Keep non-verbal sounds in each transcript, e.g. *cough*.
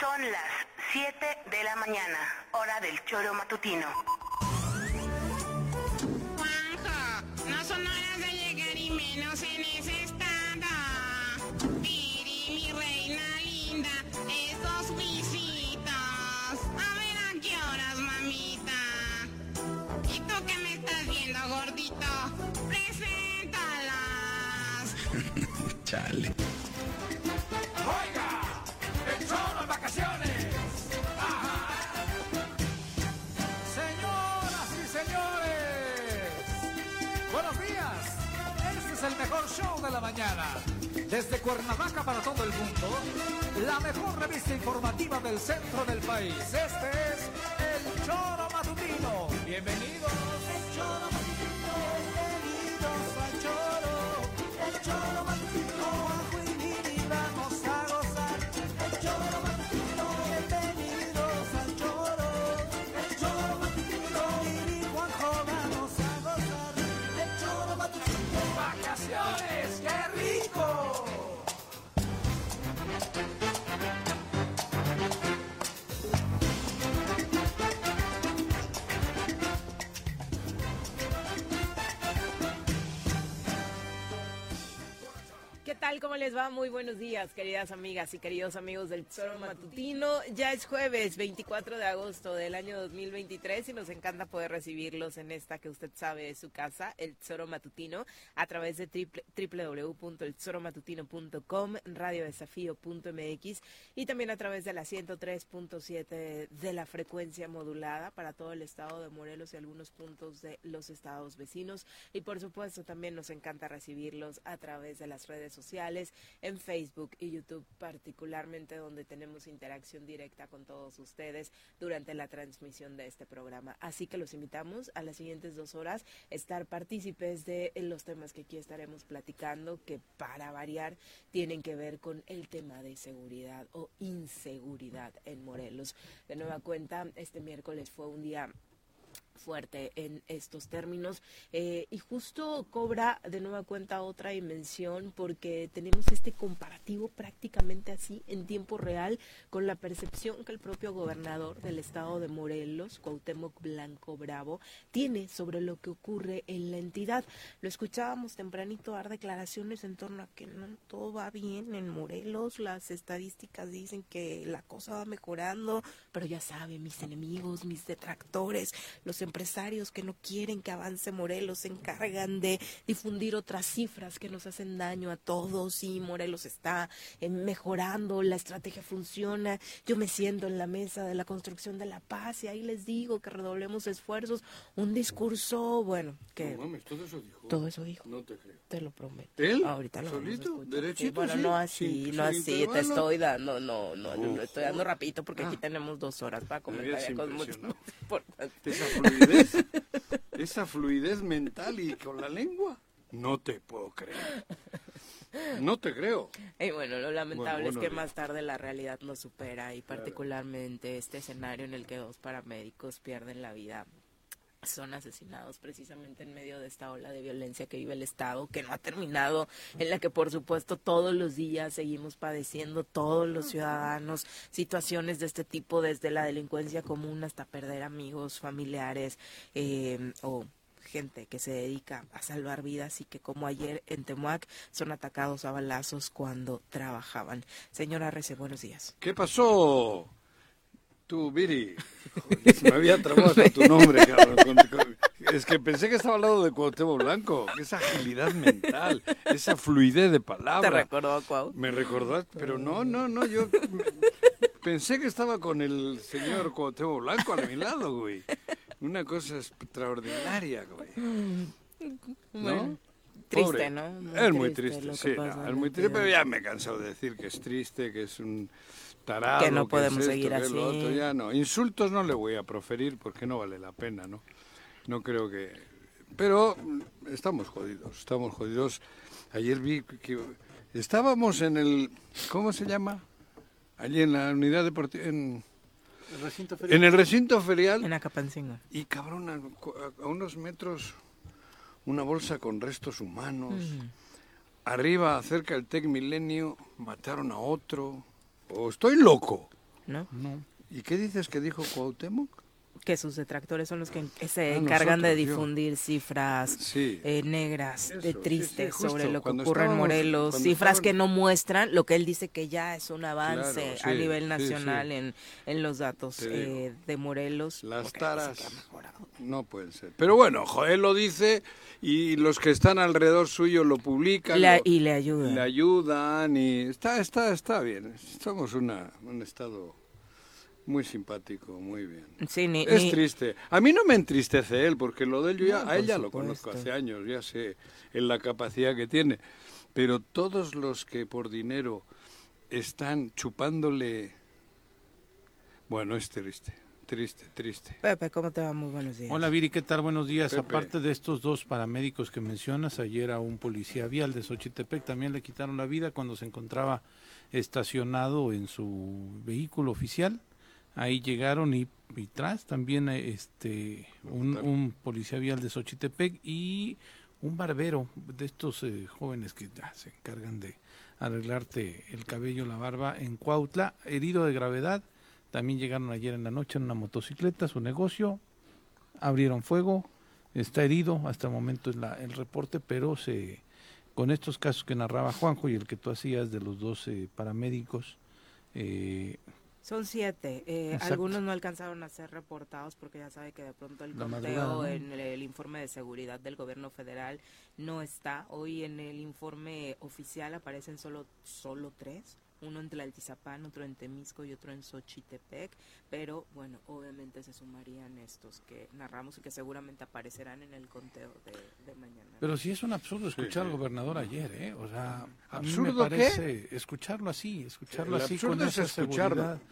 Son las 7 de la mañana, hora del choro matutino. Juanjo, no son horas de llegar y menos en ese estado. Piri, mi reina linda, esos visitos. A ver a qué horas, mamita. ¿Y tú qué me estás viendo, gordito? Preséntalas. *laughs* Chale. ¡Oiga! El mejor show de la mañana. Desde Cuernavaca para todo el mundo, la mejor revista informativa del centro del país. Este es El Choro Matutino. Bienvenidos. Tal? ¿Cómo les va? Muy buenos días, queridas amigas y queridos amigos del Tesoro Matutino. Ya es jueves 24 de agosto del año 2023 y nos encanta poder recibirlos en esta que usted sabe es su casa, el Tesoro Matutino, a través de www.eltesoromatutino.com, radiodesafío.mx y también a través de la 103.7 de la frecuencia modulada para todo el estado de Morelos y algunos puntos de los estados vecinos. Y por supuesto también nos encanta recibirlos a través de las redes sociales, en Facebook y YouTube particularmente donde tenemos interacción directa con todos ustedes durante la transmisión de este programa. Así que los invitamos a las siguientes dos horas estar partícipes de los temas que aquí estaremos platicando que para variar tienen que ver con el tema de seguridad o inseguridad en Morelos. De nueva cuenta, este miércoles fue un día fuerte en estos términos eh, y justo cobra de nueva cuenta otra dimensión porque tenemos este comparativo prácticamente así en tiempo real con la percepción que el propio gobernador del estado de Morelos, Cuauhtémoc Blanco Bravo, tiene sobre lo que ocurre en la entidad. Lo escuchábamos tempranito dar declaraciones en torno a que no todo va bien en Morelos, las estadísticas dicen que la cosa va mejorando, pero ya sabe, mis enemigos, mis detractores, los empresarios que no quieren que avance Morelos se encargan de difundir otras cifras que nos hacen daño a todos y Morelos está eh, mejorando, la estrategia funciona, yo me siento en la mesa de la construcción de la paz y ahí les digo que redoblemos esfuerzos, un discurso, bueno, que. Todo eso dijo. No te creo. Te lo prometo. ¿Él? Ahorita lo ¿Solito? ¿Derechito, Sí, bueno, sí? no así, Sin- no sin así. Te estoy dando, no, no, no, estoy dando rapidito porque aquí Ah. tenemos dos horas para Me comentar impresionado. *laughs* importantes. Esa fluidez, *laughs* esa fluidez mental y con la lengua, no te puedo creer. No te creo. Y bueno, lo lamentable Bueno, es que más tarde la realidad nos supera y particularmente este escenario en el que dos paramédicos pierden la vida son asesinados precisamente en medio de esta ola de violencia que vive el Estado, que no ha terminado, en la que por supuesto todos los días seguimos padeciendo, todos los ciudadanos, situaciones de este tipo, desde la delincuencia común hasta perder amigos, familiares eh, o gente que se dedica a salvar vidas y que como ayer en Temuac son atacados a balazos cuando trabajaban. Señora Rece, buenos días. ¿Qué pasó? Tú, Viri. Joder, se me había trabado hasta tu nombre, cabrón. Es que pensé que estaba hablando de Cuauhtémoc Blanco. Esa agilidad mental, esa fluidez de palabra. ¿Te recordó a Cuau? Me recordó, pero no, no, no, yo pensé que estaba con el señor Cuauhtémoc Blanco a mi lado, güey. Una cosa extraordinaria, güey. Bueno, Pobre. triste, ¿no? Muy es muy triste triste, lo que sí, no, es muy triste, pero ya me he cansado de decir que es triste, que es un tarado, Que no es podemos esto, seguir que es lo así. otro, ya no. Insultos no le voy a proferir porque no vale la pena, ¿no? No creo que... Pero mm, estamos jodidos, estamos jodidos. Ayer vi que estábamos en el... ¿Cómo se llama? Allí en la unidad deportiva... En, El recinto ferial. en el recinto ferial. En Acapancingo. Y cabrón, a, a unos metros, una bolsa con restos humanos. Arriba, cerca del Tec Milenio, mataron a otro. ¿O estoy loco? ¿No? No. ¿Y qué dices que dijo Cuauhtémoc? Que sus detractores son los que se Ah, encargan de nosotros, yo. difundir cifras Sí. eh, negras, Eso, de sí, tristes sí, justo. sobre lo que Cuando ocurre en Morelos, cifras estaban- que no muestran lo que él dice que ya es un avance Claro, a sí, nivel sí, nacional sí. En, en los datos eh, de Morelos. Las taras no pueden ser. Pero bueno, Joel lo dice y los que están alrededor suyo lo publican. Lo- y le ayuda. le ayudan y está, está, está bien. Somos una, un estado muy simpático, muy bien. Sí, ni- Es ni- triste. A mí no me entristece él, porque lo de él yo ya, No, a él ya lo conozco hace años, ya sé en la capacidad que tiene. Pero todos los que por dinero están chupándole, bueno, es triste, triste, triste. Pepe, ¿cómo te va? Muy buenos días. Hola Viri, ¿qué tal? Buenos días. Pepe. Aparte de estos dos paramédicos que mencionas, ayer a un policía vial de Xochitepec también le quitaron la vida cuando se encontraba estacionado en su vehículo oficial. Ahí llegaron y, y tras también este un, policía vial de Xochitepec y un barbero de estos eh, jóvenes que ah, se encargan de arreglarte el cabello, la barba en Cuautla, herido de gravedad. También llegaron ayer en la noche en una motocicleta a su negocio, abrieron fuego, está herido, hasta el momento es la, el reporte, pero se con estos casos que narraba Juanjo y el que tú hacías de los dos eh, paramédicos, eh, Son siete. eh, algunos no alcanzaron a ser reportados porque ya sabe que de pronto el conteo en el, el informe de seguridad del gobierno federal no está. Hoy en el informe oficial aparecen solo, solo tres. Uno en Tlaltizapán, otro en Temisco y otro en Xochitepec. Pero bueno, obviamente se sumarían estos que narramos y que seguramente aparecerán en el conteo de, de mañana. pero sí es un absurdo escuchar al sí. gobernador ayer, ¿eh? O sea, a mí me ¿Absurdo qué? parece escucharlo así, escucharlo El así absurdo con es esa escucharlo. seguridad.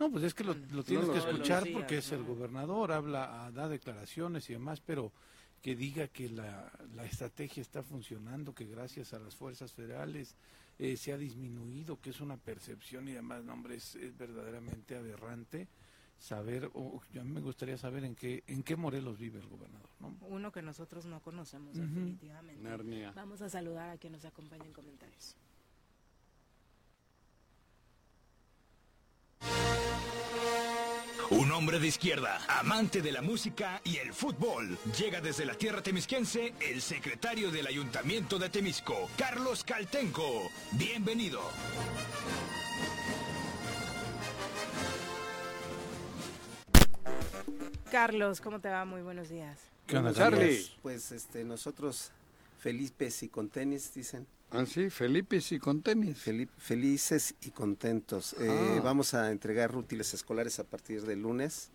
No, pues es que lo, lo tienes que escuchar porque es el gobernador, habla, ah, da declaraciones y demás, pero que diga que la, la estrategia está funcionando, que gracias a las fuerzas federales eh, se ha disminuido, que es una percepción y demás, no, hombre, es, es verdaderamente aberrante saber, o a mí me gustaría saber en qué, en qué Morelos vive el gobernador, ¿no? Uno que nosotros no conocemos definitivamente. Narnia. Vamos a saludar a quien nos acompaña en comentarios. Un hombre de izquierda, amante de la música y el fútbol. Llega desde la tierra temisquense el secretario del Ayuntamiento de Temisco, Carlos Caltenco. Bienvenido. Carlos, ¿cómo te va? Muy buenos días. ¿Qué onda, Charlie? Carlos? Pues este, nosotros felices y con tenis, dicen. Ah, sí, Felipe sí con tenis. Fel- felices y contentos. Eh, Ah. Vamos a entregar útiles escolares a partir del lunes.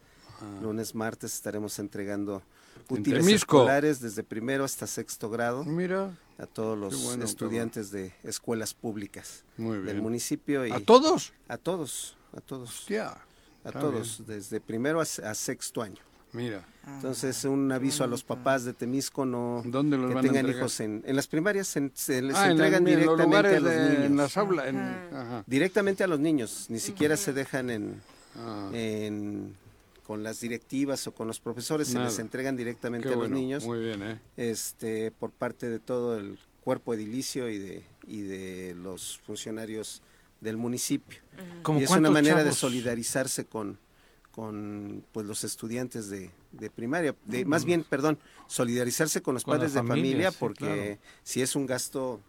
Lunes, martes estaremos entregando En útiles escolares desde primero hasta sexto grado Mira, a todos los bueno, estudiantes de escuelas públicas muy del municipio. Y ¿A todos? A todos, a todos. Hostia. A todos, desde primero a, a sexto año. Mira, Entonces, un aviso a los papás de Temisco no ¿dónde los que van a tengan entregar? hijos en, en las primarias, en- se les Ah, en, la- entregan en los directamente lugares a los de- niños. en las aulas. en- Ajá. ajá. Directamente a los niños, ni siquiera se dejan en, Ah, en- con las directivas o con los profesores, se Nada. les entregan directamente qué a los bueno, niños Muy bien, ¿eh? este, por parte de todo el cuerpo edilicio y de, y de los funcionarios del municipio. ¿Cómo Y es una manera de chavos? solidarizarse con, con pues, los estudiantes de, de primaria, de, más bien, perdón, solidarizarse con los Con padres de familia, sí, porque claro. si es un gasto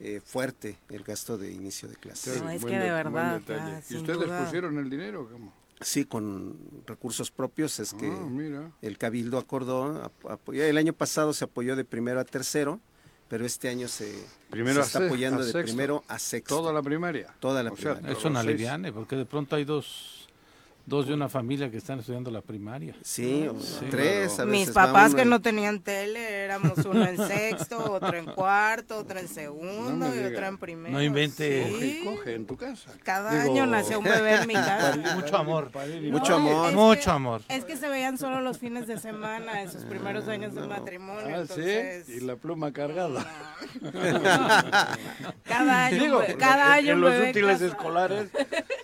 eh, fuerte, el gasto de inicio de clase. No, es Buen que de verdad, ah, ¿Y ustedes duda. pusieron el dinero? ¿Cómo? Sí, con recursos propios es que Ah, mira. el Cabildo acordó, el año pasado se apoyó de primero a tercero, pero este año se, Primero se a está apoyando de sexto. primero a sexto. Toda la primaria. Toda la O sea, primaria. Es una aliviane, porque de pronto hay dos, dos de una familia que están estudiando la primaria. Sí, o Sí. tres. a Mis veces papás que no tenían tele, éramos uno en sexto, *laughs* otro en cuarto, otro en segundo No y otro en primero. No invente. Coge, Sí. coge en tu casa. Cada Digo, año nació un bebé en mi *laughs* casa. Mucho amor. Mucho amor. es Mucho que- amor. Es que se veían solo los fines de semana en sus primeros años de matrimonio. Ah, entonces, sí, y la pluma cargada. *laughs* Cada año, Digo, cada en- año en los útiles escolares,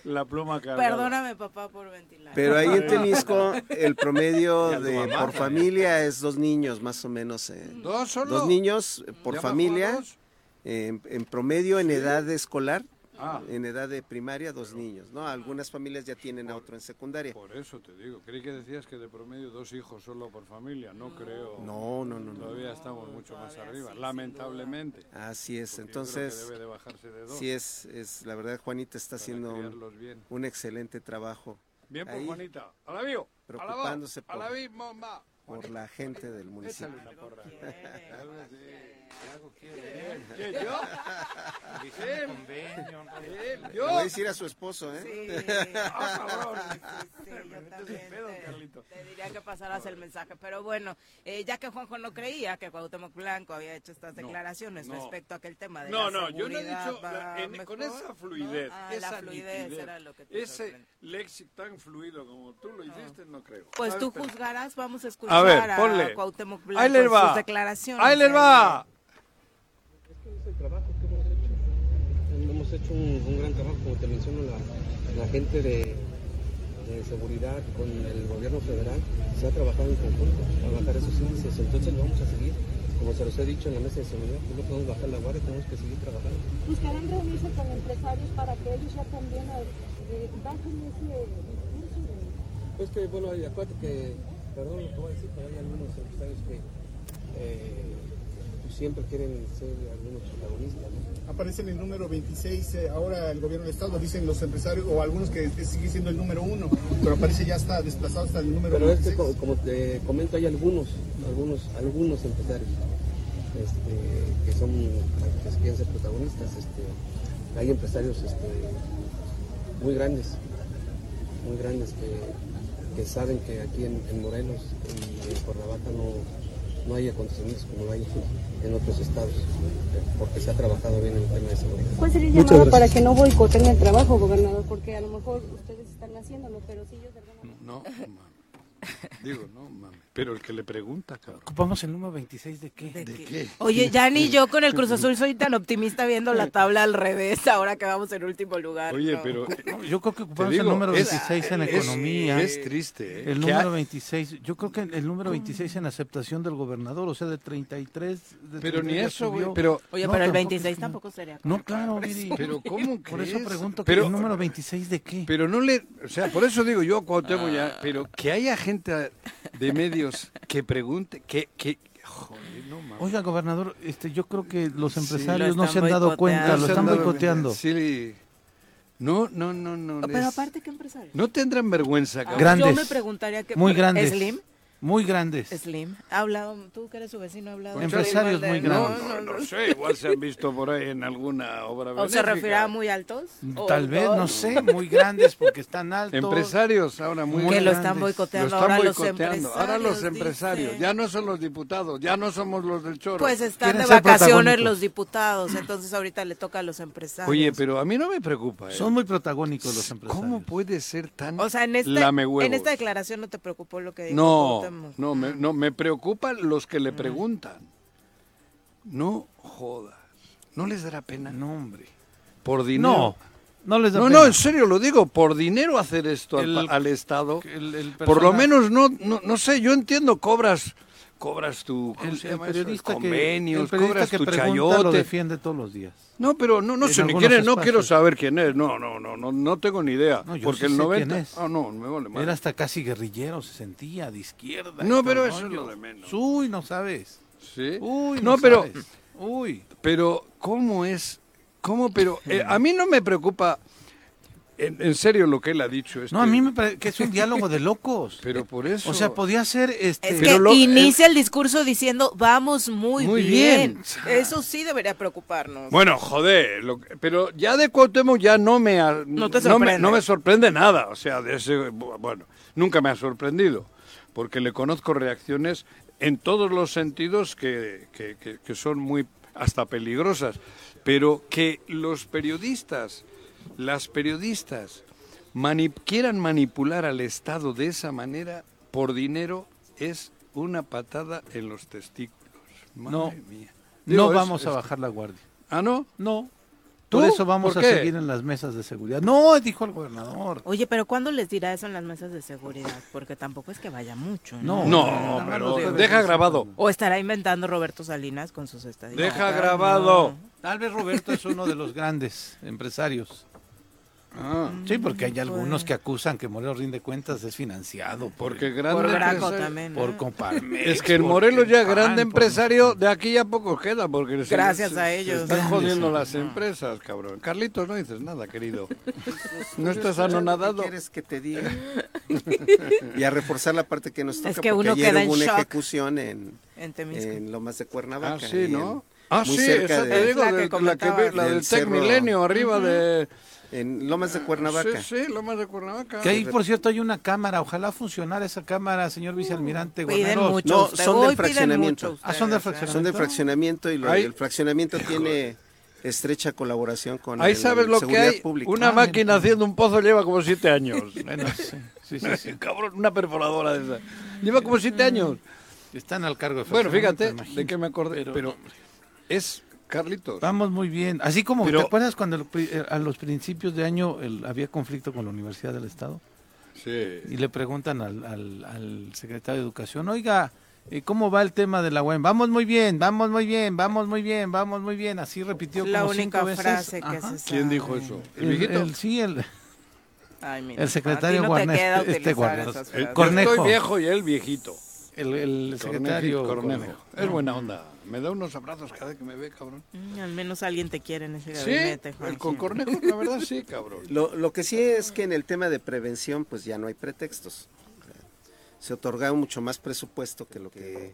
la pluma cargada. Perdóname, papá, por Pero ahí en *laughs* Temisco el promedio de mamá por familia es dos niños más o menos. eh, ¿Dos solo? Dos niños por ¿Ya bajó a familia, en, en promedio en edad escolar, Ah, en edad de primaria dos niños, ¿no? Algunas familias ya tienen a otro en secundaria. por eso te digo. Creí que decías que de promedio dos hijos solo por familia. No creo. No, no, no, no. Todavía estamos mucho más arriba, lamentablemente. Así es, Porque yo creo que entonces debe de bajarse de dos sí es, es la verdad Juanita está haciendo un excelente trabajo Bien por ahí, Juanita. A la vio. preocupándose A la por- por la gente del municipio. Échale una porra. Algo así. ¿Quién, yo? Le ¿Yo? voy a decir a su esposo, ¿eh? Sí. *laughs* Ah, cabrón. Sí, yo también pedo, te- te, diría que pasaras el mensaje. Pero bueno, eh, ya que Juanjo no creía que Cuauhtémoc Blanco había hecho estas declaraciones no. respecto a aquel tema de No, la no, yo no he dicho va la- en- con esa fluidez, ¿no? Ah, esa la fluidez nitidez, era lo que te ese léxico tan fluido como tú lo hiciste, no creo. Pues A ver, tú juzgarás, vamos a escuchar A a, ver, ponle. Cuauhtémoc Blanco Ahí les va. sus declaraciones. Ahí les de- va. el trabajo que hemos hecho. Hemos hecho un, un gran trabajo, como te menciono, la, la gente de, de seguridad con el gobierno federal se ha trabajado en conjunto para bajar esos índices. Entonces lo vamos a seguir, como se los he dicho en la mesa de seguridad, que no podemos bajar la guardia, tenemos que seguir trabajando. buscarán reunirse con empresarios para que ellos ya también eh, bajen ese discurso de... Pues que, bueno, acuérdate que, perdón lo que voy a decir, pero hay algunos empresarios que eh, pues siempre quieren ser algunos protagonistas. ¿no? Aparece en el número 26, eh, ahora el gobierno del estado, dicen los empresarios, o algunos que sigue siendo el número uno, pero aparece ya está desplazado hasta el número Pero es que, 26. co- como te comento, hay algunos, algunos, algunos empresarios este, que son, que quieren ser protagonistas. Este, hay empresarios este, muy grandes, muy grandes que, que saben que aquí en, en Morelos y en Cuernavaca no, no hay acontecimientos como lo hay en otros estados, porque se ha trabajado bien en el tema de seguridad. ¿Cuál sería el llamado para que no boicoten el trabajo, gobernador? Porque a lo mejor ustedes están haciéndolo, pero si ellos manera- No, mames. Digo, no, mames. Pero el que le pregunta, cabrón. ¿Ocupamos el número 26 de qué? ¿De ¿De qué? qué? Oye, ya ni yo con el Cruz Azul soy tan optimista viendo la tabla al revés ahora que vamos en último lugar. Oye, ¿no? pero No, Yo creo que ocupamos digo, el número es- 26 en es- economía. es triste, ¿eh? El número ha- 26, yo creo que el número 26 en aceptación del gobernador, o sea, de 33. de Pero ni 33 eso, güey, pero- Oye, No, pero el tampoco 26 subió. tampoco sería. No, claro, Viri. Pero ¿cómo Por eso pregunto, Pero- ¿el número 26 de qué? Pero no le, o sea, por eso digo yo a Cuauhtémoc ya, pero que haya gente de medios *laughs* que pregunte, que, que, joder, no mames. Oiga, gobernador, este, yo creo que los Sí. empresarios Lo no se han dado cuenta, lo están boicoteando. Sí, no, no, no, no. Pero es- aparte, ¿qué empresario? no tendrán vergüenza. Grandes. Yo me preguntaría que... Muy grandes. ¿Slim? Muy grandes. Slim. Ha hablado, tú que eres su vecino, ha hablado... Empresarios igual de- muy No, grandes. no, no sé, igual se han *laughs* visto por ahí en alguna obra ¿O se refiere a muy altos? ¿O Tal vez, no sé, muy grandes porque están altos. Empresarios ahora muy Que lo grandes. están Lo boicoteando están ahora los boicoteando. empresarios. Ahora los dice. empresarios. Ya no son los diputados, ya no somos los del choro. Pues están de vacaciones los diputados, entonces ahorita le toca a los empresarios. Oye, pero a mí no me preocupa. ¿eh? Son muy protagónicos los empresarios. ¿Cómo puede ser tan O sea, en, este, en esta declaración no te preocupó lo que dijo No, No me, no, me preocupan los que le preguntan. No jodas. ¿No les dará pena? No, hombre. Por dinero. No, no les da No, pena. no, en serio lo digo, por dinero hacer esto al, El- al Estado. El- el Por lo menos no, no, no sé, yo entiendo, cobras, cobras tu, ¿cómo el, se el llama eso? periodista que, Convenios, el periodista cobras que tu pregunta lo chayote. defiende todos los días. No, pero no, no sé ni quién es, no quiero saber quién es, no, no, no, no, no tengo ni idea. No, yo porque sí el sé 90. quién es. Ah, no, me vale madre. Era hasta casi guerrillero, se sentía de izquierda. No, pero eso es rollo. lo de menos. Uy, no sabes. Sí. Uy, no, no, pero, sabes. Uy. pero, ¿cómo es? ¿Cómo? Pero, eh, a mí no me preocupa en, en serio lo que él ha dicho. Este, No, a mí me parece que es un diálogo de locos. *laughs* Pero por eso... O sea, podía ser este Es que inicia el discurso diciendo vamos muy, Muy bien. bien. Eso sí debería preocuparnos. Bueno, joder, lo que- pero ya de Cuauhtémoc ya no me, ha- No te me, sorprende. no me sorprende nada, o sea, de ese, bueno, nunca me ha sorprendido, porque le conozco reacciones en todos los sentidos que, que- que- que son muy hasta peligrosas, pero que los periodistas, las periodistas quieran manipular al Estado de esa manera por dinero es una patada en los testículos. Madre No, mía. no es- vamos a es- bajar la guardia. ¿Ah, no? No. ¿Tú? Por eso vamos ¿Por a seguir en las mesas de seguridad. No, dijo el gobernador. Oye, pero ¿cuándo les dirá eso en las mesas de seguridad? Porque tampoco es que vaya mucho. No, No, no, pero no, deja grabado. O estará inventando Roberto Salinas con sus estadísticas. Deja grabado. Tal vez Roberto es uno de los grandes empresarios. Ah. Sí, porque hay algunos pues. que acusan que Morelos rinde cuentas es financiado. Por, Porque grande Por Graco empresario- también. ¿no? por Coparmex, Es que el Morelos ya grande empresario, de aquí ya poco queda, porque se- Gracias se- a se ellos. están jodiendo Sí. las empresas, cabrón. Carlitos, no dices nada, querido. *laughs* No estás anonadado. ¿Qué quieres que te diga? *laughs* y a reforzar la parte que nos toca, Es que porque uno ayer queda en hubo una shock. ejecución en, En en Lomas de Cuernavaca. Ah, sí, ¿no? en- Ah, sí, cerca esa de- te digo, la de- que la, que ve- la Del del Tec. Milenio, arriba de... En Lomas de Cuernavaca. Sí, sí, Lomas de Cuernavaca. Que ahí, por cierto, hay una cámara. Ojalá funcionara esa cámara, señor vicealmirante Piden mucho. No, usted- son del piden fraccionamiento. mucho Ah, son del ustedes, ¿eh? fraccionamiento. Son de fraccionamiento y lo- el fraccionamiento tiene estrecha colaboración con Ahí el- sabes lo que seguridad hay. pública. Una Ah, máquina haciendo un pozo lleva como siete años. *laughs* Bueno, sí, sí, sí, *laughs* sí. Cabrón, una perforadora de esa. Lleva como siete años. Están al cargo de Bueno, fíjate fraccionamiento, de qué me acordé. Pero- Pero, es Carlitos. Vamos muy bien. Así como, Pero- ¿te acuerdas cuando el pri- eh, a los principios de año el- había conflicto con la Universidad del Estado? Sí. Y le preguntan al, al- al secretario de Educación, oiga, eh, ¿cómo va el tema de la UEM? Vamos muy bien, vamos muy bien, vamos muy bien, vamos muy bien. Así repitió La como única cinco veces. frase que Ajá. se ¿Quién dijo eso? ¿El El, viejito? el- sí, el, Ay, mira, el secretario no este Eh, yo Cornejo. estoy viejo y él viejito. El, el secretario Cornejo. Cornejo. Es buena onda. Me da unos abrazos cada vez que me ve, cabrón. Mm, Al menos alguien te quiere en ese Sí, gabinete, el con Cornejo, la verdad sí, cabrón. Lo, lo que sí es que en el tema de prevención, pues ya no hay pretextos. O sea, Se otorga mucho más presupuesto que lo que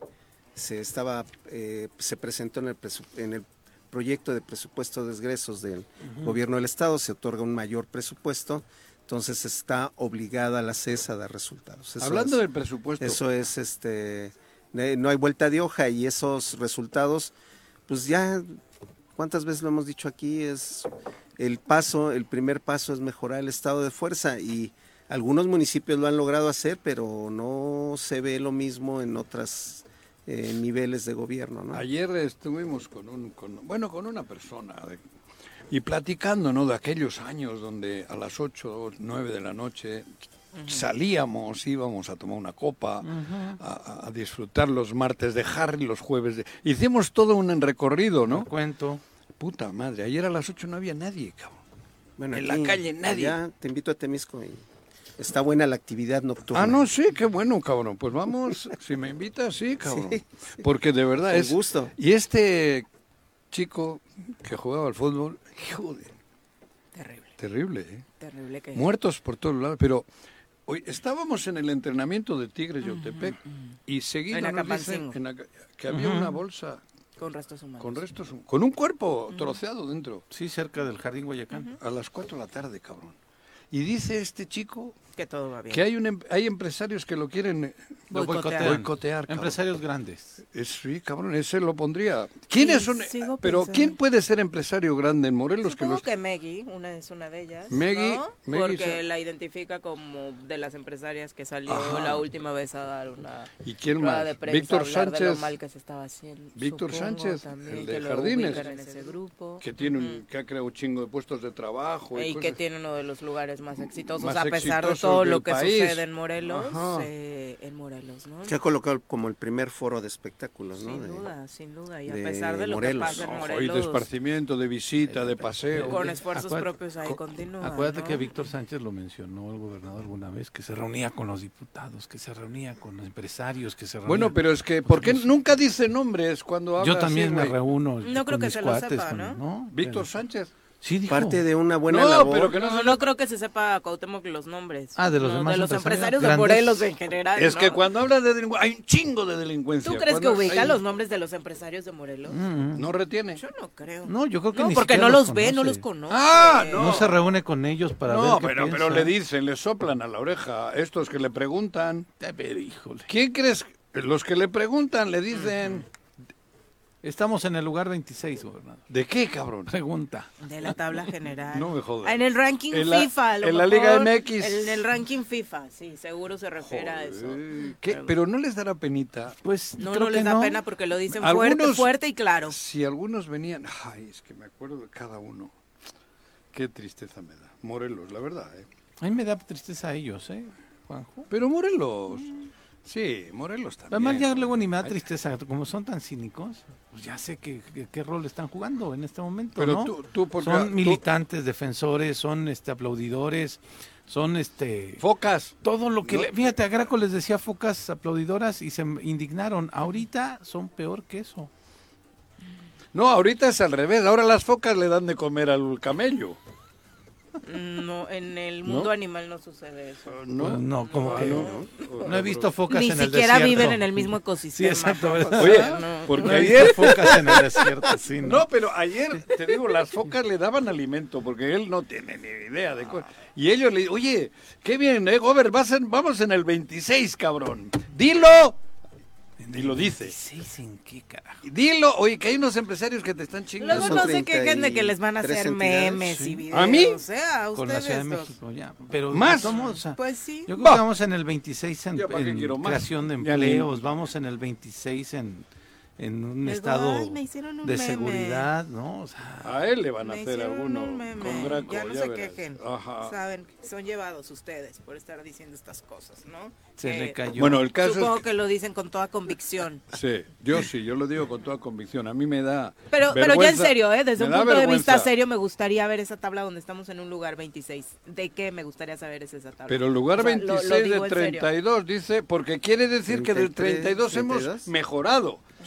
se estaba, eh, se presentó en el, presu- en el proyecto de presupuesto de egresos del gobierno del estado. Se otorga un mayor presupuesto, entonces está obligada la CES a dar resultados. Eso Hablando es- del presupuesto. Eso es, este, eh, no hay vuelta de hoja y esos resultados, pues ya, ¿cuántas veces lo hemos dicho aquí? Es el paso, el primer paso es mejorar el estado de fuerza y algunos municipios lo han logrado hacer, pero no se ve lo mismo en otros niveles de gobierno, ¿no? Ayer estuvimos con un, con- bueno, con una persona de- y platicando, ¿no? De aquellos años donde a las 8 o 9 de la noche salíamos, íbamos a tomar una copa, a, a disfrutar los martes de Harry, los jueves de... Hicimos todo un recorrido, ¿no? Cuento. Puta madre, ayer a las 8 no había nadie, cabrón. Bueno, en la calle nadie. allá te invito a Temisco y está buena la actividad nocturna. Ah, no, sí, qué bueno, cabrón. Pues vamos, *laughs* si me invitas, sí, cabrón. Sí, Porque de verdad Con es... gusto. Y este chico que jugaba al fútbol, hijo de... Terrible, Terrible, ¿eh? terrible que... Muertos por todos lados, pero... Hoy estábamos en el entrenamiento de Tigres Yautepec y seguido En nos dicen en Aca- que había una bolsa Con restos humanos. con restos, con un cuerpo troceado dentro, Sí, cerca del Jardín Guayacán. a las 4 de la tarde, cabrón. Y dice este chico Que todo va bien. que hay un em- hay empresarios que lo quieren eh, Lo Boicotear. boicotear. Empresarios grandes. Es, sí, cabrón, ese lo pondría. ¿Quiénes Sí, son? sigo Pero pensando. ¿quién puede ser empresario grande en Morelos? Que Supongo los... que Meggy, una es una de ellas. Meggy Porque se- la identifica como de las empresarias que salió Ajá. la última vez a dar una ¿Y quién rueda más? de prensa, Víctor hablar de lo Sánchez. mal que se estaba haciendo. Víctor Supongo Sánchez, también el que de Jardines. ubican en ese grupo. que tiene un, que ha creado un chingo de puestos de trabajo y, Y que tiene uno de los lugares más exitosos, Más a pesar de exitosos todo del lo que país. sucede en Morelos, eh, en Morelos, ¿no? Se ha colocado como el primer foro de espectáculos, ¿no? Sin De- duda, sin duda. Y a pesar de lo Morelos. que pasa en Ojo, y de Morelos, esparcimiento, de visita, de paseo. con esfuerzos Acuérdate- propios ahí co- continúa. Acuérdate ¿no? que Víctor Sánchez lo mencionó el gobernador alguna vez, que se reunía con los diputados, que se reunía con los empresarios, que se reunía... Bueno, pero es que, ¿por qué nunca dice nombres cuando habla Yo también así, me güey? reúno No con creo que mis se lo cuates, con- ¿no? Víctor Pero- Sánchez. Sí, dijo. parte de una buena No, labor. pero que no No, no creo que se sepa Cuauhtémoc los nombres. Ah, de los No, demás de los empresarios de. Morelos en general. Es ¿no? que cuando hablan de delincuencia, hay un chingo de delincuencia. ¿Tú crees que ubica hay- los nombres de los empresarios de Morelos? Mm. No retiene. Yo no creo. No, yo creo que No, ni porque no los ve, no los conoce. Ah, No. no. se reúne con ellos para ver No, qué pero, pero le dicen, le soplan a la oreja. Estos que le preguntan. A ver, híjole. ¿Quién crees? Los que le preguntan le dicen. Estamos en el lugar 26, gobernador. ¿De qué, cabrón? Pregunta. De la tabla general. No me jodas. En el ranking En la- FIFA. lo en la Liga MX. En el ranking FIFA, sí, seguro se refiere a eso. ¿Qué? Pero no les dará penita. Pues No, creo no les que da no. pena porque lo dicen fuerte, Algunos- fuerte y claro. Si algunos venían. Ay, es que me acuerdo de cada uno. Qué tristeza me da. Morelos, la verdad, ¿eh? A mí me da tristeza a ellos, ¿eh, Juanjo? Pero Morelos. Sí, Morelos también. Además ya luego ni me da tristeza, como son tan cínicos, pues ya sé que- qué rol están jugando en este momento, Pero ¿no? tú- tú, porque- son tú- militantes, defensores, son este aplaudidores, son este Focas. todo lo que No. le- fíjate, a Graco les decía focas aplaudidoras y se indignaron. Ahorita son peor que eso. No, ahorita es al revés. Ahora las focas le dan de comer al camello. No, en el mundo ¿No? animal no sucede eso. No, Pues no, como Ah, que no. no he visto focas Ni en el siquiera desierto. viven en el mismo Sí, ecosistema. exacto. O ¿verdad? Oye, porque ayer- *laughs* focas en el desierto, sí, ¿no? No, pero ayer, te digo, las focas le daban alimento porque él no tiene ni idea de cosas. Y ellos le oye, qué bien, eh, Gober, vas en- vamos en el 26, cabrón. Dilo. Y lo dice. ¿16 en qué carajo? Dilo, oye, que hay unos empresarios que te están chingando. Luego no se quejen de que les van a 33 hacer memes sí. y videos. ¿A mí? O sea, a Con la Ciudad de ustedes dos. México ya. Pero ¿Más? somos, Pues sí. Yo creo que vamos en el 26 en, en creación de empleos, vamos en el 26 en, en un estado digo, "Ay, me hicieron un de meme". seguridad, ¿no? O sea, A él le van a Me hacer alguno un meme. con Graco. Ya no ya se verás. quejen. Ajá. Saben, son llevados ustedes por estar diciendo estas cosas, ¿no? se Que le cayó. Bueno, el caso Supongo es que lo dicen con toda convicción. *laughs* Sí, yo sí, yo lo digo con toda convicción. A mí me da. Pero, pero ya en vergüenza- serio, ¿eh? desde me un punto de vista vergüenza. serio, me gustaría ver esa tabla donde estamos en un lugar 26. ¿De qué me gustaría saber es esa tabla? Pero el lugar O sea, lo- lo 26 digo de en serio. 32 dice, porque quiere decir que del 33, 32 hemos 32.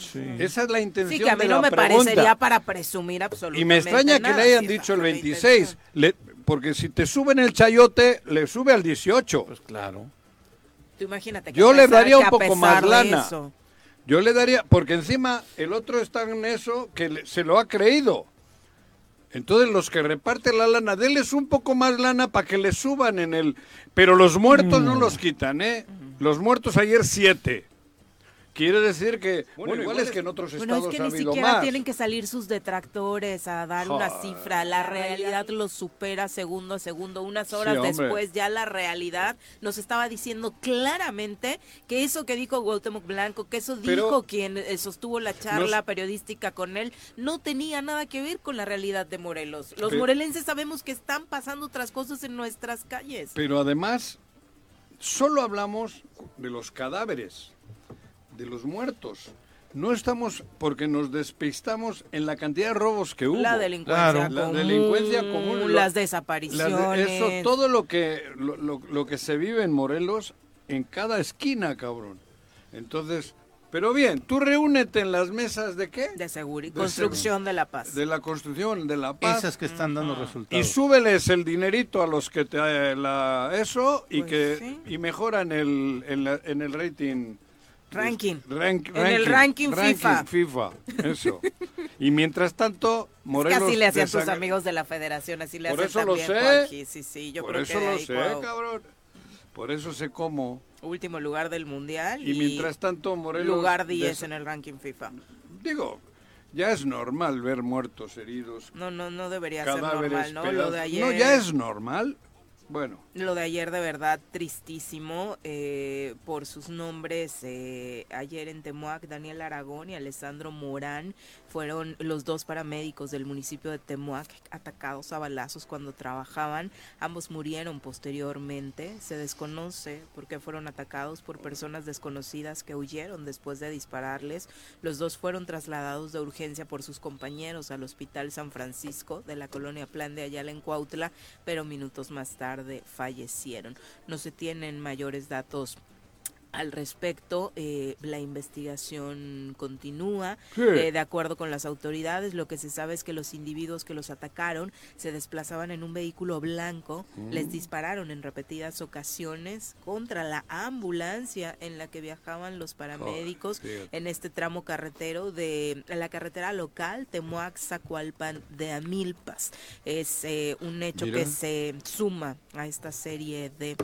Mejorado. Esa es la intención Sí, que a mí de no me pregunta. parecería para presumir absolutamente Y me extraña que le hayan si dicho el esa 26, le- porque si te suben el chayote, le sube al 18. Pues claro. Tú imagínate que Yo le daría un poco más lana. eso- Yo le daría, porque encima el otro está en eso que le- se lo ha creído. Entonces los que reparten la lana, denles un poco más lana para que le suban en el... Pero los muertos no los quitan, ¿eh? Los muertos ayer siete. Quiere decir que, bueno, igual es que en otros Bueno, es estados que ha ni habido siquiera más. tienen que salir sus detractores a dar una cifra. La realidad los supera segundo a segundo. Unas horas después ya la realidad nos estaba diciendo claramente que eso que dijo Cuauhtémoc Blanco, que eso Pero- dijo quien eh, sostuvo la charla Nos- periodística con él, no tenía nada que ver con la realidad de Morelos. Los Pero- morelenses sabemos que están pasando otras cosas en nuestras calles. Pero además, solo hablamos de los cadáveres, de los muertos. No estamos, porque nos despistamos en la cantidad de robos que hubo. La delincuencia Claro. La común, delincuencia común, lo- las Las desapariciones. de- eso, todo lo que, lo, lo- lo que se vive en Morelos, en cada esquina, cabrón. Entonces, pero bien, tú reúnete en las mesas de qué? de seguridad, construcción de la paz. De la construcción, de la paz. Esas que están dando Y resultados. súbeles el dinerito a los que te eh, la, eso y Pues que sí. y mejoran el en, la- en el rating Ranking. Rank- En el ranking FIFA. FIFA, eso. y mientras tanto, *laughs* Es que Morelos así le hacían de tus amigos de la federación, así le Por hacen eso lo sé. Sí, sí, yo Por creo eso que lo ahí, sé, Cuau, cabrón. Por eso sé cómo. último lugar del mundial Y, y, mientras tanto, Morelos. lugar 10 des- en el ranking FIFA. Digo, ya es normal ver muertos, heridos, No, no, no debería ser normal, ¿no? pedazos. Lo de ayer. No, ya es normal. Bueno, Lo de ayer de verdad tristísimo eh, por sus nombres. eh, ayer en Temuac, Daniel Aragón y Alessandro Morán fueron los dos paramédicos del municipio de Temuac atacados a balazos cuando trabajaban. Ambos murieron posteriormente. Se desconoce por qué fueron atacados por personas desconocidas que huyeron después de dispararles. Los dos fueron trasladados de urgencia por sus compañeros al Hospital San Francisco de la colonia Plan de Ayala en Cuautla, pero minutos más tarde fallecieron. No se tienen mayores datos al respecto. Eh, la investigación continúa. Sí. Eh, de acuerdo con las autoridades, lo que se sabe es que los individuos que los atacaron se desplazaban en un vehículo blanco, Mm. les dispararon en repetidas ocasiones contra la ambulancia en la que viajaban los paramédicos en este tramo carretero de la carretera local Temuac Zacualpan de Amilpas. Es eh, un hecho Mira. que se suma a esta serie de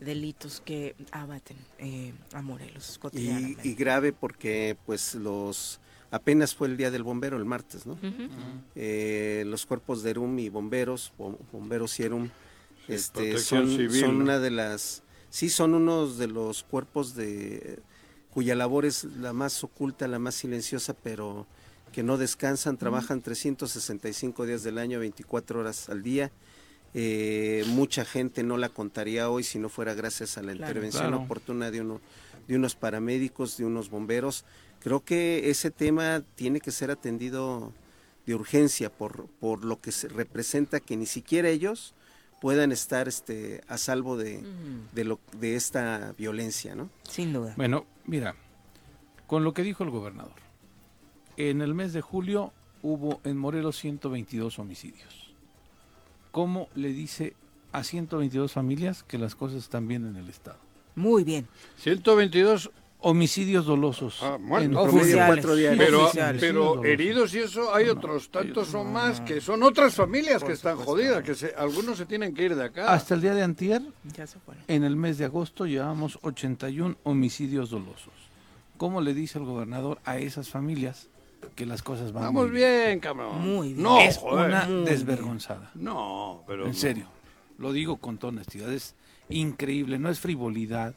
delitos que abaten eh, a Morelos Y, cotidianamente. y grave porque pues los apenas fue el día del bombero el martes, ¿no? Eh, los cuerpos de ERUM y bomberos, bom- bomberos y ERUM, este, son, civil, son ¿no? una de las, sí son unos de los cuerpos de cuya labor es la más oculta, la más silenciosa, pero que no descansan, trabajan 365 días del año, 24 horas al día. Eh, mucha gente no la contaría hoy si no fuera gracias a la Claro. intervención Claro. oportuna de uno de unos paramédicos, de unos bomberos. Creo que ese tema tiene que ser atendido de urgencia por, por lo que se representa que ni siquiera ellos puedan estar este a salvo de, de lo de esta violencia, ¿no? Sin duda. Bueno, mira, con lo que dijo el gobernador, en el mes de julio hubo en Morelos 122 homicidios. ¿Cómo le dice a 122 familias que las cosas están bien en el Estado? Muy bien. 122 homicidios dolosos. Bueno, en promedio oficiales. Pero, Oficiales. pero Dolosos. heridos y eso, hay otros tantos o más que son otras familias que están jodidas, que se- algunos se tienen que ir de acá. Hasta el día de antier, Ya se en el mes de agosto, llevamos 81 homicidios dolosos. ¿Cómo le dice el gobernador a esas familias que las cosas van Vamos muy bien, cabrón. Muy bien. No, es joder. una Muy bien. desvergonzada. No, pero... En serio, lo digo con toda honestidad, es increíble, no es frivolidad,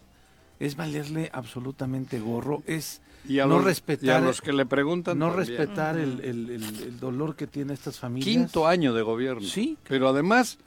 es valerle absolutamente gorro, es Y a no los- respetar y a los que le preguntan no también. respetar el, el- el- el dolor que tienen estas familias. Quinto año de gobierno. Sí. Pero además,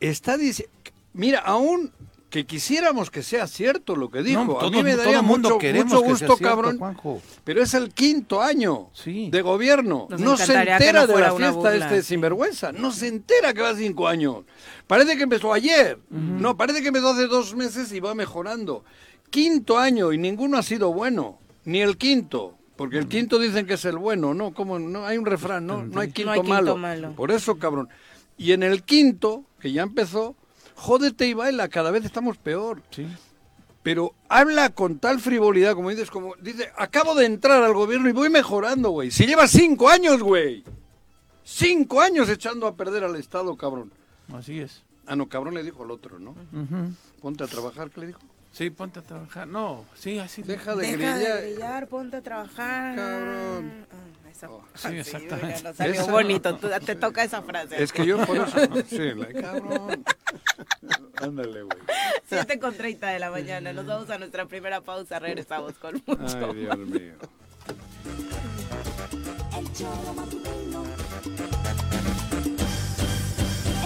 está diciendo... Mira, aún que quisiéramos que sea cierto lo que dijo, No, a mí todo- me todo daría mundo mucho, queremos mucho que sea gusto, cierto, cabrón. Juanjo. Pero es el quinto año de gobierno. Nos no se entera no de la fiesta burla, este sí. sinvergüenza. No se entera que va cinco años. Parece que empezó ayer. No, parece que empezó hace dos meses y va mejorando. Quinto año y ninguno ha sido bueno. Ni el quinto. Porque el quinto dicen que es el bueno, ¿no? Como no hay un refrán, ¿no? No hay quinto, No hay quinto malo. malo. Por eso, cabrón. Y en el quinto, que ya empezó, jódete y baila, cada vez estamos peor. Pero habla con tal frivolidad, como dices, como dice, acabo de entrar al gobierno y voy mejorando, güey. Si lleva cinco años, güey. Cinco años echando a perder al Estado, cabrón. Así es. Ah, no, cabrón le dijo al otro, ¿no? Ponte a trabajar, ¿qué le dijo? Sí, ponte a trabajar. No, sí, así. Deja de Deja grillar. de brillar, ponte a trabajar. Cabrón. Sí, exactamente. no salió Esa- bonito, tú- te toca esa frase. Es que yo por eso, sí, la cabrón. Ándale, güey. 7 con 30 de la mañana, nos vamos a nuestra primera pausa, regresamos con mucho. Ay, Dios mío. El choro matutino.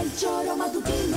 El choro matutino.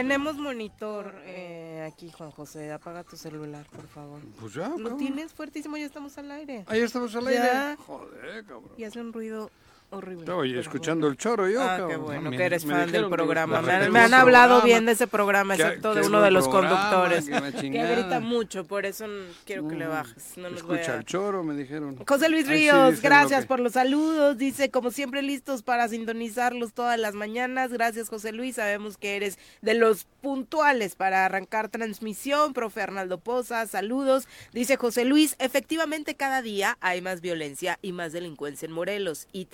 Tenemos monitor eh, aquí, Juan José. Apaga tu celular, por favor. Pues ya, Lo cabrón. tienes fuertísimo, ya estamos al aire. Ahí estamos al Ya. aire. Joder, cabrón. Y hace un ruido horrible. Ahí escuchando el choro yo, Ah, qué bueno que eres fan del programa. Me han, me hablado bien de ese programa, excepto de uno de los conductores. que grita mucho, por eso quiero que le bajes. No Escucha el choro, me dijeron. José Luis Ríos, gracias por los saludos. Dice, como siempre, listos para sintonizarlos todas las mañanas. Gracias, José Luis. Sabemos que eres de los puntuales para arrancar transmisión. Profe Arnaldo Poza, saludos. Dice José Luis, efectivamente cada día hay más violencia y más delincuencia en Morelos. Y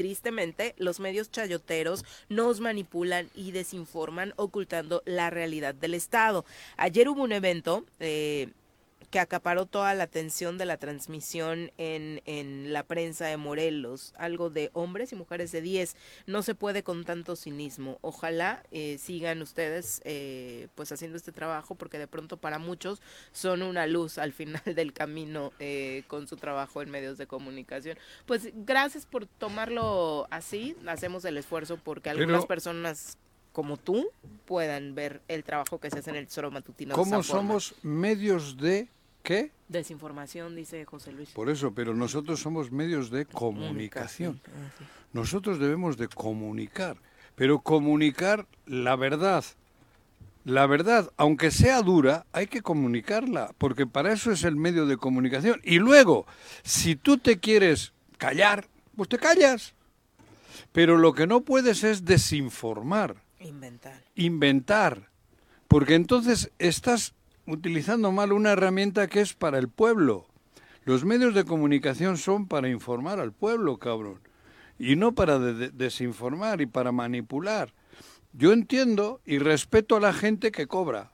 los medios chayoteros nos manipulan y desinforman, ocultando la realidad del Estado. Ayer hubo un evento. Eh, que acaparó toda la atención de la transmisión en, en la prensa de Morelos, algo de hombres y mujeres de 10. No se puede con tanto cinismo. Ojalá eh, sigan ustedes eh, pues haciendo este trabajo porque de pronto para muchos son una luz al final *laughs* del camino eh, con su trabajo en medios de comunicación. Pues gracias por tomarlo así. Hacemos el esfuerzo porque Pero- algunas personas como tú puedan ver el trabajo que se hace en el Tesoro Matutino. ¿Cómo somos medios de qué? Desinformación, dice José Luis. Por eso, pero nosotros somos medios de comunicación. Nosotros debemos de comunicar, pero comunicar la verdad. La verdad, aunque sea dura, hay que comunicarla, porque para eso es el medio de comunicación. Y luego, si tú te quieres callar, pues te callas. Pero lo que no puedes es desinformar Inventar. inventar, porque entonces estás utilizando mal una herramienta que es para el pueblo. Los medios de comunicación son para informar al pueblo, cabrón, y no para de- de- desinformar y para manipular. Yo entiendo y respeto a la gente que cobra,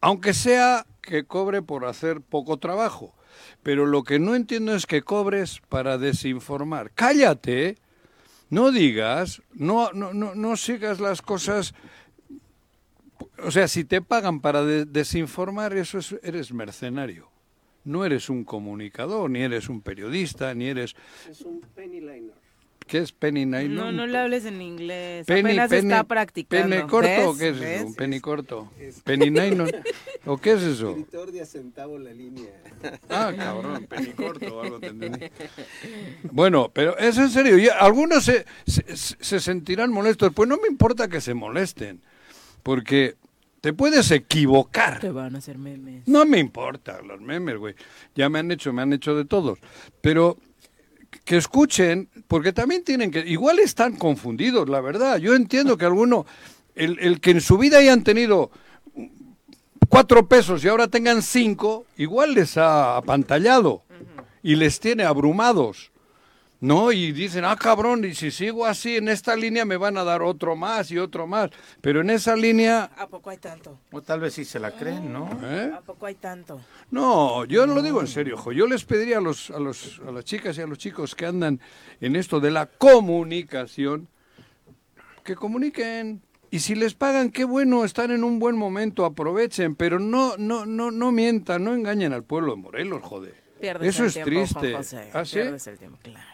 aunque sea que cobre por hacer poco trabajo, pero lo que no entiendo es que cobres para desinformar. Cállate, no digas, no, no, no, no sigas las cosas o sea, si te pagan para de- desinformar, eso es, eres mercenario. No eres un comunicador, ni eres un periodista, ni eres... Es un penny liner. ¿Qué es penny nylon? No, no le hables en inglés. Penny- Apenas penny- está practicando. ¿Pene corto o qué es ¿Ves? eso? ¿Un penny corto? ¿Penny nylon? *laughs* ¿O qué es eso? Escritor de a centavo la línea. Ah, *laughs* cabrón, penny corto o algo te entendí. Bueno, pero es en serio. y algunos se, se, se sentirán molestos. Pues no me importa que se molesten, porque te puedes equivocar. Te van a hacer memes. No me importa los memes, güey. Ya me han hecho, me han hecho de todos. Pero que escuchen, porque también tienen que, igual están confundidos, la verdad. Yo entiendo que alguno, el, el que en su vida hayan tenido cuatro pesos y ahora tengan cinco, igual les ha apantallado y les tiene abrumados. ¿No? Y dicen, ah, cabrón, y si sigo así en esta línea me van a dar otro más y otro más. Pero en esa línea, ¿A poco hay tanto? O tal vez sí se la creen, ¿no? ¿eh? ¿A poco hay tanto? No, yo no lo digo en serio, jo. Yo les pediría a, los, a, los, a las chicas y a los chicos que andan en esto de la comunicación, que comuniquen. Y si les pagan, qué bueno, están en un buen momento, aprovechen, pero no, no, no, no mientan, no engañen al pueblo de Morelos, joder. Pierdes Eso el es tiempo, triste. Juan José, ¿Ah, sí? Pierdes el tiempo, claro.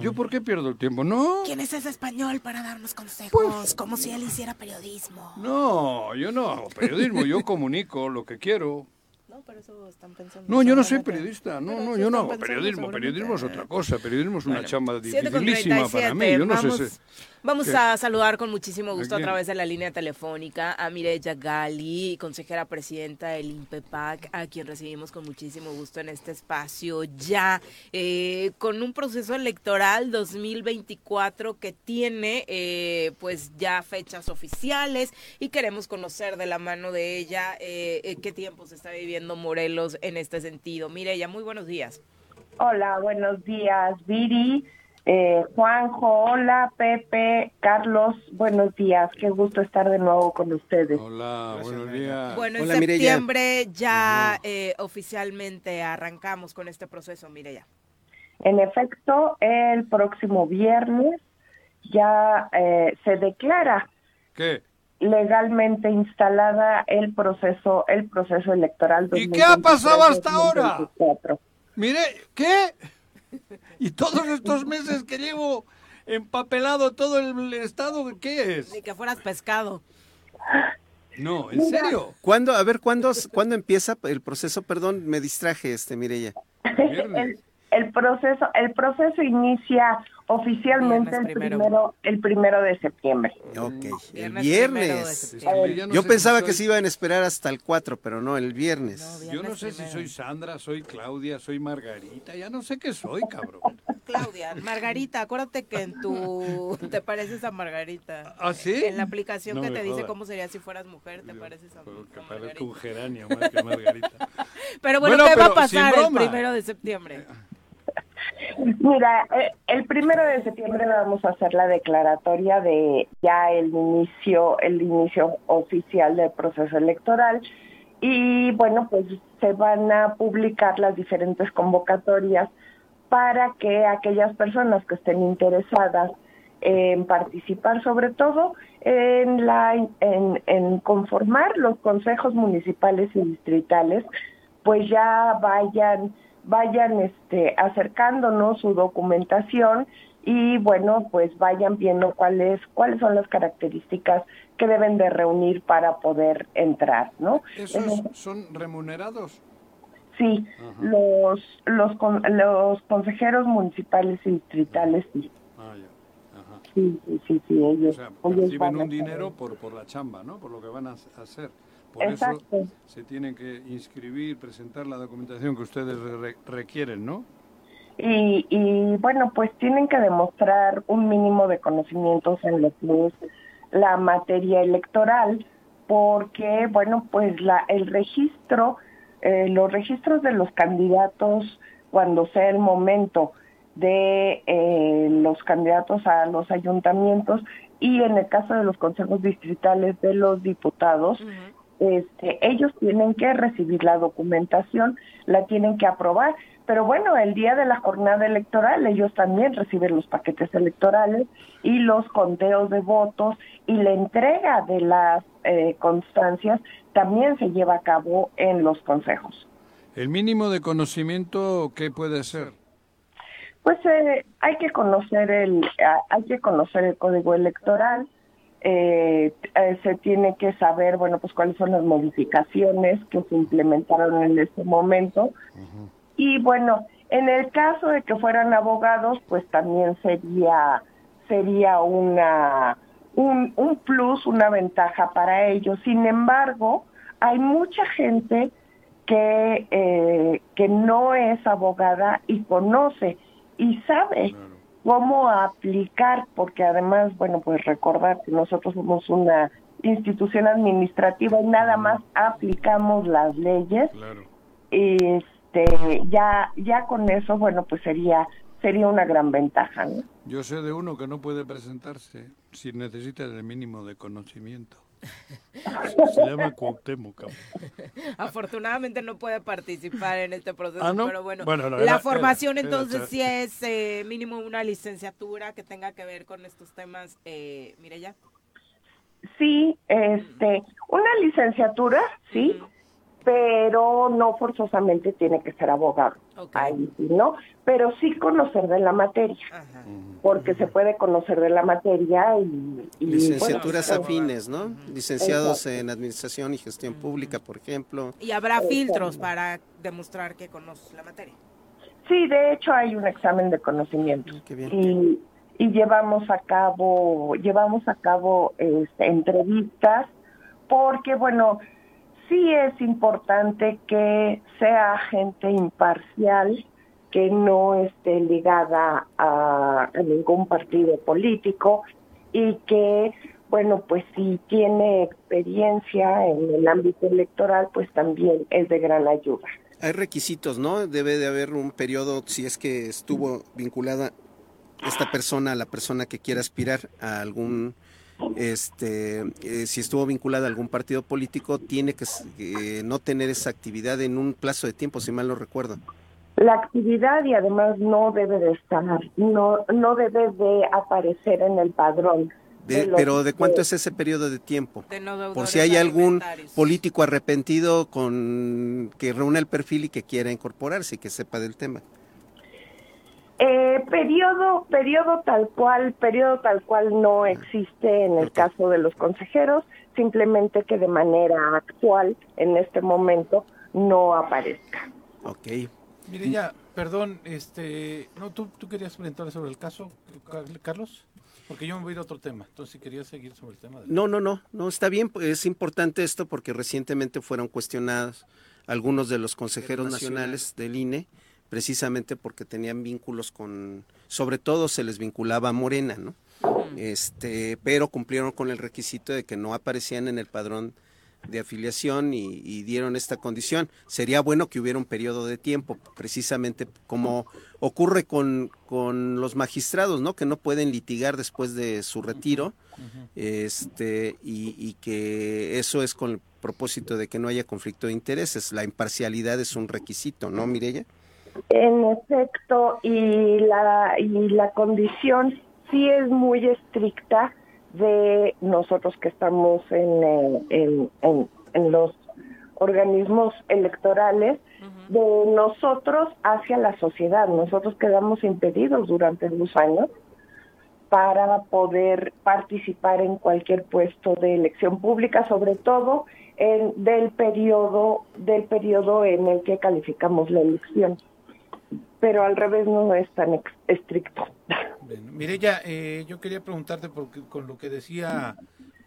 ¿Yo por qué pierdo el tiempo? No, ¿Quién es ese español para darnos consejos? Pues, como si él hiciera periodismo. no, yo no hago periodismo, yo comunico lo que quiero. No, pero eso están pensando. No, yo no soy periodista, no, no, sí yo no hago periodismo, periodismo es otra cosa, periodismo es una Bueno, chamba 7 con dificilísima para mí, 37, yo no vamos, sé si... Vamos ¿Qué? a saludar con muchísimo gusto ¿A través de la línea telefónica a Mireya Gali, consejera presidenta del INPEPAC, a quien recibimos con muchísimo gusto en este espacio ya eh, con un proceso electoral 2024 que tiene eh, pues ya fechas oficiales y queremos conocer de la mano de ella eh, eh, qué tiempo se está viviendo Morelos en este sentido. Mireya, muy buenos días. Hola, buenos días, Viri, eh, Juanjo, hola, Pepe, Carlos, buenos días, qué gusto estar de nuevo con ustedes. Hola, buenos días. Bueno, en Hola, septiembre ya eh, oficialmente arrancamos con este proceso, Mireya. En efecto, el próximo viernes ya eh, se declara ¿Qué? legalmente instalada el proceso, el proceso electoral. ¿Y qué ha pasado hasta ahora? 2024. Mire, ¿qué? Y todos estos meses que llevo empapelado todo el estado, ¿qué es? Ni que fueras pescado. No, ¿en serio? ¿Cuándo, a ver, ¿cuándo, ¿cuándo empieza el proceso? Perdón, me distraje, este, Mireya. el, el proceso, el proceso inicia oficialmente el primero. primero, el primero de septiembre. Ok, el Viernes septiembre. No Yo sé pensaba si que soy- se iban a esperar hasta el 4, pero no, el viernes. Yo no sé si soy Sandra, soy Claudia, soy Margarita, ya no sé qué soy, cabrón. *laughs* Claudia, Margarita, acuérdate que en tu *laughs* te pareces a Margarita. ¿Ah, sí? En la aplicación No que te dice cómo sería si fueras mujer, te pareces a, que a Margarita. un geranio más que Margarita. *laughs* Pero bueno, Bueno, ¿qué va a pasar el primero de septiembre? Mira, eh, el primero de septiembre vamos a hacer la declaratoria de ya el inicio, el inicio oficial del proceso electoral. Y bueno, pues se van a publicar las diferentes convocatorias para que aquellas personas que estén interesadas en participar, sobre todo en, la, en, en conformar los consejos municipales y distritales, pues ya vayan vayan este acercándonos su documentación y bueno pues vayan viendo cuáles cuáles son las características que deben de reunir para poder entrar no ¿Esos son remunerados? sí los los los consejeros municipales y distritales sí Ah, ya. Ajá. sí sí sí, sí, ellos, O sea, ellos reciben un dinero por, por la chamba, ¿no? Por lo que van a ha- hacer. Por Exacto. eso se tienen que inscribir, presentar la documentación que ustedes re- requieren, ¿no? y, y bueno, pues tienen que demostrar un mínimo de conocimientos en lo que es la materia electoral, porque bueno, pues la, el registro, eh, los registros de los candidatos cuando sea el momento de eh, los candidatos a los ayuntamientos y en el caso de los consejos distritales de los diputados, este, ellos tienen que recibir la documentación, la tienen que aprobar, pero bueno, el día de la jornada electoral ellos también reciben los paquetes electorales y los conteos de votos y la entrega de las eh, constancias también se lleva a cabo en los consejos. El mínimo de conocimiento, ¿qué puede ser? Pues eh, hay que conocer el hay que conocer el código electoral, eh, eh, se tiene que saber bueno pues cuáles son las modificaciones que se implementaron en este momento. Y bueno en el caso de que fueran abogados pues también sería sería una un, un plus una ventaja para ellos. Sin embargo hay mucha gente que que, que no es abogada y conoce y sabe cómo aplicar, porque además, bueno, pues recordar que nosotros somos una institución administrativa y nada más aplicamos las leyes. Este, ya, ya con eso, bueno, pues sería, sería una gran ventaja, ¿no? Yo sé de uno que no puede presentarse si necesita el mínimo de conocimiento. Se llama Cuauhtémoc. cabrón. Afortunadamente no puede participar en este proceso, Ah, ¿no? pero bueno, Bueno, no, la era- formación era- era entonces sí es eh, mínimo una licenciatura que tenga que ver con estos temas, eh, Mireya. Sí, este, una licenciatura, sí, pero no forzosamente tiene que ser abogado. Ahí sí, ¿no? Pero sí conocer de la materia, porque se puede conocer de la materia y... y, Licenciaturas bueno, afines, ¿no? Licenciados en Administración y Gestión Pública, por ejemplo. Y habrá filtros para demostrar que conoces la materia. Sí, de hecho hay un examen de conocimiento. Y, y llevamos a cabo llevamos a cabo este, entrevistas porque bueno sí es importante que sea gente imparcial que no esté ligada a, ningún partido político y que bueno pues si tiene experiencia en el ámbito electoral pues también es de gran ayuda. Hay requisitos, ¿no? Debe de haber un periodo, si es que estuvo vinculada esta persona a la persona que quiera aspirar a algún, este, eh, si estuvo vinculada a algún partido político, tiene que eh, no tener esa actividad en un plazo de tiempo, si mal no recuerdo. La actividad y además no debe de estar, no, no debe de aparecer en el padrón. De- pero ¿de cuánto es ese periodo de tiempo? De no Por si hay algún político arrepentido con que reúna el perfil y que quiera incorporarse y que sepa del tema. Eh, periodo, periodo tal cual, periodo tal cual no existe en el caso de los consejeros, simplemente que de manera actual, en este momento, no aparezca. Ok. Mire, ya, perdón, este, no, ¿tú, tú querías preguntar sobre el caso, Car- Carlos? Porque yo me voy a ir a otro tema, entonces si querías seguir sobre el tema. de- No, no, no, no, está bien, pues, es importante esto porque recientemente fueron cuestionados algunos de los consejeros nacionales del INE, precisamente porque tenían vínculos con, sobre todo se les vinculaba a Morena, ¿no? Este, pero cumplieron con el requisito de que no aparecían en el padrón de afiliación y, y dieron esta condición. Sería bueno que hubiera un periodo de tiempo, precisamente como ocurre con, con los magistrados, ¿no? Que no pueden litigar después de su retiro, este, y, y que eso es con, propósito de que no haya conflicto de intereses. La imparcialidad es un requisito, ¿no, Mireya? En efecto, y la, y la condición sí es muy estricta de nosotros que estamos en, eh, en, en- en los organismos electorales, de nosotros hacia la sociedad. Nosotros quedamos impedidos durante dos años para poder participar en cualquier puesto de elección pública, sobre todo en, del periodo del periodo en el que calificamos la elección. Pero al revés no es tan ex- estricto. *laughs* Mireya, eh, yo quería preguntarte porque con lo que decía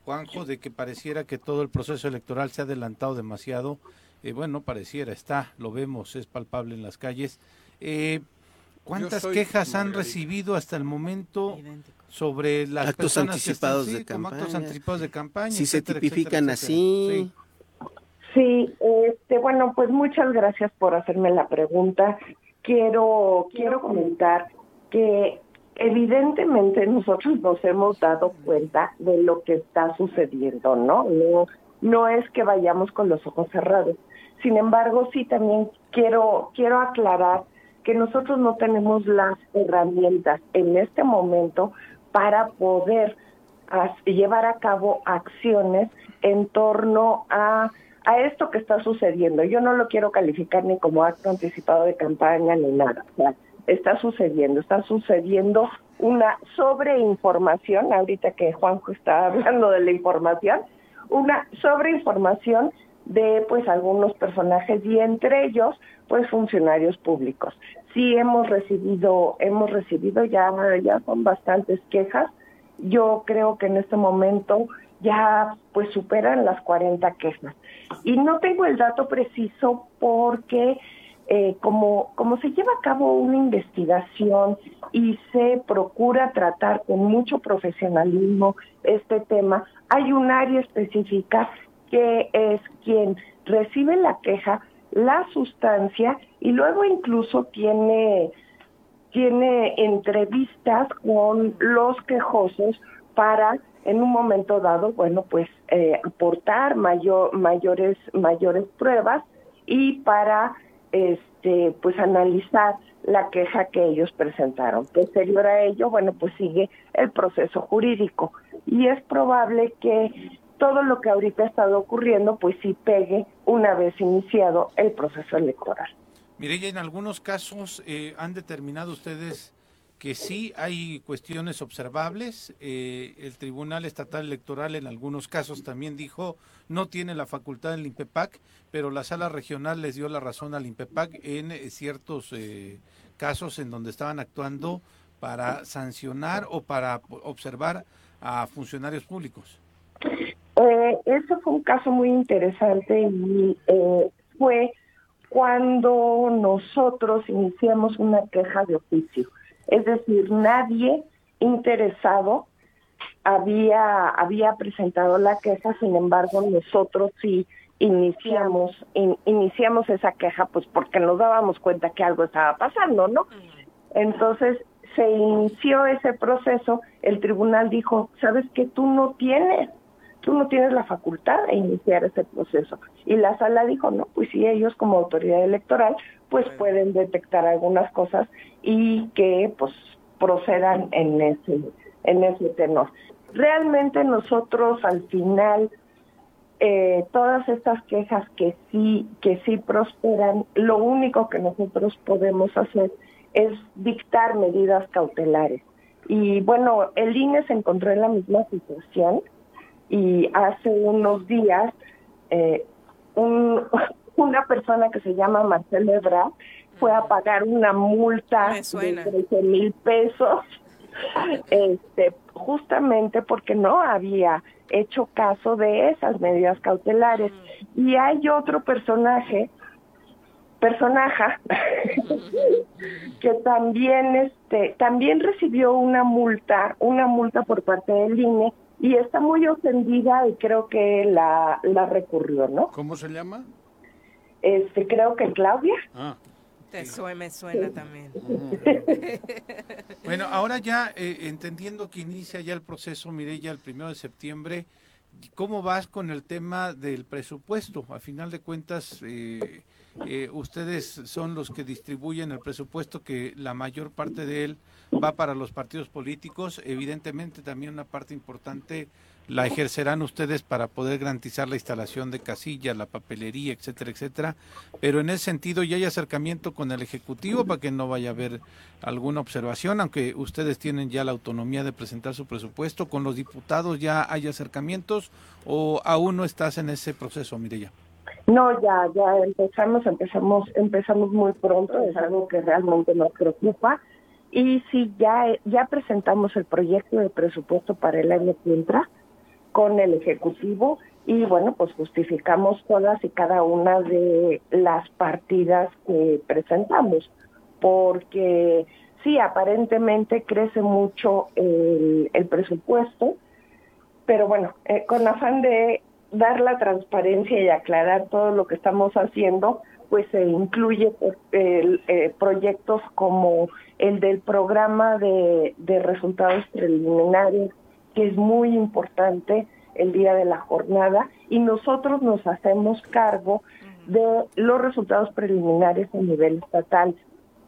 Juanjo de que pareciera que todo el proceso electoral se ha adelantado demasiado. eh, bueno, pareciera, está, lo vemos, es palpable en las calles. Eh, ¿Cuántas quejas han Margarita. recibido hasta el momento sobre las Actos personas que están- anticipados sí, de como actos campaña. anticipados de campaña? Si se etcétera, tipifican etcétera, así, Sí, este, bueno, pues muchas gracias por hacerme la pregunta. Quiero, quiero comentar que evidentemente nosotros nos hemos dado cuenta de lo que está sucediendo, ¿no? No, no es que vayamos con los ojos cerrados. Sin embargo, sí también quiero, quiero aclarar que nosotros no tenemos las herramientas en este momento para poder llevar a cabo acciones en torno a, a esto que está sucediendo. Yo no lo quiero calificar ni como acto anticipado de campaña ni nada. Está sucediendo, está sucediendo una sobreinformación, ahorita que Juanjo está *laughs* hablando de la información, una sobreinformación de pues algunos personajes y entre ellos pues funcionarios públicos. Sí hemos recibido hemos recibido ya ya son bastantes quejas. Yo creo que en este momento ya pues superan las 40 quejas. Y no tengo el dato preciso porque eh, como, como se lleva a cabo una investigación y se procura tratar con mucho profesionalismo este tema, hay un área específica que es quien recibe la queja, la sustancia y luego incluso tiene, tiene entrevistas con los quejosos para en un momento dado, bueno, pues eh, aportar mayor, mayores, mayores pruebas y para este pues analizar la queja que ellos presentaron. Posterior a ello, bueno, pues sigue el proceso jurídico y es probable que todo lo que ahorita ha estado ocurriendo pues sí pegue una vez iniciado el proceso electoral. Mireya, en algunos casos eh, han determinado ustedes que sí hay cuestiones observables. Eh, el Tribunal Estatal Electoral en algunos casos también dijo no tiene la facultad del INPEPAC, pero la sala regional les dio la razón al INPEPAC en eh, ciertos eh, casos en donde estaban actuando para sancionar o para observar a funcionarios públicos. Eh, ese fue un caso muy interesante y eh, fue cuando nosotros iniciamos una queja de oficio. Es decir, nadie interesado había, había presentado la queja, sin embargo, nosotros sí iniciamos, in- iniciamos esa queja, pues porque nos dábamos cuenta que algo estaba pasando, ¿no? Entonces se inició ese proceso, el tribunal dijo, sabes que tú no tienes, tú no tienes la facultad de iniciar ese proceso. Y la sala dijo, no, pues sí, ellos como autoridad electoral, pues pueden detectar algunas cosas y que pues procedan en ese, en ese tenor. Realmente nosotros al final eh, todas estas quejas que sí que sí prosperan, lo único que nosotros podemos hacer es dictar medidas cautelares. Y bueno, el INE se encontró en la misma situación y hace unos días eh, un- *laughs* una persona que se llama Marcelo Ebrard fue a pagar una multa de 13 mil pesos *laughs* este, justamente porque no había hecho caso de esas medidas cautelares. Y hay otro personaje, personaja, *laughs* que también, este, también recibió una multa, una multa por parte del INE y está muy ofendida y creo que la, la recurrió, ¿no? ¿Cómo se llama? Este, creo que Claudia. Ah. Te suena, me suena también. *laughs* Bueno, ahora ya eh, entendiendo que inicia ya el proceso, Mireya, el primero de septiembre, ¿cómo vas con el tema del presupuesto? A final de cuentas, eh, eh, ustedes son los que distribuyen el presupuesto, que la mayor parte de él va para los partidos políticos. Evidentemente, también una parte importante la ejercerán ustedes para poder garantizar la instalación de casillas, la papelería, etcétera, etcétera. Pero en ese sentido ya hay acercamiento con el Ejecutivo para que no vaya a haber alguna observación, aunque ustedes tienen ya la autonomía de presentar su presupuesto. ¿Con los diputados ya hay acercamientos o aún no estás en ese proceso, Mireya? No, ya, ya empezamos, empezamos, empezamos muy pronto, es algo que realmente nos preocupa. Y sí, ya, ya presentamos el proyecto de presupuesto para el año que entra con el Ejecutivo y bueno, pues justificamos todas y cada una de las partidas que presentamos, porque sí, aparentemente crece mucho el, el presupuesto, pero bueno, eh, con afán de dar la transparencia y aclarar todo lo que estamos haciendo, pues se incluye eh, eh, proyectos como el del programa de, de resultados preliminares, que es muy importante el día de la jornada, y nosotros nos hacemos cargo de los resultados preliminares a nivel estatal.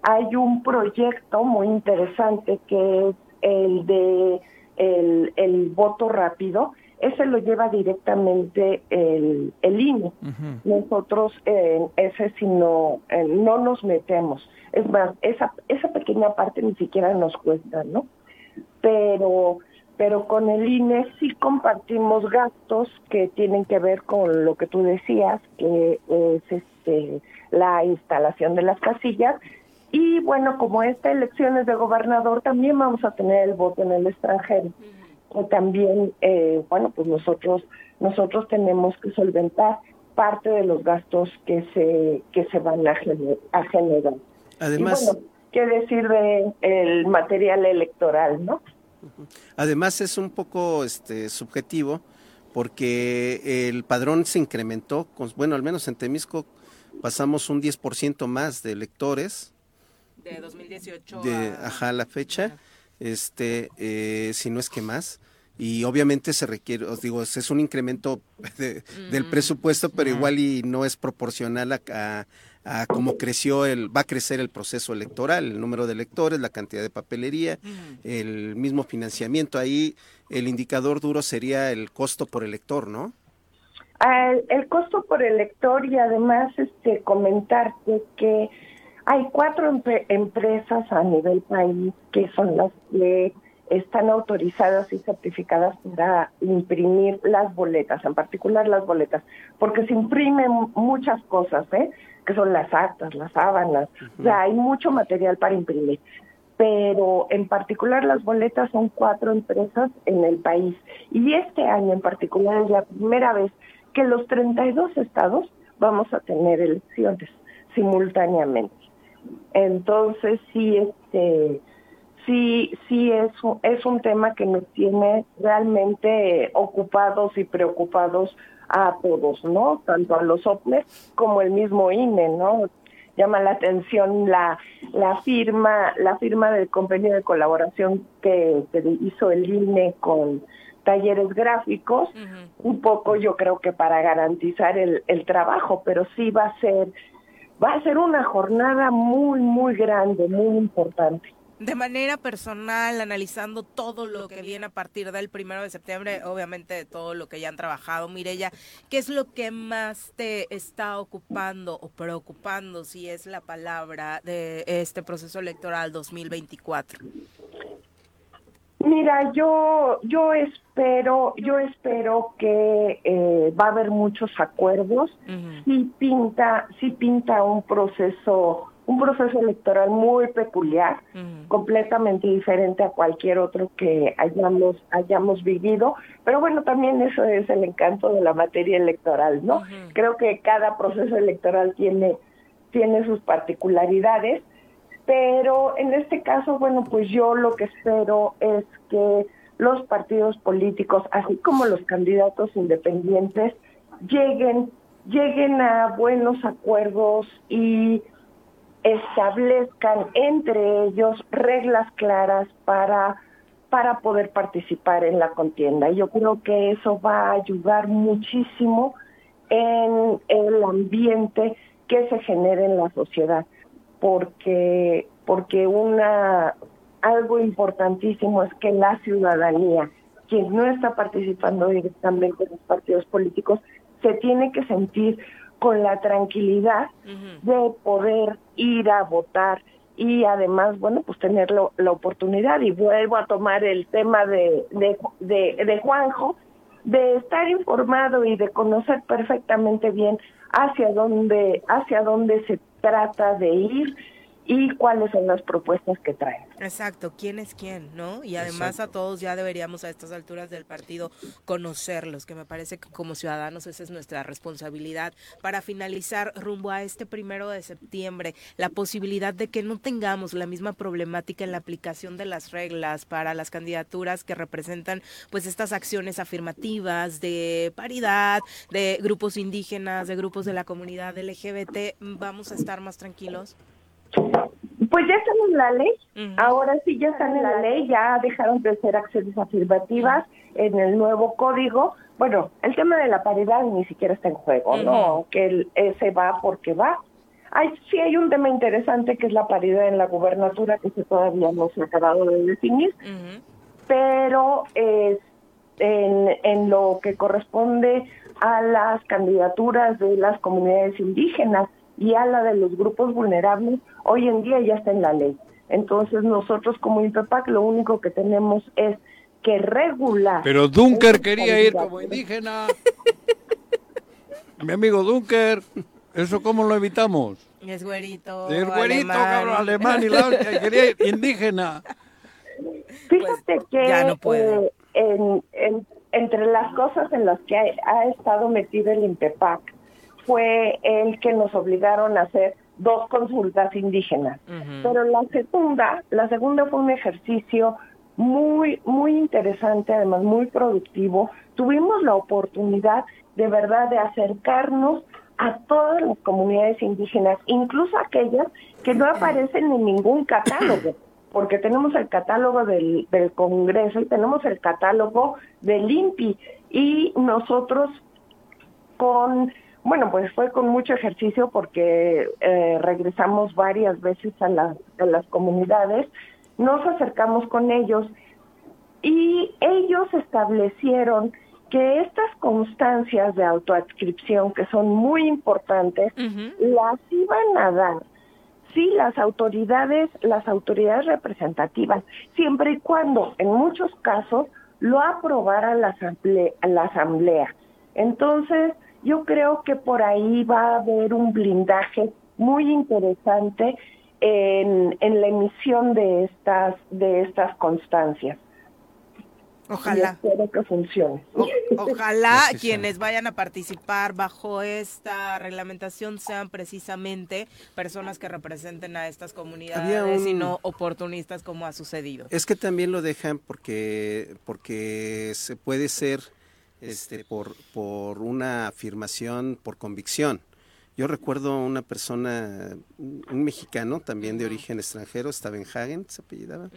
Hay un proyecto muy interesante que es el de el, el voto rápido, ese lo lleva directamente el, el INE. Nosotros en ese si no, eh, no nos metemos. Es más, esa, esa pequeña parte ni siquiera nos cuesta, ¿no? Pero pero con el INE sí compartimos gastos que tienen que ver con lo que tú decías, que es este, la instalación de las casillas. Y bueno, como esta elección es de gobernador, también vamos a tener el voto en el extranjero. Y también, eh, bueno, pues nosotros nosotros tenemos que solventar parte de los gastos que se que se van a, a generar. Además, y bueno, qué decir de el material electoral, ¿no? Además es un poco este, subjetivo porque el padrón se incrementó, con, bueno, al menos en Temisco pasamos un 10% más de electores. De 2018 de, a... Ajá, la fecha, este, eh, si no es que más. Y obviamente se requiere, os digo, es un incremento *laughs* de, del presupuesto, pero igual y no es proporcional a, a a cómo creció el, va a crecer el proceso electoral, el número de electores, la cantidad de papelería, el mismo financiamiento. Ahí el indicador duro sería el costo por elector, ¿no? El, el costo por elector y además este comentarte que hay cuatro empre- empresas a nivel país que son las que están autorizadas y certificadas para imprimir las boletas, en particular las boletas, porque se imprimen muchas cosas, ¿eh? que son las actas, las sábanas, o sea, hay mucho material para imprimir. Pero en particular las boletas son cuatro empresas en el país. Y este año en particular es la primera vez que los 32 estados vamos a tener elecciones simultáneamente. Entonces sí, este, sí, sí es un, es un tema que nos tiene realmente ocupados y preocupados a todos, ¿no? Tanto a los OPLES como el mismo INE, ¿no? Llama la atención la, la firma, la firma del convenio de colaboración que, que hizo el INE con talleres gráficos, un poco yo creo que para garantizar el, el trabajo, pero sí va a ser, va a ser una jornada muy, muy grande, muy importante. De manera personal, analizando todo lo que viene a partir del primero de septiembre, obviamente de todo lo que ya han trabajado, Mirella, ¿qué es lo que más te está ocupando o preocupando, si es la palabra, de este proceso electoral 2024? Mira, yo yo espero yo espero que eh, va a haber muchos acuerdos. Sí pinta sí pinta un proceso un proceso electoral muy peculiar, completamente diferente a cualquier otro que hayamos hayamos vivido. Pero bueno, también eso es el encanto de la materia electoral, ¿no? Creo que cada proceso electoral tiene tiene sus particularidades pero en este caso, bueno, pues yo lo que espero es que los partidos políticos, así como los candidatos independientes, lleguen, lleguen a buenos acuerdos y establezcan entre ellos reglas claras para para poder participar en la contienda. Yo creo que eso va a ayudar muchísimo en el ambiente que se genere en la sociedad, porque porque una algo importantísimo es que la ciudadanía, quien no está participando directamente en los partidos políticos, se tiene que sentir con la tranquilidad de poder ir a votar y además, bueno, pues tener lo- la oportunidad, y vuelvo a tomar el tema de, de, de, de Juanjo, de estar informado y de conocer perfectamente bien hacia dónde, hacia dónde se trata de ir y cuáles son las propuestas que traen. Exacto, quién es quién, ¿no? Y además a todos ya deberíamos a estas alturas del partido conocerlos, que me parece que como ciudadanos esa es nuestra responsabilidad. Para finalizar, rumbo a este primero de septiembre, la posibilidad de que no tengamos la misma problemática en la aplicación de las reglas para las candidaturas que representan pues estas acciones afirmativas de paridad, de grupos indígenas, de grupos de la comunidad LGBT, ¿vamos a estar más tranquilos? Pues ya están en la ley, ahora sí ya están en la ley, ya dejaron de ser acciones afirmativas en el nuevo código. Bueno, el tema de la paridad ni siquiera está en juego, ¿no? Que el, ese va porque va. Hay, sí hay un tema interesante que es la paridad en la gubernatura, que ese todavía no se ha acabado de definir, pero es en, en lo que corresponde a las candidaturas de las comunidades indígenas y a la de los grupos vulnerables, hoy en día ya está en la ley. Entonces nosotros como INPEPAC lo único que tenemos es que regular. Pero Dunker quería ir como indígena. Mi amigo Dunker, ¿eso cómo lo evitamos? Es güerito. El güerito, alemán. cabrón, alemán y la otra, quería ir indígena. Fíjate que ya no puede. eh, en- en- entre las cosas en las que ha, ha estado metido el INPEPAC fue el que nos obligaron a hacer dos consultas indígenas. Pero la segunda, la segunda fue un ejercicio muy, muy interesante, además muy productivo. Tuvimos la oportunidad de verdad de acercarnos a todas las comunidades indígenas, incluso aquellas que no aparecen en ningún catálogo, *clears throat* porque tenemos el catálogo del, del Congreso y tenemos el catálogo del INPI y nosotros con, bueno, pues fue con mucho ejercicio porque eh, regresamos varias veces a, las a las comunidades, nos acercamos con ellos y ellos establecieron que estas constancias de autoadscripción, que son muy importantes, las iban a dar sí las autoridades, las autoridades representativas, siempre y cuando en muchos casos lo aprobara la asamblea, la asamblea. Entonces, yo creo que por ahí va a haber un blindaje muy interesante en, en la emisión de estas de estas constancias. Ojalá. Y espero que funcione. Ojalá quienes vayan a participar bajo esta reglamentación sean precisamente personas que representen a estas comunidades un- y no oportunistas como ha sucedido. Es que también lo dejan porque, porque se puede ser este, por, por una afirmación, por convicción. Yo recuerdo una persona, un mexicano también de origen extranjero, Stavenhagen, se apellidaba,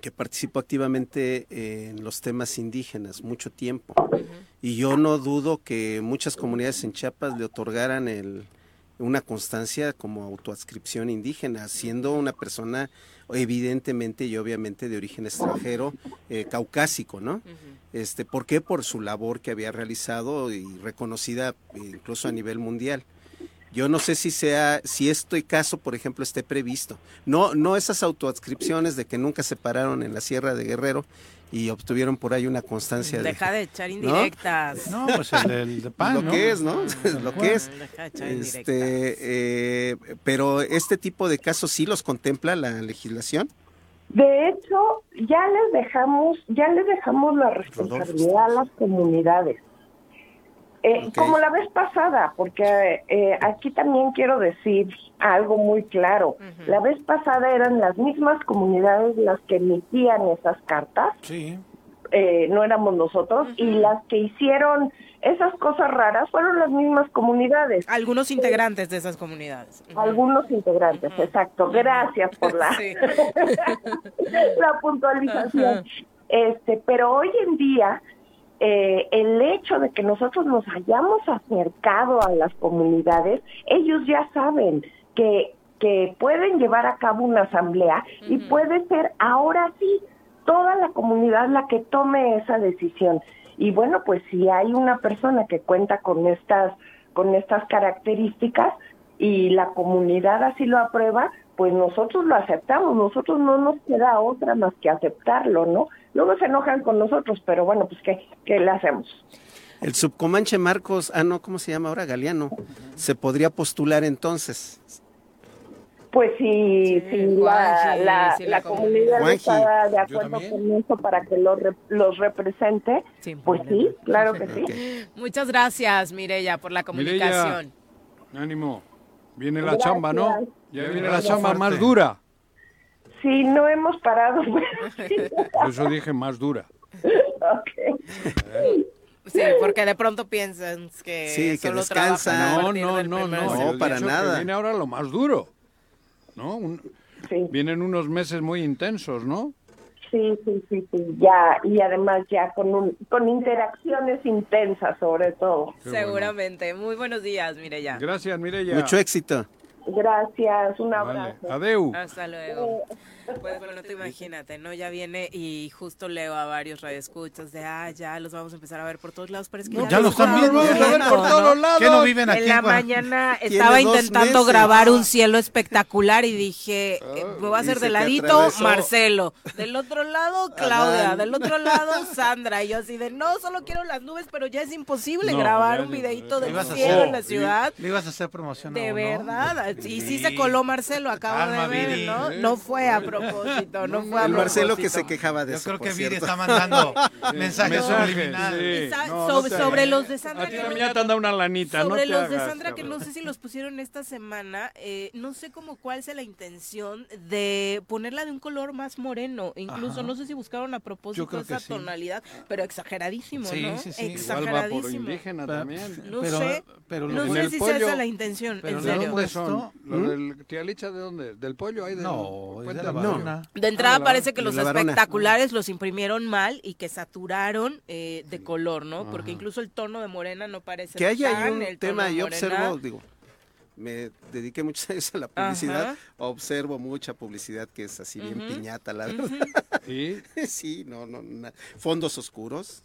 que participó activamente en los temas indígenas mucho tiempo. Y yo no dudo que muchas comunidades en Chiapas le otorgaran el, una constancia como autoadscripción indígena, siendo una persona evidentemente y obviamente de origen extranjero, eh, caucásico, ¿no? Este, ¿Por qué? Por su labor que había realizado y reconocida eh, incluso a nivel mundial. Yo no sé si sea, si este caso, por ejemplo, esté previsto. No, no esas autoadscripciones de que nunca se pararon en la Sierra de Guerrero y obtuvieron por ahí una constancia de, Deja de echar ¿no? indirectas. No, pues el, de pan, lo ¿no? que es, ¿no? *laughs* lo que es. Deja de echar indirectas. Este, eh, pero este tipo de casos sí los contempla la legislación. De hecho, ya les dejamos, ya les dejamos la responsabilidad a las comunidades. Eh. Como la vez pasada, porque eh, aquí también quiero decir algo muy claro. La vez pasada eran las mismas comunidades las que emitían esas cartas. Sí. eh, no éramos nosotros y las que hicieron esas cosas raras fueron las mismas comunidades. Algunos integrantes de esas comunidades. Algunos integrantes, exacto. Gracias por la, *laughs* la puntualización. Este, pero hoy en día eh, el hecho de que nosotros nos hayamos acercado a las comunidades, ellos ya saben que que pueden llevar a cabo una asamblea y puede ser ahora sí toda la comunidad la que tome esa decisión. Y bueno, pues si hay una persona que cuenta con estas con estas características y la comunidad así lo aprueba, pues nosotros lo aceptamos, nosotros no nos queda otra más que aceptarlo, ¿no? Luego se enojan con nosotros, pero bueno, pues ¿qué, qué le hacemos? El subcomanche Marcos, ah, no, ¿cómo se llama ahora? Galeano, se podría postular entonces. Pues si, si la, la, si la la comunidad Juanji. está de acuerdo con eso para que los, los represente, pues sí, claro que sí. Muchas gracias, Mireya, por la comunicación. Ánimo. Viene la Gracias. chamba, ¿no? Ya viene la chamba más dura. Sí, no hemos parado. Por eso dije más dura. Sí, porque de pronto piensan que Sí, que solo descansan. No, no, no, no. he para nada. Viene ahora lo más duro. ¿No? Un- Vienen unos meses muy intensos, ¿no? Sí, sí, sí, sí, ya, y además ya con, un, con interacciones intensas sobre todo. Seguramente. Muy buenos días, Mireya. Gracias, Mireya. Mucho éxito. Gracias, un abrazo. Adeu. Hasta luego. Pues bueno, tú imagínate, ¿no? Ya viene y justo leo a varios radioescuchas de, ah, ya los vamos a empezar a ver por todos lados, pero es que No, ya, ya los lo están viendo, estamos ya lo ven por todos ¿no? lados. ¿Qué no viven aquí En la mañana estaba intentando meses. grabar un cielo espectacular y dije, eh, me voy a hacer de ladito. Marcelo, del otro lado *laughs* Claudia, del otro lado *laughs* Sandra, y yo así de, no, solo quiero las nubes, pero ya es imposible No, grabar ya un videito del a cielo hacer- en la ciudad. Le ibas a hacer promoción a De verdad, y sí se coló Marcelo, acabo de ver. ¿no? No fue a propósito, no fue a El Marcelo que se quejaba de Yo eso. creo por que Viri cierto. está mandando *laughs* mensajes subliminales. No, sobre, no los de Sandra A ti que también ya te dado una lanita, sobre los de Sandra que no sé si los pusieron esta semana, eh, no sé cómo cuál sea la intención de ponerla de un color más moreno, incluso Ajá. no sé si buscaron a propósito Yo creo esa sí. tonalidad, pero exageradísimo, Sí, ¿no? sí, sí. Igual va por Exageradísimo. indígena Pero- también. No Pero- sé, pero lo no sé si pollo- sea esa la intención, pero en serio. ¿Dónde puesto, son? ¿Los ¿Mm? del tía Licha de dónde? ¿Del pollo? De No, de. De entrada Ah, parece que de los espectaculares los imprimieron mal y que saturaron eh, de color, ¿no? Porque incluso el tono de morena no parece Que haya ahí un el tema, yo observo, digo, me dediqué muchos *laughs* años a la publicidad, Ajá. observo mucha publicidad que es así bien piñata, la verdad. *laughs* ¿Sí? *laughs* Sí, no, no, na- fondos oscuros,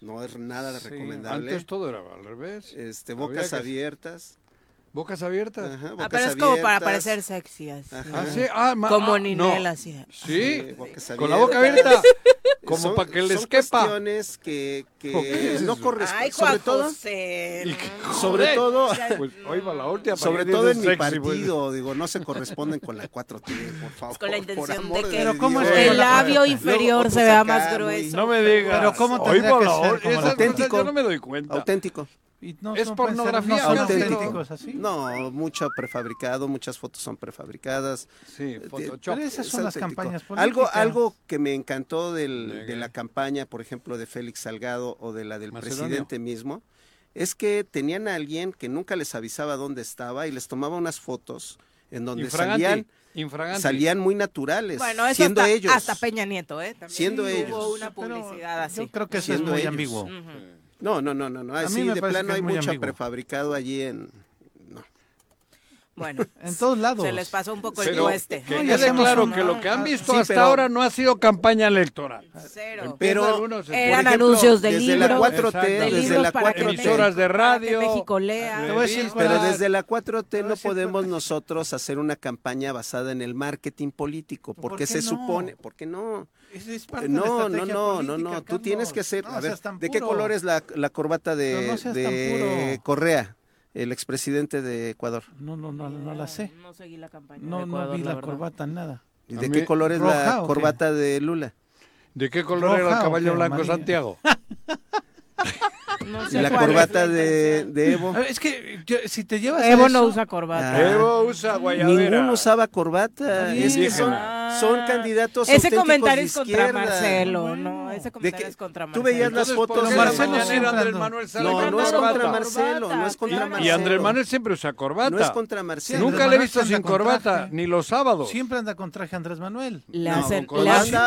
no es nada Sí, recomendable. Antes todo era al revés. Este, bocas que- abiertas. ¿Bocas abiertas? Ajá, Ah, bocas pero es como para abiertas. parecer sexy así. Ajá. Ah, sí. Ah, ma- Como ah, Ninel no. así. Sí, Sí, bocas con la boca abiertas. abierta. *laughs* Como Son- para que les son quepa. cuestiones que, que ¿O *laughs* qué es no corresponden, sobre todo, José, *laughs* Y no. que- sobre todo, Pues hoy va la última. sobre todo en dices mi sexy, pues. partido, digo, no se corresponden con la 4T, por favor. Con la intención de que Pero ¿cómo es que el labio inferior se vea más grueso. No me digas. Pero ¿cómo Hoy tendría va que ser? cosas yo no me doy cuenta. Auténtico. Y no Es son- pueden ser- pornografía, no son auténticos así. No, mucho prefabricado, muchas fotos son prefabricadas. Sí, Eh, Photoshop. Pero esas es son las auténtico. campañas Algo, políticas. algo que me encantó del- ¿De la campaña, por ejemplo, de Félix Salgado o de la del Macedonio. presidente mismo, es que tenían a alguien que nunca les avisaba dónde estaba y les tomaba unas fotos en donde Infraganti, salían, infraganti. salían muy naturales, Bueno, eso siendo hasta, ellos. hasta Peña Nieto, ¿eh? También Siendo hubo ellos. una Pero publicidad así. Yo creo que eso es muy ellos. ambiguo. Ujú. No, no, no, no, no. A mí Así me de plano que hay mucho prefabricado allí en... No. Bueno, *laughs* En todos lados. se les pasó un poco el tueste. que No, quede claro una- que lo que han visto sí, hasta pero- ahora no ha sido campaña electoral. Cero. Pero algunos, por eran ejemplo, anuncios de desde la libros, 4T, de desde libros la para que 4T, emisoras de radio. México lea. Te voy a decir Pero es- desde la 4T Te voy a no podemos nosotros hacer una campaña basada en el marketing político, ¿Por porque qué se no? supone, ¿por qué no? Es parte de la No, no, no, no, no, tú tienes que hacer, No a ver, ¿de qué color es la, la corbata de, no de. Correa, el expresidente de Ecuador? No, no, no, no la sé. No seguí la campaña. No, de no Ecuador, vi la corbata, nada. ¿Y de mí- qué color es ¿Roja la corbata de Lula? ¿De qué color era ¿Roja el o caballo blanco ¿Amarilla? Santiago? *laughs* No ¿Y sé la corbata de, Evo? Es que yo- si te llevas Evo no usa corbata. Ah. Evo usa guayabera. Ninguno usaba corbata. Está Es que son, Ah, son candidatos Ese comentario es contra. Marcelo, no, ese comentario que es contra tú Marcelo. veías las fotos ¿por qué de la Marcelo Andrés Manuel sale No, es contra Marcelo, no es contra Marcelo. Y Andrés Manuel siempre usa corbata. No es contra Marcelo. Nunca le he visto sin corbata, ni los sábados. Siempre anda con traje Andrés Manuel. Le hacen-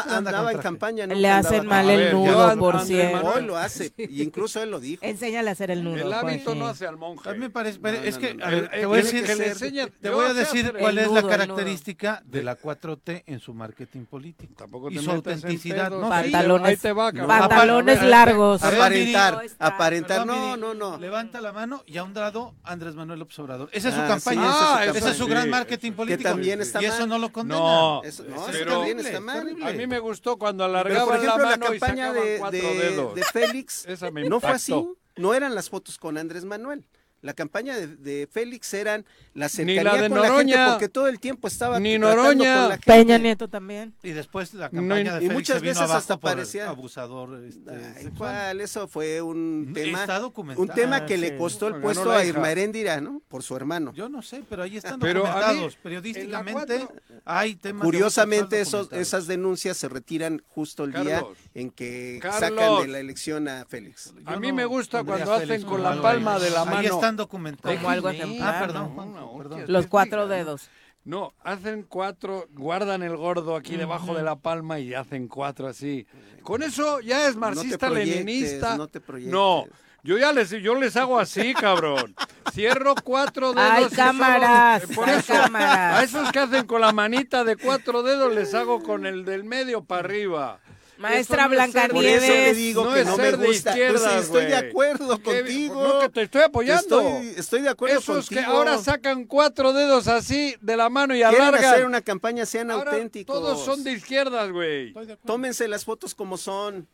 andaba en campaña. Le mal el nudo, por Andrés cierto. Manuel lo hace, y incluso él lo dijo. Enséñale a hacer el nudo. El hábito Jorge. no hace al monje. A mí me parece, No, es no, que, no, a ver, Eh, te voy a decir, que enseña- te voy a decir cuál el es nudo, la nudo. característica de la 4T en su marketing político. Tampoco y su autenticidad. No, Sí, Pantalones- va, ver, largos. Aparentar, aparentar, Perdón, no, no, no. Levanta la mano y a un lado Andrés Manuel López Obrador. Esa es su Ah, campaña. sí, esa es su esa es su gran Sí, marketing político. también está y eso mal. no lo condena. No, Eso, también está mal. A mí me gustó cuando alargaban la mano y campaña sacaban de, cuatro de- dedos. de Félix Esa me no fue así. No eran las fotos con Andrés Manuel. La campaña de, de Félix eran la Ni cercanía la de con la gente Noroña. porque todo el tiempo estaba Ni Noroña. con la gente. Peña Nieto también. Y después la No, campaña y de Félix muchas se veces hasta por parecía- abusador este. ¿cuál? Eso fue un tema, Está documentado. un tema que Ah, le costó el puesto a. Irma Heréndira, ¿no? Por su hermano. Yo no sé, pero ahí están Pero a mí, documentados. en Periodísticamente cuatro- hay temas. Curiosamente, esos, esas denuncias se retiran justo el día en que Carlos. sacan de la elección a Félix. A mí no me gusta cuando Félix hacen con la palma ahí. de la mano. Ahí están documentados. Como algo ejemplar, Ah, perdón, ¿no? Juanjo, perdón. Los cuatro dedos. No, hacen cuatro, guardan el gordo aquí debajo de la palma y hacen cuatro así. Con eso ya es marxista leninista. no te proyectes. No, yo ya les yo les hago así, cabrón. Cierro cuatro dedos. Hay y solo- cámaras, por hay eso, cámaras. A esos que hacen con la manita de cuatro dedos les hago con el del medio para arriba. Maestra Eso no es ser- Por eso le digo No que es no me ser de gusta. Pues estoy de acuerdo ¿Qué? contigo. No, que te estoy apoyando. Estoy, estoy de acuerdo Esos contigo. que ahora sacan cuatro dedos así de la mano y Quieren alargan. hacer una campaña, sean Ahora auténticos. Todos son de izquierdas, güey. Tómense las fotos como son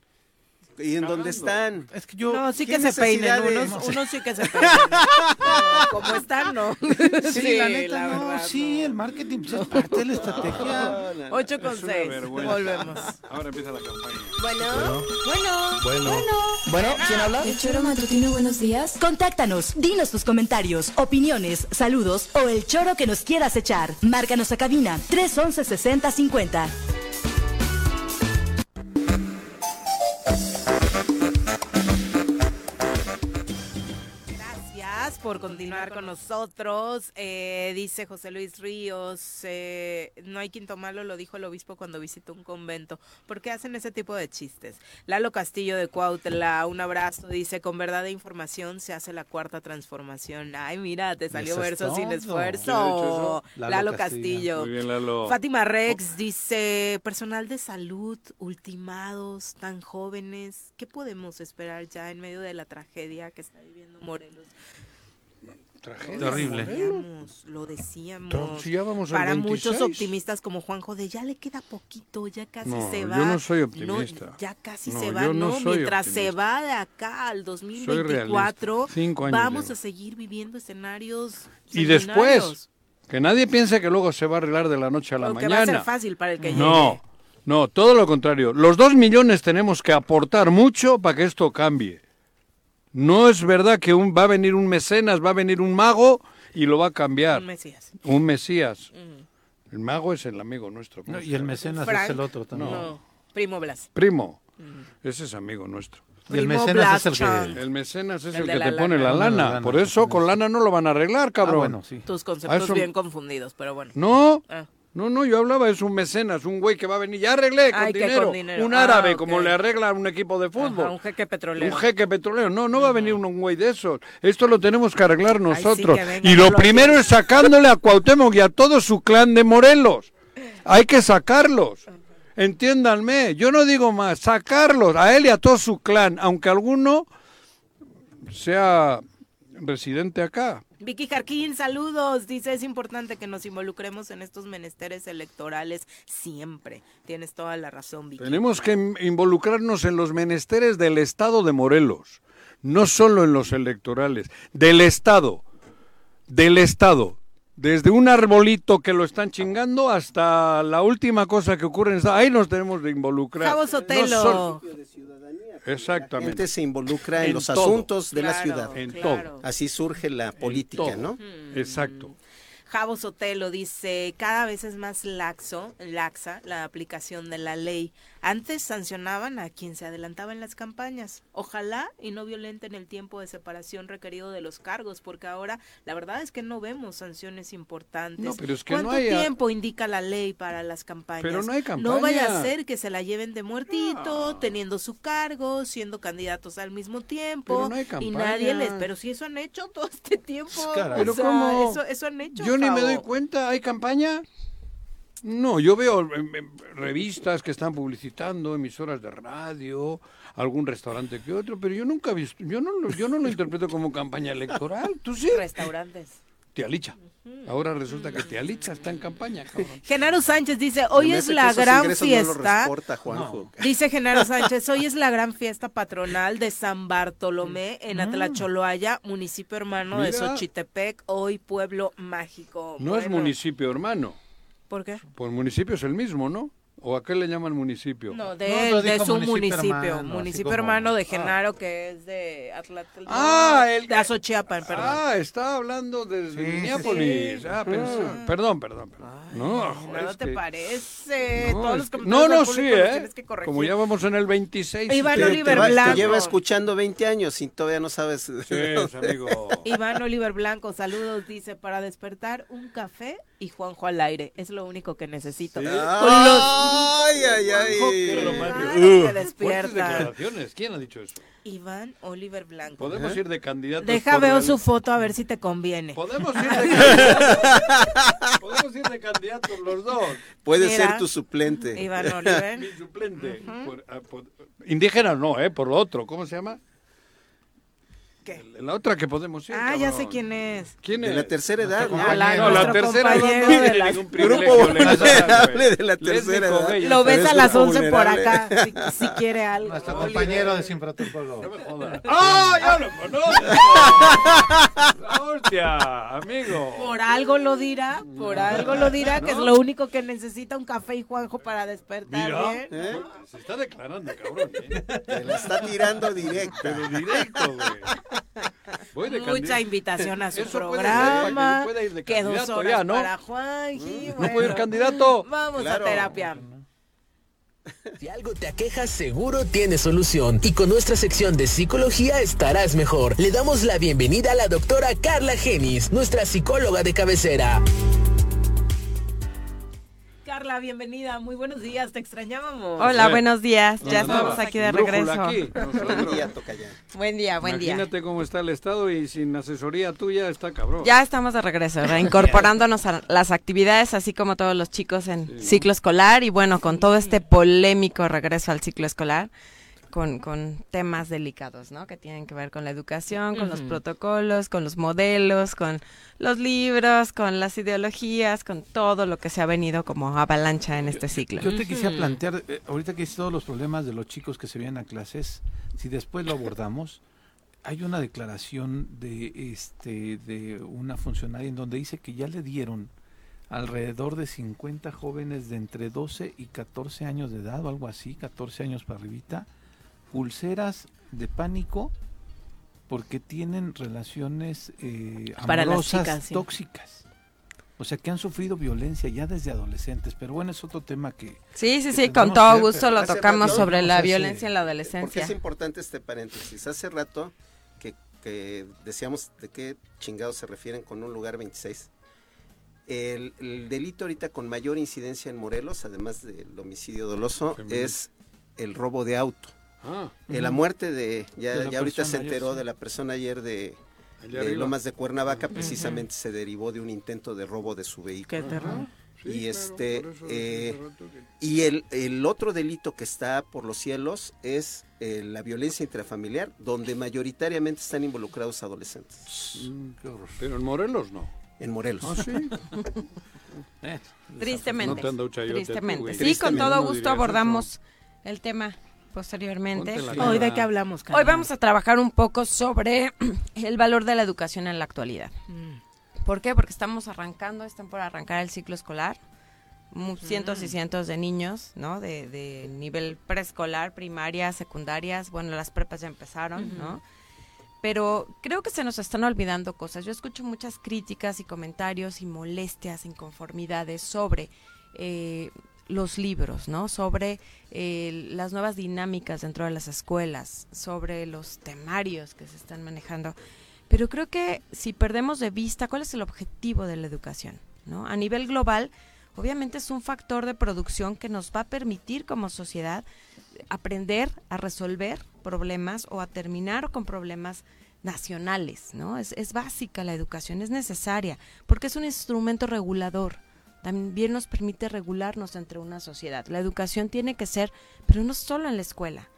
y en donde están. Es que yo. No, sí ¿qué que se peinen, de- unos, unos sí que se peinen. *laughs* Como están, no. *laughs* Sí, la neta, no. verdad, sí, el marketing pues, es parte de la estrategia. 8 con Es una 6. vergüenza. Volvemos. Ahora empieza la campaña. Bueno, bueno, Bueno. Bueno, ¿quién habla? El choro matutino, buenos días. Contáctanos, dinos tus comentarios, opiniones, saludos o el choro que nos quieras echar. Márcanos a cabina 311 6050. Por continuar con nosotros. Eh, dice José Luis Ríos, eh, no hay quinto malo, lo dijo el obispo cuando visitó un convento. ¿Por qué hacen ese tipo de chistes? Lalo Castillo de Cuautla, un abrazo, dice, con verdad e información se hace la cuarta transformación. Ay, mira, te salió es verso sin esfuerzo. Lalo, Lalo Castillo. Castillo. Muy bien, Lalo. Fátima Rex dice, personal de salud, ultimados, tan jóvenes, ¿qué podemos esperar ya en medio de la tragedia que está viviendo Morelos? Tragedia. Terrible. Lo decíamos, lo decíamos. Si ya vamos al Para muchos 26. optimistas como Juanjo de ya le queda poquito, ya casi No, se yo va. no soy No, optimista. ya casi No, se va, yo no no, soy mientras se va de acá al realista. 2024, Cinco años vamos llevo. a seguir viviendo escenarios Y después, que nadie piense que luego se va a arreglar de la noche a la que mañana. va a ser fácil para el que No, llegue. no, todo lo contrario. Los dos millones tenemos que aportar mucho para que esto cambie. No es verdad que un, va a venir un mecenas, va a venir un mago y lo va a cambiar. Un Mesías. Un mesías. Mm. El mago es el amigo nuestro. No, y el mecenas Frank, es el otro también. No, Primo Blas. Primo. Ese es amigo nuestro. Y el mecenas es el que. El mecenas es El que la te pone lana. la Pone la lana. Por eso con lana no lo van a arreglar, Ah, cabrón. bueno, sí. Tus conceptos eso- bien confundidos, pero bueno. No, Ah. No, no, yo hablaba, es un mecenas, un güey que va a venir, ya arreglé con, Ay, que dinero. con dinero. Un Ah, árabe, ok. como le arregla a un equipo de fútbol. Ajá, un jeque petrolero. Un jeque petrolero. No, no va a venir un güey de esos. Esto lo tenemos que arreglar nosotros. que venga, y no lo lo primero es sacándole a Cuauhtémoc y a todo su clan de Morelos. Hay que sacarlos. Entiéndanme, yo no digo más, sacarlos a él y a todo su clan, aunque alguno sea residente acá. Vicky Jarquín, saludos. Dice, es importante que nos involucremos en estos menesteres electorales siempre. Tienes toda la razón, Vicky. Tenemos que in- involucrarnos en los menesteres del Estado de Morelos, no solo en los electorales, del Estado, del Estado. Desde un arbolito que lo están chingando hasta la última cosa que ocurre en el Estado. Ahí nos tenemos de involucrar. Cabo No Sotelo. La Exactamente. gente se involucra en, En los todo. asuntos de la ciudad. En claro. todo. Así surge la política. ¿no? Exacto. Javo Sotelo dice, cada vez es más laxo, laxa la aplicación de la ley. Antes sancionaban a quien se adelantaba en las campañas. Ojalá y no violenten el tiempo de separación requerido de los cargos, porque ahora la verdad es que no vemos sanciones importantes. No, pero es que no ¿Cuánto hay a- tiempo indica la ley para las campañas? Pero no hay No vaya campaña. a ser que se la lleven de muertito, teniendo su cargo, siendo candidatos al mismo tiempo. Pero no hay y campaña. nadie les... Pero si eso han hecho todo este tiempo. Caray. Pero sea, ¿cómo? Eso, eso han hecho. Yo ni me doy cuenta, ¿hay campaña? No, yo veo em, em, revistas que están publicitando, emisoras de radio, algún restaurante que otro, pero yo nunca he visto, yo no, lo- yo no lo interpreto como campaña electoral, tú sí. Restaurantes. Tía Licha. Ahora resulta que Tía Licha está en campaña, cabrón. Genaro Sánchez dice, hoy es la gran no fiesta. reporta Juanjo. Dice Genaro Sánchez, hoy es la gran fiesta patronal de San Bartolomé en Atlacholoaya, municipio hermano de. Xochitepec, hoy pueblo mágico. No es municipio, hermano. ¿Por qué? Pues municipio es el mismo, ¿no? ¿O a qué le llaman municipio? No, de, No, él, no de su municipio municipio, hermano, municipio hermano de Genaro que es de Atlatel. Ah, el de Azochiapan, perdón. Ah, está hablando desde Sí, Minneapolis. sí. Ah, pensé- perdón, perdón, perdón. no, joder, es te que- parece. no, Todos es los comentarios no, no, sí, ¿eh? tienes que corregir. Como ya vamos en el 26. Iván te- te Oliver Te Blanco. lleva escuchando 20 años y todavía no sabes. Sí, amigo. *laughs* Iván Oliver Blanco, saludos, dice, para despertar un café y Juanjo al aire. Es lo único que necesito. Con los... Ay, ay, ay. Romántico. que despierta. declaraciones. ¿Quién ha dicho eso? Iván Oliver Blanco. Podemos ir de candidatos. Deja veo el- su foto a ver si te conviene. Podemos ir de *laughs* candidatos. Podemos ir de candidatos los dos. Puede Mira, ser tu suplente. Iván *laughs* Oliver. Mi suplente. Por- ah, por- indígena no, ¿eh? Por lo otro. ¿Cómo se llama? ¿Qué? La otra que podemos ir. Ah, ya cabrón. sé quién es. ¿Quién De es? la tercera edad. Ah, la- no, la tercera edad no de tiene la- ningún Grupo privilegio vulnerable de la tercera edad. Lo ves a las grupo 11 por acá, si, si quiere algo. Nuestro compañero de Sin Protocolo. No. *laughs* ¡Ah! ¡Ya lo conozco! ¡La hostia! Amigo. Por algo lo dirá, por algo lo dirá, que es lo único que necesita un café y Juanjo para despertar Mira. bien. ¿Eh? Se está declarando, cabrón. ¿eh? Te la está tirando directa. Pero directo, güey. Voy de Mucha invitación a su Eso puede ser, programa. pueda ir de que dos candidato horas ya, ¿no? para Juanji. ¿No bueno. puedo ir candidato? Vamos Claro. a terapia. Si algo te aqueja, seguro tiene solución. Y con nuestra sección de psicología estarás mejor. Le damos la bienvenida a la doctora Carla Genis, nuestra psicóloga de cabecera. Carla, bienvenida. Muy buenos días, te extrañábamos. Hola, Sí. buenos días. Ya no, estamos aquí de regreso. aquí. *laughs* Buen día. Buen día, buen día. Imagínate cómo está el estado y sin asesoría tuya está cabrón. Ya estamos de regreso, *laughs* reincorporándonos a las actividades, así como todos los chicos en ciclo escolar y bueno, con todo este polémico regreso al ciclo escolar, con, con temas delicados, ¿no? Que tienen que ver con la educación, con los protocolos, con los modelos, con los libros, con las ideologías, con todo lo que se ha venido como avalancha en este ciclo. Yo te quisiera plantear, eh, ahorita que dices todos los problemas de los chicos que se vienen a clases, si después lo abordamos, hay una declaración de este de una funcionaria en donde dice que ya le dieron alrededor de 50 jóvenes de entre 12 y 14 años de edad o algo así, 14 años para arribita, pulseras de pánico porque tienen relaciones eh, Para las amorosas chicas, sí. tóxicas. O sea, que han sufrido violencia ya desde adolescentes. Pero bueno, es otro tema que... Sí, sí, que sí, con todo que- gusto lo tocamos rato sobre la hace- violencia en la Porque adolescencia. es importante este paréntesis. Hace rato que, que decíamos de qué chingados se refieren con un lugar 26. El, el delito ahorita con mayor incidencia en Morelos, además del homicidio doloso, es el robo de auto. Ah, Eh, la muerte de, ya, De ya ahorita se persona ayer, enteró sí. de la persona ayer de, de. Lomas de Cuernavaca, precisamente se derivó de un intento de robo de su vehículo. Qué terror. Sí, y claro, este, eso eh, que- Y el, el otro delito que está por los cielos es eh, la violencia intrafamiliar, donde mayoritariamente están involucrados adolescentes. Mm. Pero en Morelos no. En Morelos. ¿Ah, sí? *laughs* eh, Tristemente. No tristemente. tú, sí, con Tristemente. todo No gusto abordamos el tema posteriormente. Hoy de qué hablamos? Hoy vamos a trabajar un poco sobre *clears throat* el valor de la educación en la actualidad. Mm. ¿Por qué? Porque estamos arrancando, están por arrancar el ciclo escolar. Mu- Cientos y cientos de niños, ¿no? De, de nivel preescolar, primaria, secundarias. Bueno, las prepas ya empezaron, ¿no? pero creo que se nos están olvidando cosas. Yo escucho muchas críticas y comentarios y molestias, inconformidades sobre eh, los libros, ¿no? Sobre eh, las nuevas dinámicas dentro de las escuelas, sobre los temarios que se están manejando. Pero creo que si perdemos de vista cuál es el objetivo de la educación, ¿no? A nivel global, obviamente es un factor de producción que nos va a permitir como sociedad aprender a resolver problemas o a terminar con problemas nacionales, ¿no? Es, es básica la educación, es necesaria, porque es un instrumento regulador también nos permite regularnos entre una sociedad. La educación tiene que ser, pero no solo en la escuela.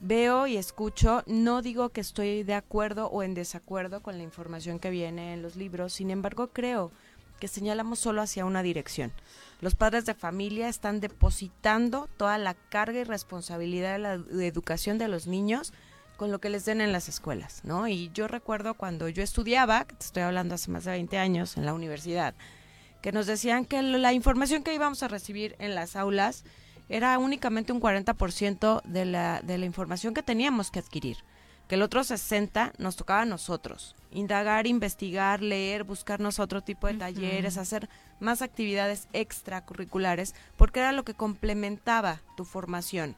Veo y escucho, no digo que estoy de acuerdo o en desacuerdo con la información que viene en los libros, sin embargo creo que señalamos solo hacia una dirección. Los padres de familia están depositando toda la carga y responsabilidad de la educación de los niños con lo que les den en las escuelas, ¿no? Y yo recuerdo cuando yo estudiaba, te estoy hablando hace más de 20 años en la universidad, que nos decían que la información que íbamos a recibir en las aulas era únicamente un 40% de la, de la información que teníamos que adquirir, que el otro 60% nos tocaba a nosotros, indagar, investigar, leer, buscarnos otro tipo de talleres, hacer más actividades extracurriculares, porque era lo que complementaba tu formación.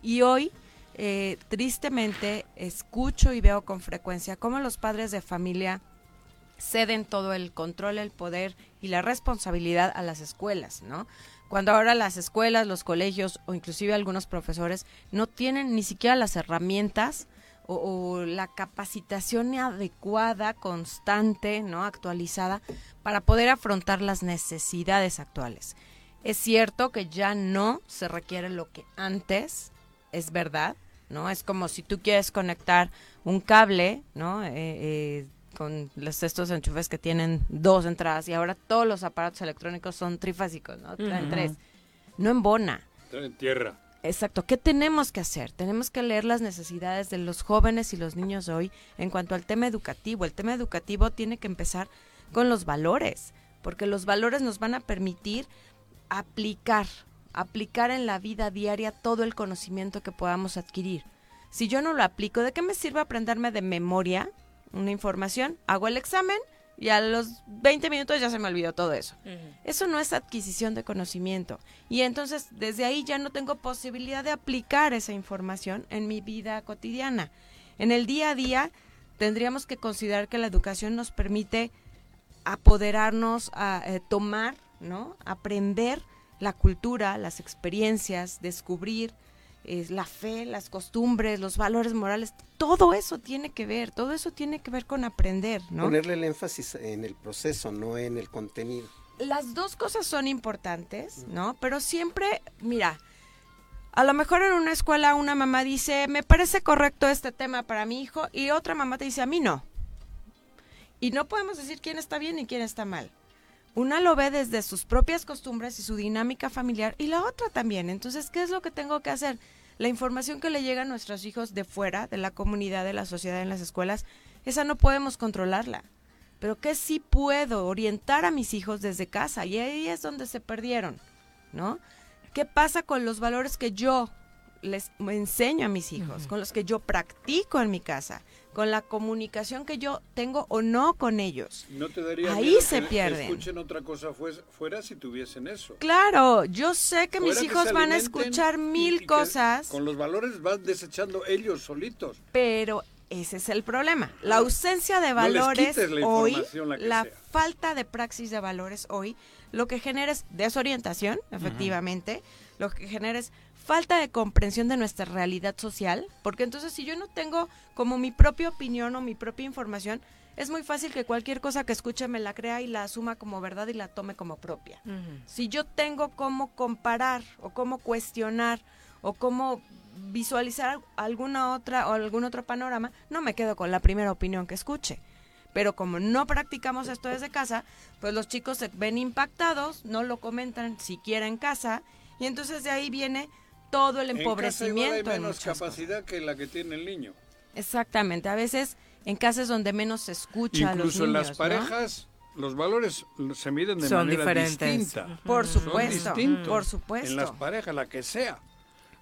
Y hoy, eh, tristemente, escucho y veo con frecuencia cómo los padres de familia ceden todo el control, el poder y la responsabilidad a las escuelas, ¿no? Cuando ahora las escuelas, los colegios o inclusive algunos profesores no tienen ni siquiera las herramientas o, la capacitación adecuada, constante, ¿no? actualizada para poder afrontar las necesidades actuales. Es cierto que ya no se requiere lo que antes, es verdad, ¿no? Es como si tú quieres conectar un cable, ¿no? Eh, eh, con los estos enchufes que tienen dos entradas y ahora todos los aparatos electrónicos son trifásicos, ¿no? Traen Ujú. tres. No embona. Están en tierra. Exacto. ¿Qué tenemos que hacer? Tenemos que leer las necesidades de los jóvenes y los niños hoy en cuanto al tema educativo. El tema educativo tiene que empezar con los valores, porque los valores nos van a permitir aplicar, aplicar en la vida diaria todo el conocimiento que podamos adquirir. Si yo no lo aplico, ¿de qué me sirve aprenderme de memoria una información? Hago el examen y a los 20 minutos ya se me olvidó todo eso. Eso no es adquisición de conocimiento. Y entonces desde ahí ya no tengo posibilidad de aplicar esa información en mi vida cotidiana. En el día a día tendríamos que considerar que la educación nos permite apoderarnos, a eh, tomar, ¿no? Aprender la cultura, las experiencias, descubrir eh, la fe, las costumbres, los valores morales, todo eso tiene que ver, todo eso tiene que ver con aprender, ¿no? Ponerle el énfasis en el proceso, no en el contenido. las dos cosas son importantes, ¿no? Pero siempre, mira, a lo mejor en una escuela una mamá dice, me parece correcto este tema para mi hijo, y otra mamá te dice, a mí no. Y no podemos decir quién está bien y quién está mal. Una lo ve desde sus propias costumbres y su dinámica familiar, y la otra también. Entonces, ¿qué es lo que tengo que hacer? La información que le llega a nuestros hijos de fuera, de la comunidad, de la sociedad, en las escuelas, esa no podemos controlarla. Pero que sí puedo orientar a mis hijos desde casa y ahí es donde se perdieron, ¿no? ¿Qué pasa con los valores que yo les enseño a mis hijos, con los que yo practico en mi casa, con la comunicación que yo tengo o no con ellos? ¿No te daría Ahí miedo se que pierden. escuchen otra cosa fuera si tuviesen eso? Claro, yo sé que mis hijos van a escuchar mil y cosas, Con los valores van desechando ellos solitos. pero ese es el problema. La ausencia de valores la hoy, la falta de praxis de valores hoy, lo que genera es desorientación, efectivamente, lo que genera es falta de comprensión de nuestra realidad social, porque entonces si yo no tengo como mi propia opinión o mi propia información, es muy fácil que cualquier cosa que escuche me la crea y la asuma como verdad y la tome como propia. Si yo tengo cómo comparar o cómo cuestionar o cómo visualizar alguna otra o algún otro panorama, no me quedo con la primera opinión que escuche. Pero como no practicamos esto desde casa, pues los chicos se ven impactados, no lo comentan siquiera en casa, y entonces de ahí viene todo el En casa igual hay empobrecimiento. en menos cosas. capacidad que la que tiene el niño. Exactamente, a veces en casa es donde menos se escucha a los Incluso en niños, las ¿no? parejas, los valores se miden de Son manera diferentes. distinta. Por Son supuesto, distintos por supuesto. En las parejas, la que sea.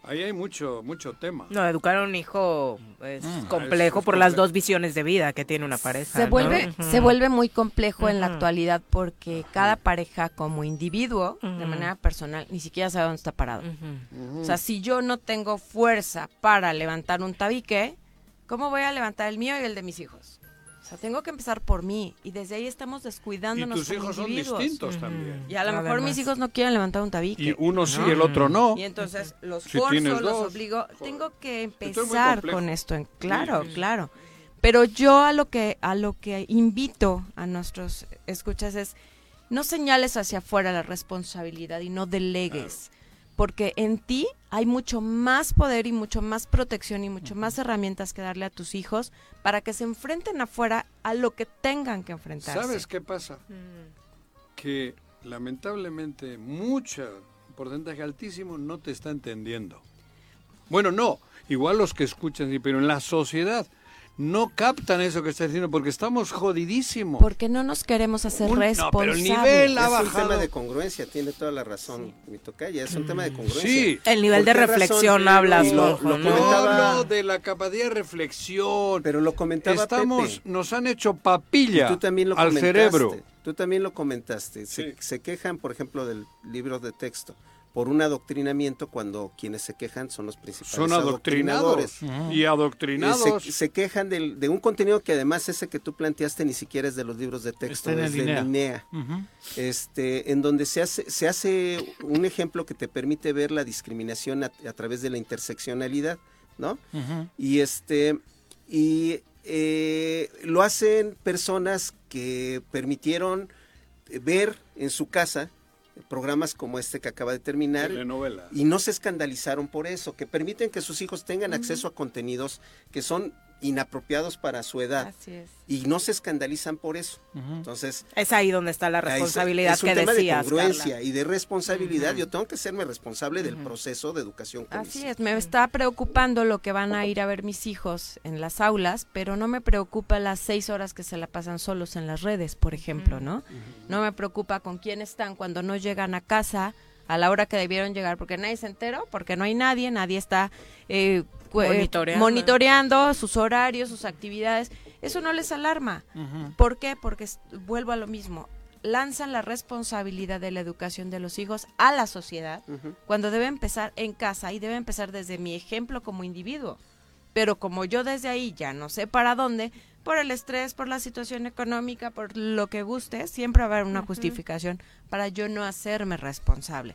Ahí hay mucho, mucho tema. No, educar a un hijo es Mm, complejo es- es por las dos visiones de vida que tiene una pareja. Se ¿no? vuelve, se vuelve muy complejo en la actualidad porque cada pareja como individuo, de manera personal, ni siquiera sabe dónde está parado. O sea, si yo no tengo fuerza para levantar un tabique, ¿cómo voy a levantar el mío y el de mis hijos? O sea, tengo que empezar por mí y desde ahí estamos descuidándonos Y tus hijos son distintos también. Y a lo mejor mis hijos no quieren levantar un tabique. Y uno sí, el otro no. Y entonces los Si forzo, los obligo. Tengo que es empezar con esto. En, claro, Sí, sí. claro. Pero yo a lo que a lo que invito a nuestros escuchas es no señales hacia afuera la responsabilidad y no delegues. Porque en ti hay mucho más poder y mucho más protección y mucho más herramientas que darle a tus hijos para que se enfrenten afuera a lo que tengan que enfrentarse. ¿Sabes qué pasa? Que lamentablemente mucha, porcentaje altísimo, no te está entendiendo. Bueno, no, igual los que escuchan, sí, pero en la sociedad no captan eso que estás diciendo porque estamos jodidísimos. Porque no nos queremos hacer Un- no, responsables. pero el nivel ha es un bajado. tema de congruencia, tiene toda la razón mi tocaya, es un tema de congruencia. Sí. El nivel de ¿Por qué reflexión razón? hablas, Y lo, Juanjo, lo ¿no? comentaba, Hablo de la capacidad de reflexión. pero lo comentaba Estamos, Pepe. nos han hecho papilla tú también lo al comentaste, cerebro. Tú también lo comentaste. Se, Sí. se quejan, por ejemplo, del libro de texto por un adoctrinamiento cuando quienes se quejan son los principales Son adoctrinadores. y adoctrinados. Eh, Se, se quejan del- de un contenido que además ese que tú planteaste ni siquiera es de los libros de texto, Está en es de. Ujú. este, en donde se hace, se hace un ejemplo que te permite ver la discriminación a, a través de la interseccionalidad, ¿no? Y este, y eh, lo hacen personas que permitieron ver en su casa programas como este que acaba de terminar Telenovela. y no se escandalizaron por eso, que permiten que sus hijos tengan acceso a contenidos que son inapropiados para su edad Así es. y no se escandalizan por eso. Entonces, Es ahí donde está la responsabilidad es un que tema decías, de congruencia Carla. y de responsabilidad. Yo tengo que serme responsable del proceso de educación. Así es, me está preocupando lo que van a ir a ver mis hijos en las aulas, pero no me preocupa las seis horas que se la pasan solos en las redes, por ejemplo, ¿no? No me preocupa con quién están cuando no llegan a casa a la hora que debieron llegar, porque nadie se enteró, porque no hay nadie, nadie está eh, Monitoreando. monitoreando sus horarios, sus actividades. Eso no les alarma. Ujú. ¿Por qué? Porque vuelvo a lo mismo. Lanzan la responsabilidad de la educación de los hijos a la sociedad cuando debe empezar en casa y debe empezar desde mi ejemplo como individuo. Pero como yo desde ahí ya no sé para dónde, por el estrés, por la situación económica, por lo que guste, siempre va a haber una justificación para yo no hacerme responsable.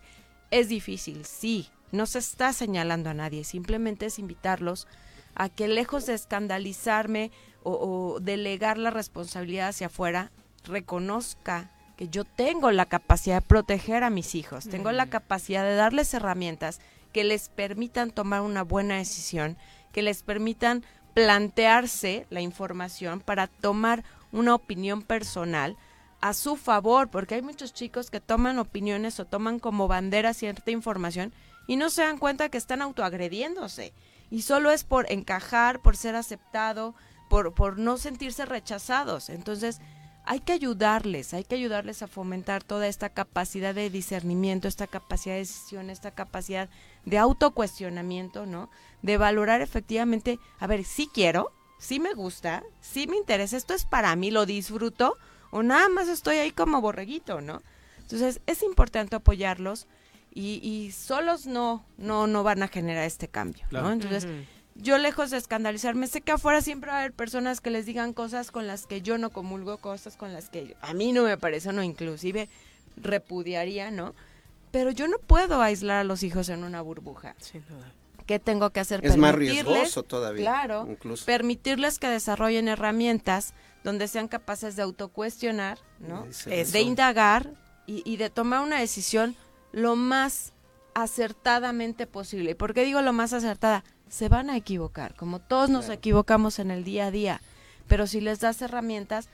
Es difícil, sí, no se está señalando a nadie, simplemente es invitarlos a que lejos de escandalizarme o, o delegar la responsabilidad hacia afuera, reconozca que yo tengo la capacidad de proteger a mis hijos, tengo la capacidad de darles herramientas que les permitan tomar una buena decisión, que les permitan plantearse la información para tomar una opinión personal a su favor, porque hay muchos chicos que toman opiniones o toman como bandera cierta información y no se dan cuenta que están autoagrediéndose. Y solo es por encajar, por ser aceptado, por, por no sentirse rechazados. Entonces, hay que ayudarles, hay que ayudarles a fomentar toda esta capacidad de discernimiento, esta capacidad de decisión, esta capacidad de autocuestionamiento, ¿no? De valorar efectivamente, a ver, si quiero, si me gusta, si me interesa, esto es para mí, lo disfruto, o nada más estoy ahí como borreguito, ¿no? Entonces, es importante apoyarlos y, y solos no, no, no van a generar este cambio, Claro. ¿no? Entonces, yo lejos de escandalizarme, sé que afuera siempre va a haber personas que les digan cosas con las que yo no comulgo, cosas con las que a mí no me parecen o inclusive repudiaría, ¿no? Pero yo no puedo aislar a los hijos en una burbuja. Sin duda. ¿Qué tengo que hacer? Es más riesgoso todavía, Claro, incluso. permitirles que desarrollen herramientas donde sean capaces de autocuestionar, ¿no? Ese de indagar y, y de tomar una decisión lo más acertadamente posible. ¿Y ¿Por qué digo lo más acertada? Se van a equivocar, como todos nos equivocamos en el día a día, pero si les das herramientas,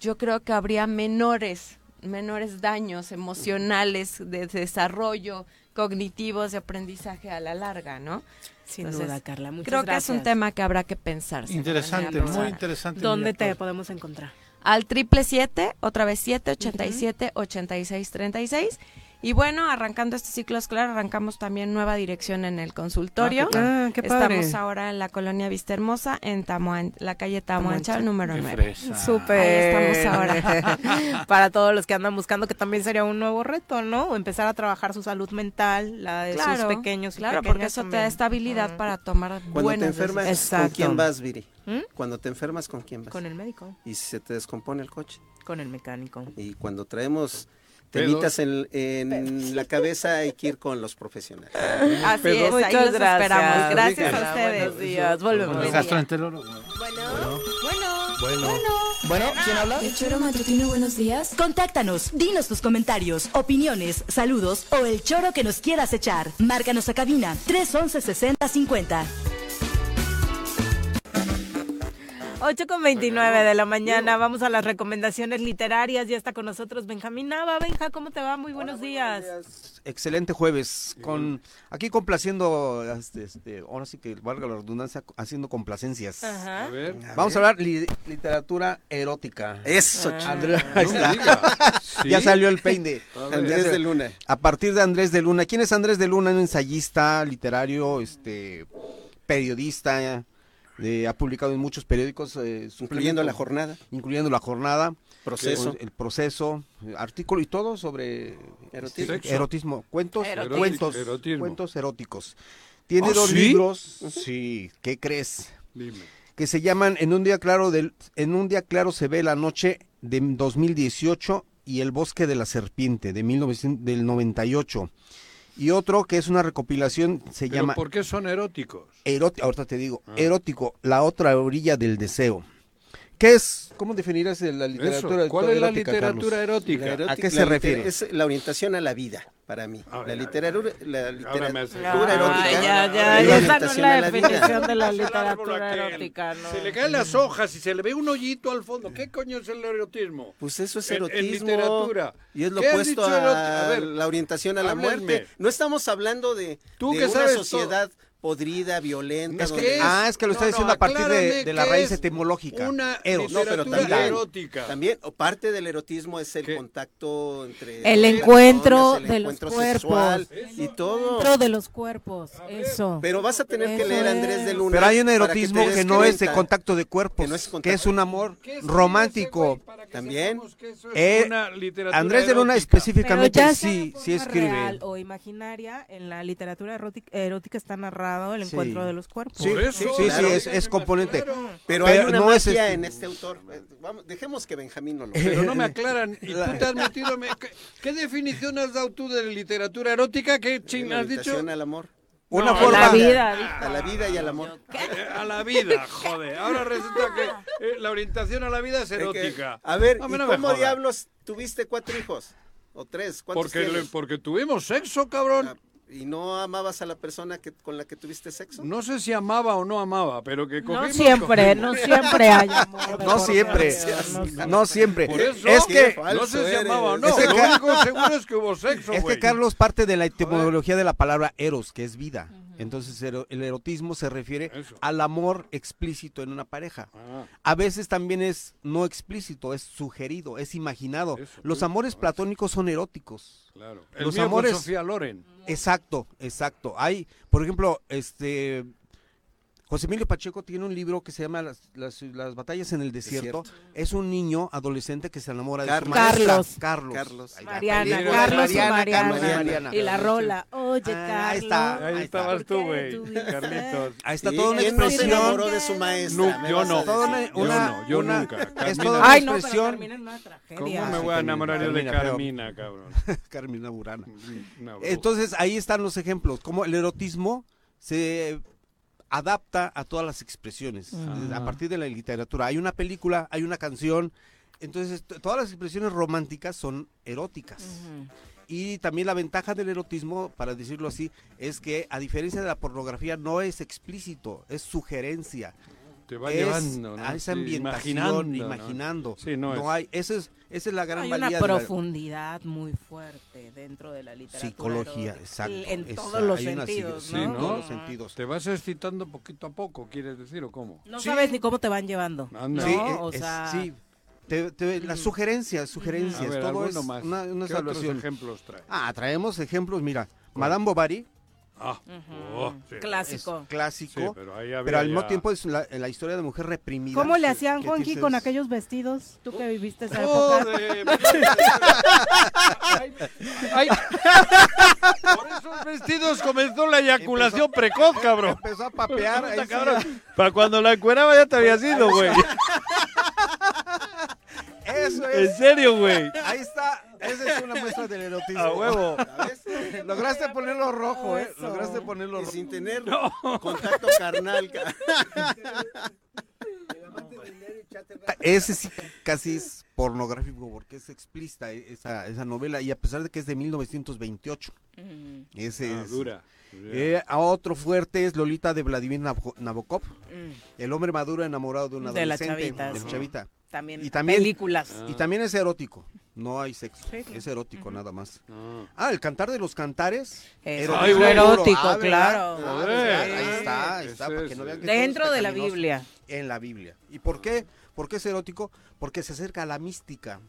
yo creo que habría menores, menores daños emocionales de desarrollo cognitivos de aprendizaje a la larga, ¿no? Sin Entonces, duda, Carla. Muchas creo que es un tema que habrá que pensar. Interesante, muy interesante. ¿Dónde te podemos encontrar? Al triple siete, otra vez siete, ochenta y siete, ochenta y seis, treinta y seis. Y bueno, arrancando este ciclo escolar, arrancamos también nueva dirección en el consultorio. Ah, ¿qué? Ah, qué padre. Estamos ahora en la colonia Vista Hermosa, en Tamoan- la calle Tamuancha, Tamuancha. número Qué 9. Súper. Ahí estamos ahora. *laughs* Para todos los que andan buscando, que también sería un nuevo reto, ¿no? Empezar a trabajar su salud mental, la de Claro, sus pequeños y claro, porque eso te da estabilidad para tomar Cuando buenas te enfermas, decisiones. ¿con quién vas, Viri? ¿Mm? Cuando te enfermas, ¿con quién vas? Con el médico. Y si se te descompone el coche. Con el mecánico. Y cuando traemos. Temitas en, en la cabeza, hay que ir con los profesionales. Así es, ahí Muchas los gracias. esperamos. Gracias a Buenos ustedes. días, volvemos. Bueno, gastroenterólogo. Bueno. Bueno, ¿quién habla? El choro matutino, buenos días. Contáctanos, dinos tus comentarios, opiniones, saludos o el choro que nos quieras echar. Márcanos a cabina 311 6050. 8 con 29 de la mañana, vamos a las recomendaciones literarias. Ya está con nosotros Benjamín Nava. Benja, ¿cómo te va? Muy buenos días. Excelente jueves, con aquí complaciendo, este, este, ahora sí que valga la redundancia, haciendo complacencias. Ajá. A ver. Vamos a hablar li- literatura erótica. Eso, Ah. Andrés, diga. *laughs* ya ¿Sí? salió el peine. Andrés de Luna. A partir de Andrés de Luna. ¿Quién es Andrés de Luna? Un ensayista, literario, este, periodista. Eh, ha publicado en muchos periódicos. eh, Incluyendo La Jornada. Incluyendo La Jornada. Proceso. eh, El proceso. eh, Artículo y todo sobre Erotismo. erotismo. Cuentos, Erotismo. cuentos, Erotismo. cuentos eróticos. Tiene ¿Ah, dos sí? libros. Sí, ¿qué crees? Dime. Que se llaman En un día claro del, En un día claro se ve la noche de 2018 y El bosque de la serpiente de 1900 del 98. Y otro que es una recopilación se ¿Pero llama por qué son eróticos? erótico, ahorita te digo, Ah. erótico, la otra orilla del deseo. ¿Qué es? ¿Cómo definirás la literatura Eso, ¿cuál es la erótica, literatura Carlos? erótica? ¿A qué se refiere? Es la orientación a la vida, para mí. la literatura, la literatura erótica. Ya, ya, ya, la esa no es la definición de la *laughs* literatura erótica, ¿no? Se le caen las hojas y se le ve un hoyito al fondo. ¿Qué coño es el erotismo? Pues eso es En- en erotismo. literatura. Y es lo ¿Qué has opuesto a, ver, la orientación a la háblenme. muerte. No estamos hablando de, Tú de que una sabes sociedad podrida, violenta. Es que- donde- ah, es que lo está diciendo a partir de, de la raíz etimológica. una Eros. No, pero literatura también, erótica. también o parte del erotismo es el contacto entre El encuentro personas, el de los encuentro cuerpos. sexual y todo. Dentro de los cuerpos, eso. Pero vas a tener que leer a Andrés de. Luna. Pero hay un erotismo que, no es de contacto de cuerpos, que no es que contacto- es un amor romántico. También. Eh, una literatura Andrés de Luna erótica. específicamente sí, sí escribe. real o imaginaria, en la literatura erótica, erótica está el Sí. encuentro de los cuerpos. Sí, sí, sí, claro. sí, es, es componente. Pero, hay una no es magia este- en este autor. Eh, Vamos, dejemos que Benjamín no lo Pero no me aclaran. ¿Y tú te has metido? me- ¿Qué, qué definición has dado tú de literatura erótica? ¿Qué ching has dicho? orientación al amor. Una No, forma. La vida, A la vida y al amor. Eh, A la vida, joder. Ahora resulta que eh, la orientación a la vida es Es que, erótica. a ver, A mí ¿y no me cómo diablos tuviste cuatro hijos? ¿O tres? ¿Cuántos Porque, le- porque tuvimos sexo, cabrón. Ah, ¿Y no amabas a la persona que, con la que tuviste sexo? No sé si amaba o no amaba, pero que No cogimos. siempre, cogimos. no siempre hay amor. *laughs* No siempre, medio, no siempre. Por eso, Es que no sé si amaba o no. Es que Lo único seguro es que hubo sexo, Es güey. que Carlos parte de la etimología de la palabra eros, que es vida. Entonces el erotismo se refiere al amor explícito en una pareja. Ah. A veces también es no explícito, es sugerido, es imaginado. Los amores platónicos son eróticos. Claro. El Los amores Sofía Loren. Exacto, exacto. Hay, por ejemplo, este José Emilio Pacheco tiene un libro que se llama Las, las- las batallas en el desierto. Desierto. Es un niño adolescente que se enamora de su Carlos. Carlos. Carlos. Carlos. Mariana. Carlos y Mariana, Mariana. Carlos y Mariana. Y la rola. Oye, Ah, Carlos. ahí está. Ahí estabas tú, güey, Carlitos. Ahí está toda una ¿Quién no se expresión. enamoró de su maestra? No, yo no. una, Yo no, yo una- nunca. Es toda una Ay, no, pero expresión. en una tragedia. ¿Cómo me voy a enamorar yo de Carmina, cabrón? *laughs* Carmina Burana. Entonces ahí están los ejemplos, como el erotismo se adapta a todas las expresiones, a partir de la literatura. Hay una película, hay una canción, entonces todas las expresiones románticas son eróticas. Y también la ventaja del erotismo, para decirlo así, es que a diferencia de la pornografía no es explícito, es sugerencia. Te va es llevando, ¿no? a esa ambientación, imaginando, imaginando. ¿no? Sí, no es. hay, esa es, esa es la gran Hay valía una de la- profundidad muy fuerte dentro de la literatura. Psicología, erótica. exacto, En esa- todos los hay una sentidos, sí, ¿no? en todos los sentidos. Te vas excitando poquito a poco, ¿quieres decir o cómo? No Sí. sabes ni cómo te van llevando. Anda. ¿no? Sí, eh, o es- sea, sí. te- te- las sugerencias, sugerencias, A ver, todo es más. una, una ¿Qué ejemplos trae? Ah, traemos ejemplos, mira, Madame Bovary. Ah, oh, sí. Clásico. es clásico, Sí, pero ahí había pero al mismo ya- tiempo es la, la historia de mujer reprimida. ¿Cómo le hacían, dices- con aquellos vestidos? Tú que viviste esa Oh, época. de- *laughs* Ay, Por esos vestidos comenzó la eyaculación precoz, cabrón. Empezó a papear. ahí sí. cabrón. Para cuando la encueraba ya te había sido, güey. *laughs* Eso es. En serio, güey. Ahí está. Esa es una muestra del erotismo. A huevo. Lograste ponerlo rojo, ¿eh? Lograste ponerlo Y rojo. sin tener contacto carnal. ca- *laughs* Ese sí casi es pornográfico porque es explícita e- esa, esa novela y a pesar de que es de 1928. Ese Ah, es. dura. Eh, a otro fuerte es Lolita de Vladimir Nabo- Nabokov. Mm. El hombre maduro enamorado de una De la adolescente. chavita, de la sí. chavita. También, Y también, películas. Y también es erótico. No hay sexo. Sí, claro. Es erótico nada más. Ah, el cantar de los cantares. Es Ay, erótico, Ah, claro. Ah. ¿verdad? Ahí está, ahí está, para es, que no vean que Dentro de la. Biblia. En la Biblia. ¿Y por qué? ¿Por qué es erótico? Porque se acerca a la mística.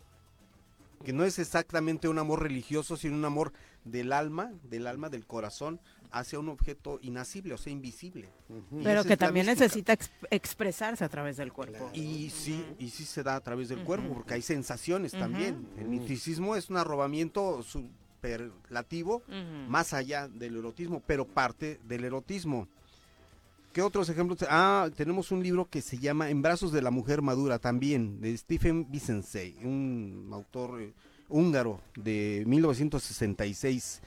Que no es exactamente un amor religioso, sino un amor del alma, del alma, del corazón, hacia un objeto inacible, o sea, invisible. Pero que también mística. necesita ex- expresarse a través del cuerpo. Y sí, y sí se da a través del cuerpo, porque hay sensaciones también. El misticismo es un arrobamiento superlativo, más allá del erotismo, pero parte del erotismo. ¿Qué otros ejemplos? Ah, tenemos un libro que se llama En brazos de la mujer madura también, de Stephen Vicensey, un autor eh, húngaro de 1966.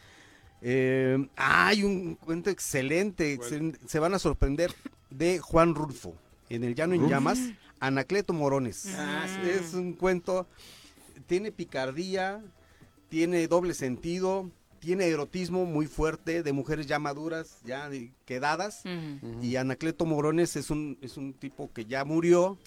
Eh, hay un cuento excelente, excel- se van a sorprender, de Juan Rulfo, en El Llano en. Llamas, Anacleto Morones. Ah, Es un cuento, tiene picardía, tiene doble sentido, tiene erotismo muy fuerte de mujeres ya maduras, ya de- quedadas. Y Anacleto Morones es un, es un tipo que ya murió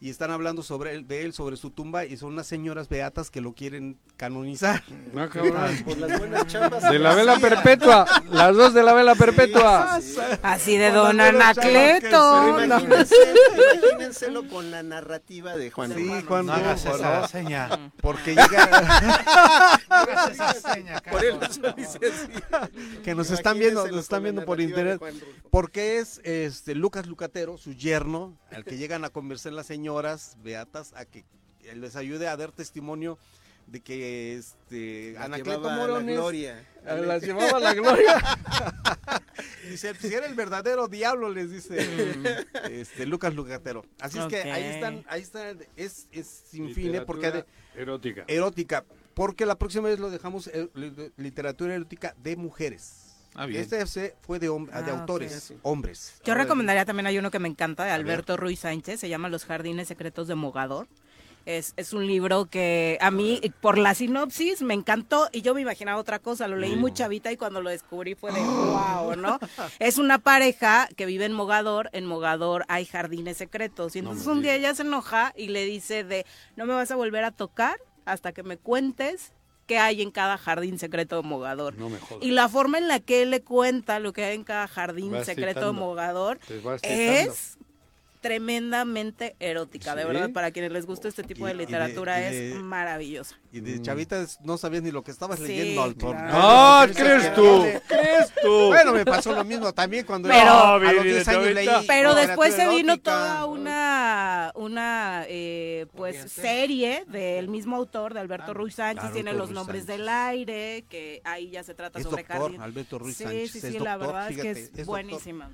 y están hablando sobre él, de él, sobre su tumba y son unas señoras beatas que lo quieren canonizar. No, *laughs* cabrón. Por las buenas chambas. De la vela perpetua. Las dos de la vela perpetua. Así de don Anacleto. No. Imagínenselo con la narrativa de Juan Sí. Juan No hagas esa ¿no? seña. Porque llega... *laughs* No hagas esa seña, Por él Carlos. *laughs* lo dice así. que nos están viendo, nos están viendo por internet. Porque es este Lucas Lucatero, su yerno, al que llegan a conversar las señoras beatas a que les ayude a dar testimonio de que este Anacleto a la Morones gloria. a la *laughs* llevaba la gloria. *laughs* dice, si era el verdadero diablo, les dice este Lucas Lucatero. Así es que ahí están, ahí están, es, es sin fin, ¿eh? porque de- Erótica. erótica, porque la próxima vez lo dejamos eh, li- literatura erótica de mujeres. Ah, bien. Este fue de, hom- Ah, autores, hombres. Yo recomendaría también hay uno que me encanta de. Alberto Ruiz Sánchez, se llama Los Jardines Secretos de Mogador. Es, es un libro que a mí, por la sinopsis, me encantó y yo me imaginaba otra cosa. Lo leí muy chavita y cuando lo descubrí fue de wow, ¿no? Es una pareja que vive en Mogador. En Mogador hay jardines secretos. Y entonces un día ella se enoja y le dice de, no me vas a volver a tocar hasta que me cuentes qué hay en cada jardín secreto de Mogador. No me jodas. Y la forma en la que él le cuenta lo que hay en cada jardín secreto citando. de Mogador es tremendamente erótica, de Sí. verdad, para quienes les gusta este tipo Y- de y de- literatura y de- es maravillosa. Y de chavitas no sabías ni lo que estabas Sí, leyendo, Alton. claro. Ah, No, ¿crees tú? ¿Crees tú? Bueno, me pasó lo mismo también cuando Pero- a los Viri, 10 años leí Pero después se vino erótica. toda una una eh, pues serie del mismo autor de Alberto Ruiz Sánchez, tiene los Ruiz nombres Sánchez. del aire, que ahí ya se trata Es sobre doctor. Alberto Ruiz sí, Sánchez, Sí, es sí, la verdad fíjate, es que es. Claro. Buenísima.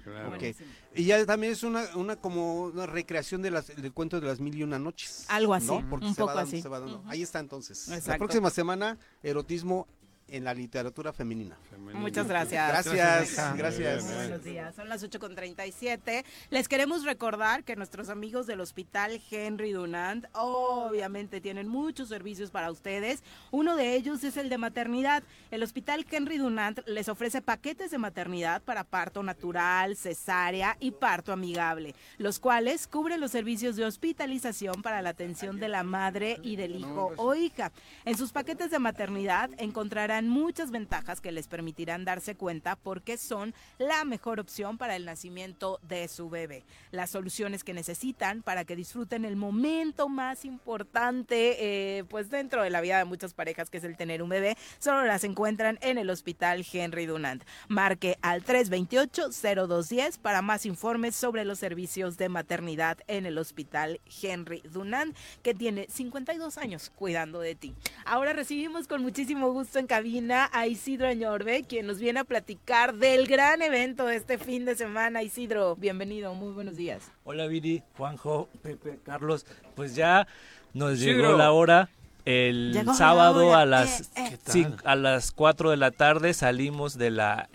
Y ya también es una, una como una recreación de las, del cuento de las mil y una noches. Algo así, ¿no? Porque un se va poco dando, así. se va dando. Ahí está entonces. La próxima semana, erotismo en la literatura femenina. Muchas gracias. Gracias, Gracias, gracias. Muy bien, Buenos días, son las 8 con 37. Les queremos recordar que nuestros amigos del Hospital Henry Dunant obviamente tienen muchos servicios para ustedes. Uno de ellos es el de maternidad. El Hospital Henry Dunant les ofrece paquetes de maternidad para parto natural, cesárea y parto amigable, los cuales cubren los servicios de hospitalización para la atención de la madre y del hijo o hija. En sus paquetes de maternidad encontrarán muchas ventajas que les permitirán darse cuenta porque son la mejor opción para el nacimiento de su bebé. Las soluciones que necesitan para que disfruten el momento más importante, eh, pues dentro de la vida de muchas parejas, que es el tener un bebé, solo las encuentran en el Hospital Henry Dunant. Marque al 328-0210 para más informes sobre los servicios de maternidad en el Hospital Henry Dunant, que tiene 52 años cuidando de ti. Ahora recibimos con muchísimo gusto en cabina a Isidro Añorbe, quien nos viene a platicar del gran evento de este fin de semana. Isidro, bienvenido, muy buenos días. Hola Viri, Juanjo, Pepe, Carlos. Pues ya nos Isidro. llegó la hora. El Llegó la sábado hora, a las eh, eh. cin- a las 4 de la tarde salimos de la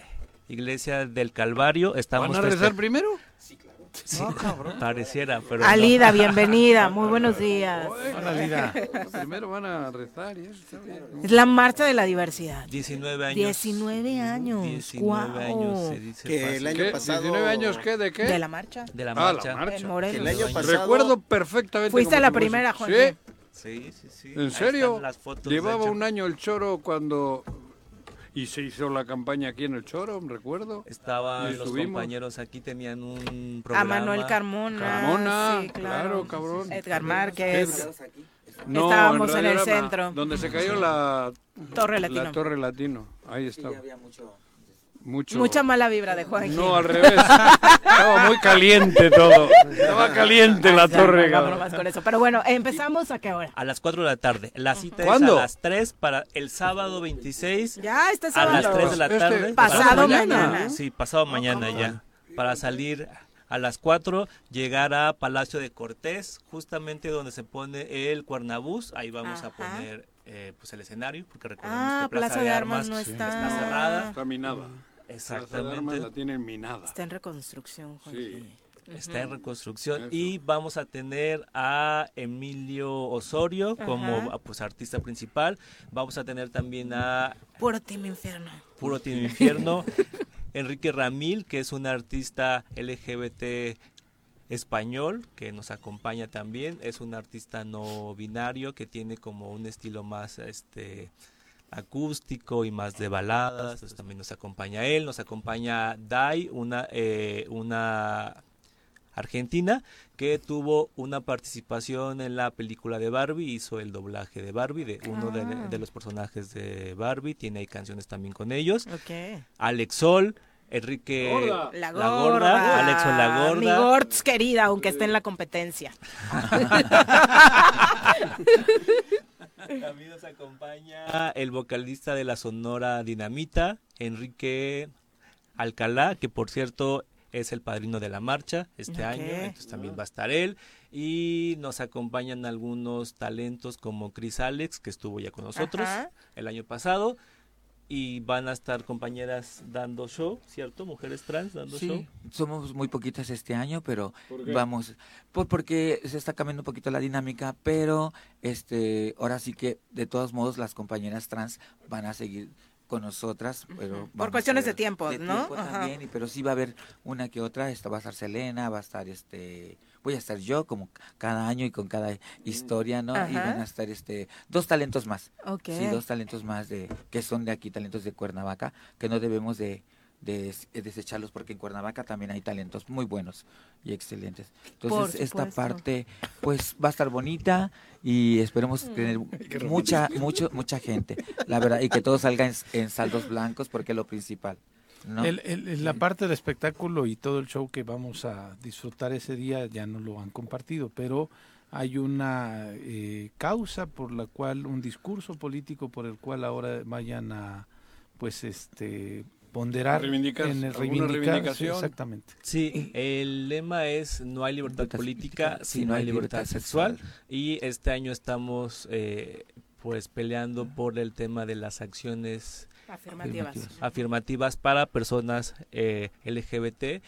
iglesia del Calvario. Estamos ¿Van a rezar primero? Sí, No, cabrón. pareciera, pero Alida, no. bienvenida, muy buenos días. Hola. Primero van a rezar. Es la marcha de la diversidad. 19 años. 19 años. 19 guau. años se dice Que fácil. el año ¿Qué? pasado- ¿19 años qué? ¿De qué? De la marcha. de la Ah, marcha. la marcha. En Morelos. El año 19 pasado- Recuerdo perfectamente. Fuiste a la primera, Juan. Sí. Sí, sí, sí. ¿En serio? las fotos, Llevaba un año el Choro cuando... Y se hizo la campaña aquí en el Choro, recuerdo. Estaban los estuvimos. compañeros aquí, tenían un A programa. Manuel Carmona. Carmona, sí, claro, cabrón. Edgar Márquez. Edgar. Estábamos en el Radiorama, centro. Donde se cayó la Torre Latino. La Torre Latino. Ahí estaba. Mucho. Mucha mala vibra de Juan. No, al revés. Estaba muy caliente todo. Estaba caliente la torre. no, bromas con eso. Pero bueno, empezamos a qué hora. A las 4 de la tarde. La cita ¿Cuándo? es a las 3 para el sábado 26. Ya, este a sábado. las 3 de la Este, tarde. pasado para- mañana. Sí, pasado mañana ya. Para salir a las 4, llegar a Palacio de Cortés, justamente donde se pone el cuernabús. Ahí vamos a Ajá. poner eh, pues el escenario, porque recordemos Ah, que Plaza, Plaza de Armas no sí, está. cerrada. Está Exactamente. la tienen minada. Está en reconstrucción. Sí. Está en reconstrucción Eso. y vamos a tener a Emilio Osorio como pues artista principal. Vamos a tener también a Puro Team Infierno. Puro Team *laughs* Infierno, Enrique Ramil, que es un artista LGBT español que nos acompaña también. Es un artista no binario que tiene como un estilo más este acústico y más de baladas. Entonces también nos acompaña él, nos acompaña Dai, una eh, una argentina que tuvo una participación en la película de Barbie, hizo el doblaje de Barbie, de uno de, Ah. de los personajes de Barbie, tiene ahí canciones también con ellos. Ok. Alex Sol, Enrique Gorda. La La gorda. Gorda, Alex Sol La Gorda. Mi Gortz querida, aunque esté en la competencia. *laughs* *laughs* También nos acompaña el vocalista de la Sonora Dinamita, Enrique Alcalá, que por cierto es el padrino de la marcha este año, entonces también va a estar él. Y nos acompañan algunos talentos como Chris Alex, que estuvo ya con nosotros Ajá. el año pasado. Y van a estar compañeras dando show, ¿cierto? Mujeres trans dando show. Sí, somos muy poquitas este año, pero ¿Por qué? vamos, pues porque se está cambiando un poquito la dinámica, pero este, ahora sí que de todos modos las compañeras trans van a seguir con nosotras, pero Por cuestiones de tiempo, de ¿no? tiempo Ajá. también, y- pero sí va a haber una que otra, esta va a estar Selena, va a estar este, voy a estar yo como cada año y con cada historia, ¿no? Y van a estar este dos talentos más. Ok. Sí, dos talentos más de que son de aquí, talentos de Cuernavaca, que no debemos de, de des- eh, desecharlos porque en Cuernavaca también hay talentos muy buenos y excelentes. Entonces, esta parte pues va a estar bonita y esperemos Mm. tener mucha mucho mucha gente, la verdad, y que todo salga en, en saldos blancos porque es lo principal. ¿no? El- el- el- la parte del espectáculo y todo el show que vamos a disfrutar ese día ya no lo han compartido, pero hay una eh, causa por la cual, un discurso político por el cual ahora vayan a, pues, este, ponderar en el reivindicar, sí, exactamente. Sí, el lema es no hay libertad política si no hay libertad sexual y este año estamos eh, pues peleando por el tema de las acciones Afirmativas. afirmativas para personas eh, LGBT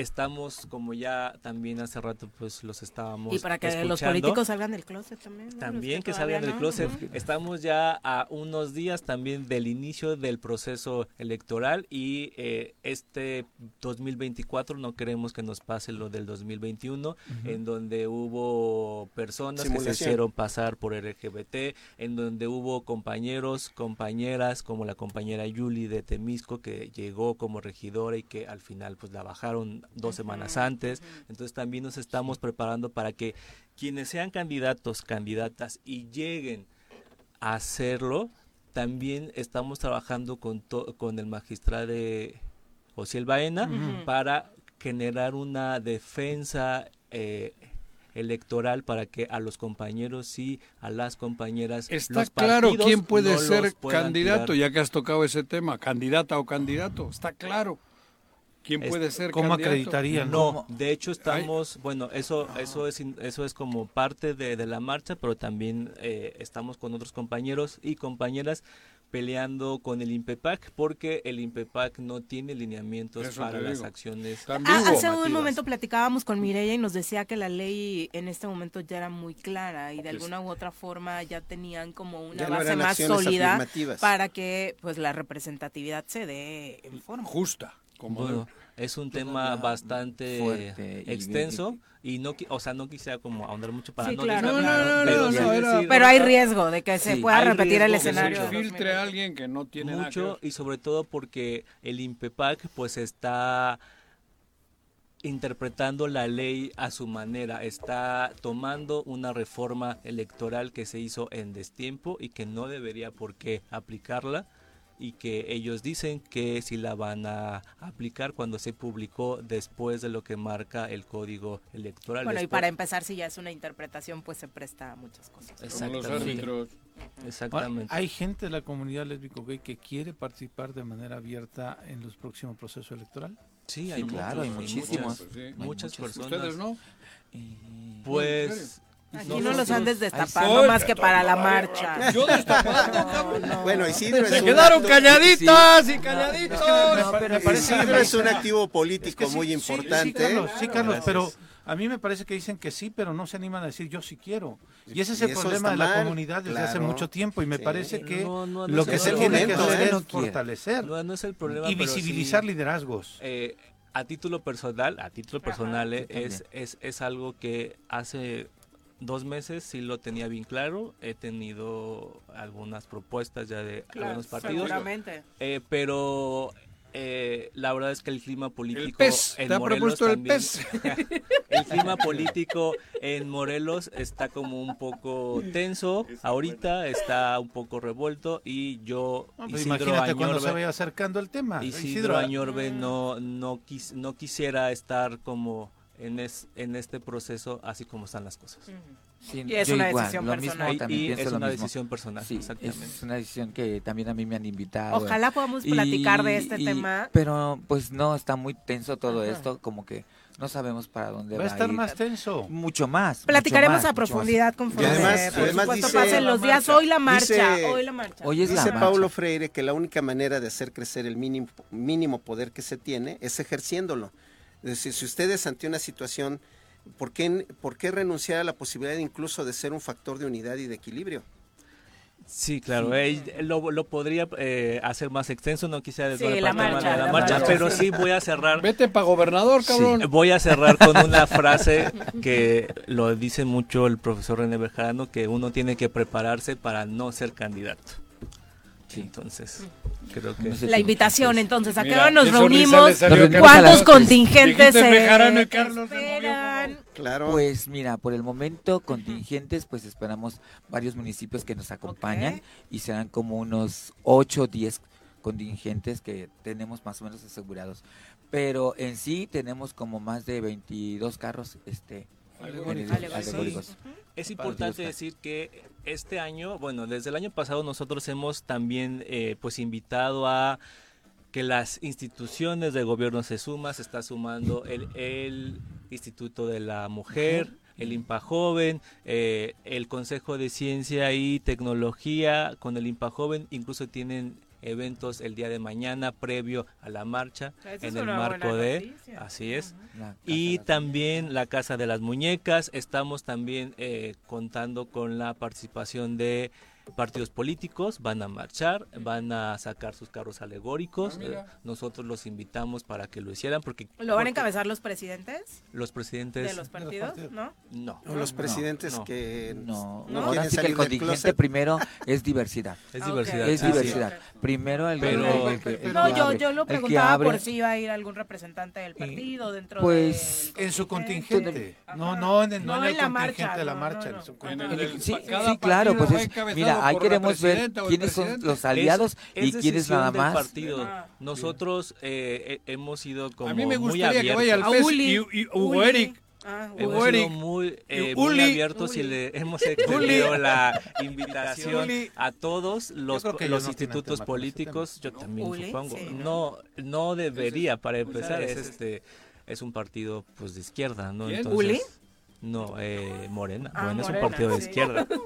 estamos como ya también hace rato pues los estábamos Y para que los escuchando. políticos salgan del closet también. ¿no? Los También que salgan del no. closet. Estamos ya a unos días también del inicio del proceso electoral y eh, este 2024 no queremos que nos pase lo del 2021, en donde hubo personas que se hicieron pasar por LGBT, en donde hubo compañeros, compañeras, como la compañera Yuli de Temisco, que llegó como regidora y que al final pues la bajaron dos semanas antes. Entonces también nos estamos preparando para que quienes sean candidatos, candidatas y lleguen a hacerlo, también estamos trabajando con, to- con el magistrado de Osiel Baena para generar una defensa eh, electoral para que a los compañeros y a las compañeras Está los claro quién puede no ser candidato, tirar. ya que has tocado ese tema, candidata o candidato. Está claro quién puede Es- ser ¿cómo candidato. acreditarían? No, de hecho estamos, bueno, eso eso es eso es como parte de, de la marcha, pero también eh, estamos con otros compañeros y compañeras peleando con el INPEPAC porque el INPEPAC no tiene lineamientos Eso para las acciones. Ah, hace un momento platicábamos con Mireya y nos decía que la ley en este momento ya era muy clara y de alguna u otra forma ya tenían como una no base más sólida para que pues la representatividad se dé en forma justa. Como Bueno, es un tema bastante fuerte y extenso y no, qui- o sea, no quisiera como ahondar mucho para Sí, no claro. No, no, no, pero no, Pero hay riesgo de que se pueda repetir el riesgo que se escenario de filtre a alguien que no tiene nada que mucho y sobre todo porque el INPEPAC pues está interpretando la ley a su manera, está tomando una reforma electoral que se hizo en destiempo y que no debería por qué aplicarla y que ellos dicen que si la van a aplicar cuando se publicó después de lo que marca el código electoral. Bueno, y para empezar, si ya es una interpretación, pues se presta a muchas cosas. Exactamente. Exactamente. Hay gente de la comunidad lésbico gay que quiere participar de manera abierta en los próximos procesos electorales. Sí, hay Sí, claro, hay muchos, muchísimos. Muchas, muchas personas. ¿Ustedes no? Pues. Aquí no, no, los andes destapando más que para la marcha. Yo Bueno, Isidro Se es un quedaron calladitas Sí. y calladitos. No, pero me parece Isidro que- es un activo político Es que sí, muy sí, importante. Sí, Carlos, sí, Carlos, pero a mí me parece que dicen que sí, pero no se animan a decir yo sí quiero. Y ese es el problema de la mal, comunidad desde hace mucho tiempo y me Sí. parece que No, no, no lo que se tiene que hacer es No fortalecer No, no es el problema. y sí, visibilizar liderazgos. eh, a título personal, a título personal, eh, es, es, es algo que hace dos meses sí lo tenía bien claro. He tenido algunas propuestas ya de Claro, algunos partidos. seguramente. Eh, pero eh, la verdad es que el clima político pez, en te ha Morelos propuesto el también- pez. *laughs* el clima político en Morelos está como un poco tenso. Ahorita está un poco revuelto y yo No, pues Isidro imagínate cuando Añorbe- se vaya acercando el tema. Isidro Añorbe no no quis- no quisiera estar como en es, en este proceso así como están las cosas. Sí, Y es una igual, decisión lo personal. mismo, también Y pienso es lo una mismo. decisión personal, Sí, exactamente. es una decisión que también a mí me han invitado. Ojalá podamos platicar de este tema. Pero pues no, está muy tenso todo Ajá. esto, como que no sabemos para dónde Va va, a estar ir. más tenso. Mucho más. Platicaremos mucho más, a profundidad conforme, Y además- por además supuesto, dice- pasen los días. Hoy la marcha, Dice- hoy la marcha. Hoy es la Dice marcha. Paulo Freire que la única manera de hacer crecer el mínimo, mínimo poder que se tiene es ejerciéndolo. Es decir, si ustedes ante una situación, ¿por qué, ¿por qué renunciar a la posibilidad incluso de ser un factor de unidad y de equilibrio? Sí, claro, eh, lo, lo podría eh, hacer más extenso, no quisiera Sí, la marcha, de la la marcha, marcha, pero sí. sí voy a cerrar. Vete para gobernador, cabrón. Voy a cerrar con una *laughs* frase que lo dice mucho el profesor René Bejarano, que uno tiene que prepararse para no ser candidato. Entonces, creo que... La invitación, entonces, ¿a qué hora nos reunimos? ¿Cuántos contingentes se esperan? Claro. Pues mira, por el momento contingentes, pues esperamos varios municipios que nos acompañan y serán como unos 8 o 10 contingentes que tenemos más o menos asegurados. Pero en sí tenemos como más de 22 carros este Alegóricos. alegóricos. Es importante decir que este año, bueno, desde el año pasado nosotros hemos también eh, pues invitado a que las instituciones de gobierno se suman, se está sumando el, el Instituto de la Mujer, el IMPA Joven, eh, el Consejo de Ciencia y Tecnología con el IMPA Joven, incluso tienen eventos el día de mañana previo a la marcha en el marco de noticia. así es. Y también la casa de las muñecas. Estamos también eh, contando con la participación de partidos políticos van a marchar van a sacar sus carros alegóricos Ah, eh, nosotros los invitamos para que lo hicieran porque ¿Lo van a encabezar los presidentes los presidentes de los partidos? ¿No? no O los presidentes no. que No, no ahora sí que el contingente primero es diversidad. Es Ah, diversidad. Es diversidad. sí. Primero el, Pero- el que- el No, que yo, abre, yo lo preguntaba por si iba a ir algún representante del partido dentro Pues, del En su contingente. No, no en el, no No en el la contingente marcha, de la no, marcha. no, en su no. contingente. En el- Sí, claro, pues es, encabezado mira, ahí queremos ver quiénes son los aliados Es- y es quiénes nada más. partido. Ah. Nosotros eh, eh, hemos sido como A mí me muy gustaría que vaya al abiertos. PES Uli. y, y Hugo Uli. Eric. Ah, Hemos Hugo sido Eric. muy, eh, Y muy Uli. abiertos y Uli. le hemos extendido la *laughs* invitación Uli. a todos los, los no institutos políticos. Yo también Uli, supongo. sí, no, no debería para empezar. Es este es un partido pues de izquierda, ¿no? ¿Quién? Entonces, ¿Uli? No, eh, Morena. Ah, Morena es un Morena, partido de sí. izquierda. *laughs*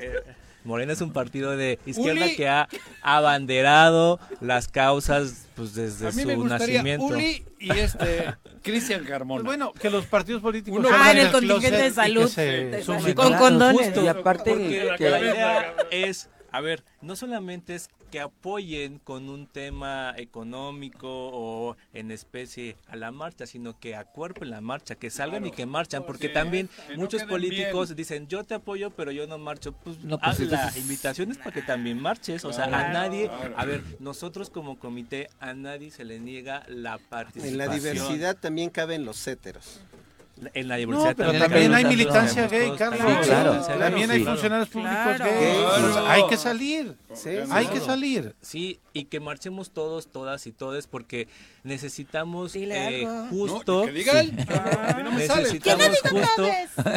Eh, Morena es un partido de izquierda Uli. que ha abanderado las causas pues desde A mí su me gustaría nacimiento. Uli y este *laughs* Cristian Carmona. Pues bueno, que los partidos políticos Uno- Ah, en el contingente de y que salud, se. Con condones. Y aparte Porque que- la idea es, a ver, no solamente es que apoyen con un tema económico o en especie a la marcha, sino que acuerpen la marcha, que salgan y que marchan, porque Sí, también que muchos políticos bien. dicen, yo te apoyo, pero yo no marcho. Pues, No, pues, haz la invitación es para que también marches, o sea, a nadie, claro. a ver, nosotros como comité, a nadie se le niega la participación. En la diversidad también caben los héteros. En la diversidad No, pero también hay militancia gay, Carlos. también hay Sí, claro, militancia claro, También gay. hay sí. funcionarios públicos Claro. gays. Claro. Pues hay que salir. Sí, Hay que salir. Sí, y que marchemos todos, todas y todes, porque necesitamos eh, justo, No, que diga él. sí, A mí no me sale. *laughs* necesitamos justo *laughs*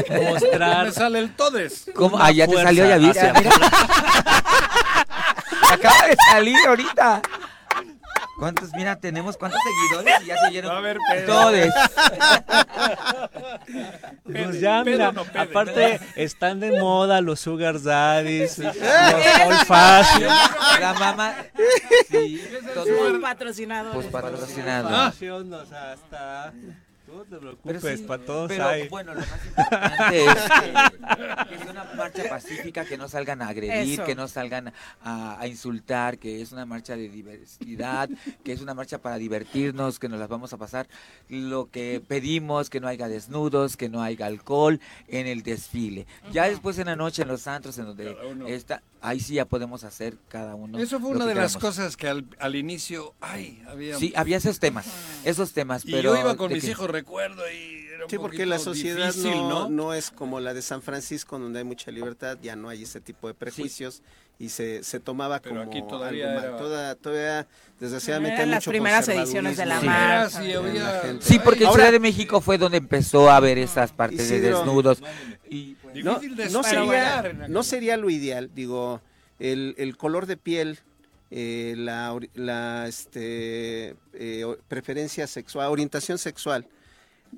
No mostrar me sale el todes. ¿Cómo? Ah, ya te salió, ya vi. hacia- Mira. *laughs* Acaba de salir ahorita. ¿Cuántos? Mira, tenemos cuántos seguidores y ya se oyeron A ver, Pedro. todos. Pues ya, Pedo mira, no pede. aparte están de moda los sugar daddies, los old fashion. La mamá. Sí, todos. Patrocinadores. Pues patrocinado. Ah. O sea, hasta... No te Pero preocupes, sí, para todos pero, hay. bueno, lo más *laughs* importante es que, que es una marcha pacífica, que no salgan a agredir, Eso. que no salgan a, a insultar, que es una marcha de diversidad, *laughs* que es una marcha para divertirnos, que nos las vamos a pasar. Lo que pedimos, que no haya desnudos, que no haya alcohol en el desfile. Ya después en la noche en los antros, en donde está, ahí sí ya podemos hacer cada uno. Eso fue lo una que de las cosas que al, al inicio, ay, había... Sí, había esos temas, esos temas, y pero... yo iba con mis que- hijos, recuerdo, y era un Sí, porque la sociedad difícil, no, ¿no? no es como la de San Francisco, donde hay mucha libertad, ya no hay ese tipo de prejuicios y se, se tomaba Pero como aquí todavía algo era- Toda- todavía, desgraciadamente, Eran hay las mucho primeras ediciones de la conservadurismo marcha. Sí, había-. Sí, porque en Ciudad de México fue donde empezó a haber esas partes de Isidro. desnudos. Y pues, no, Difícil de no sería, no sería lo ideal, digo, el, el color de piel, eh, la, la este, eh, preferencia sexual, orientación sexual,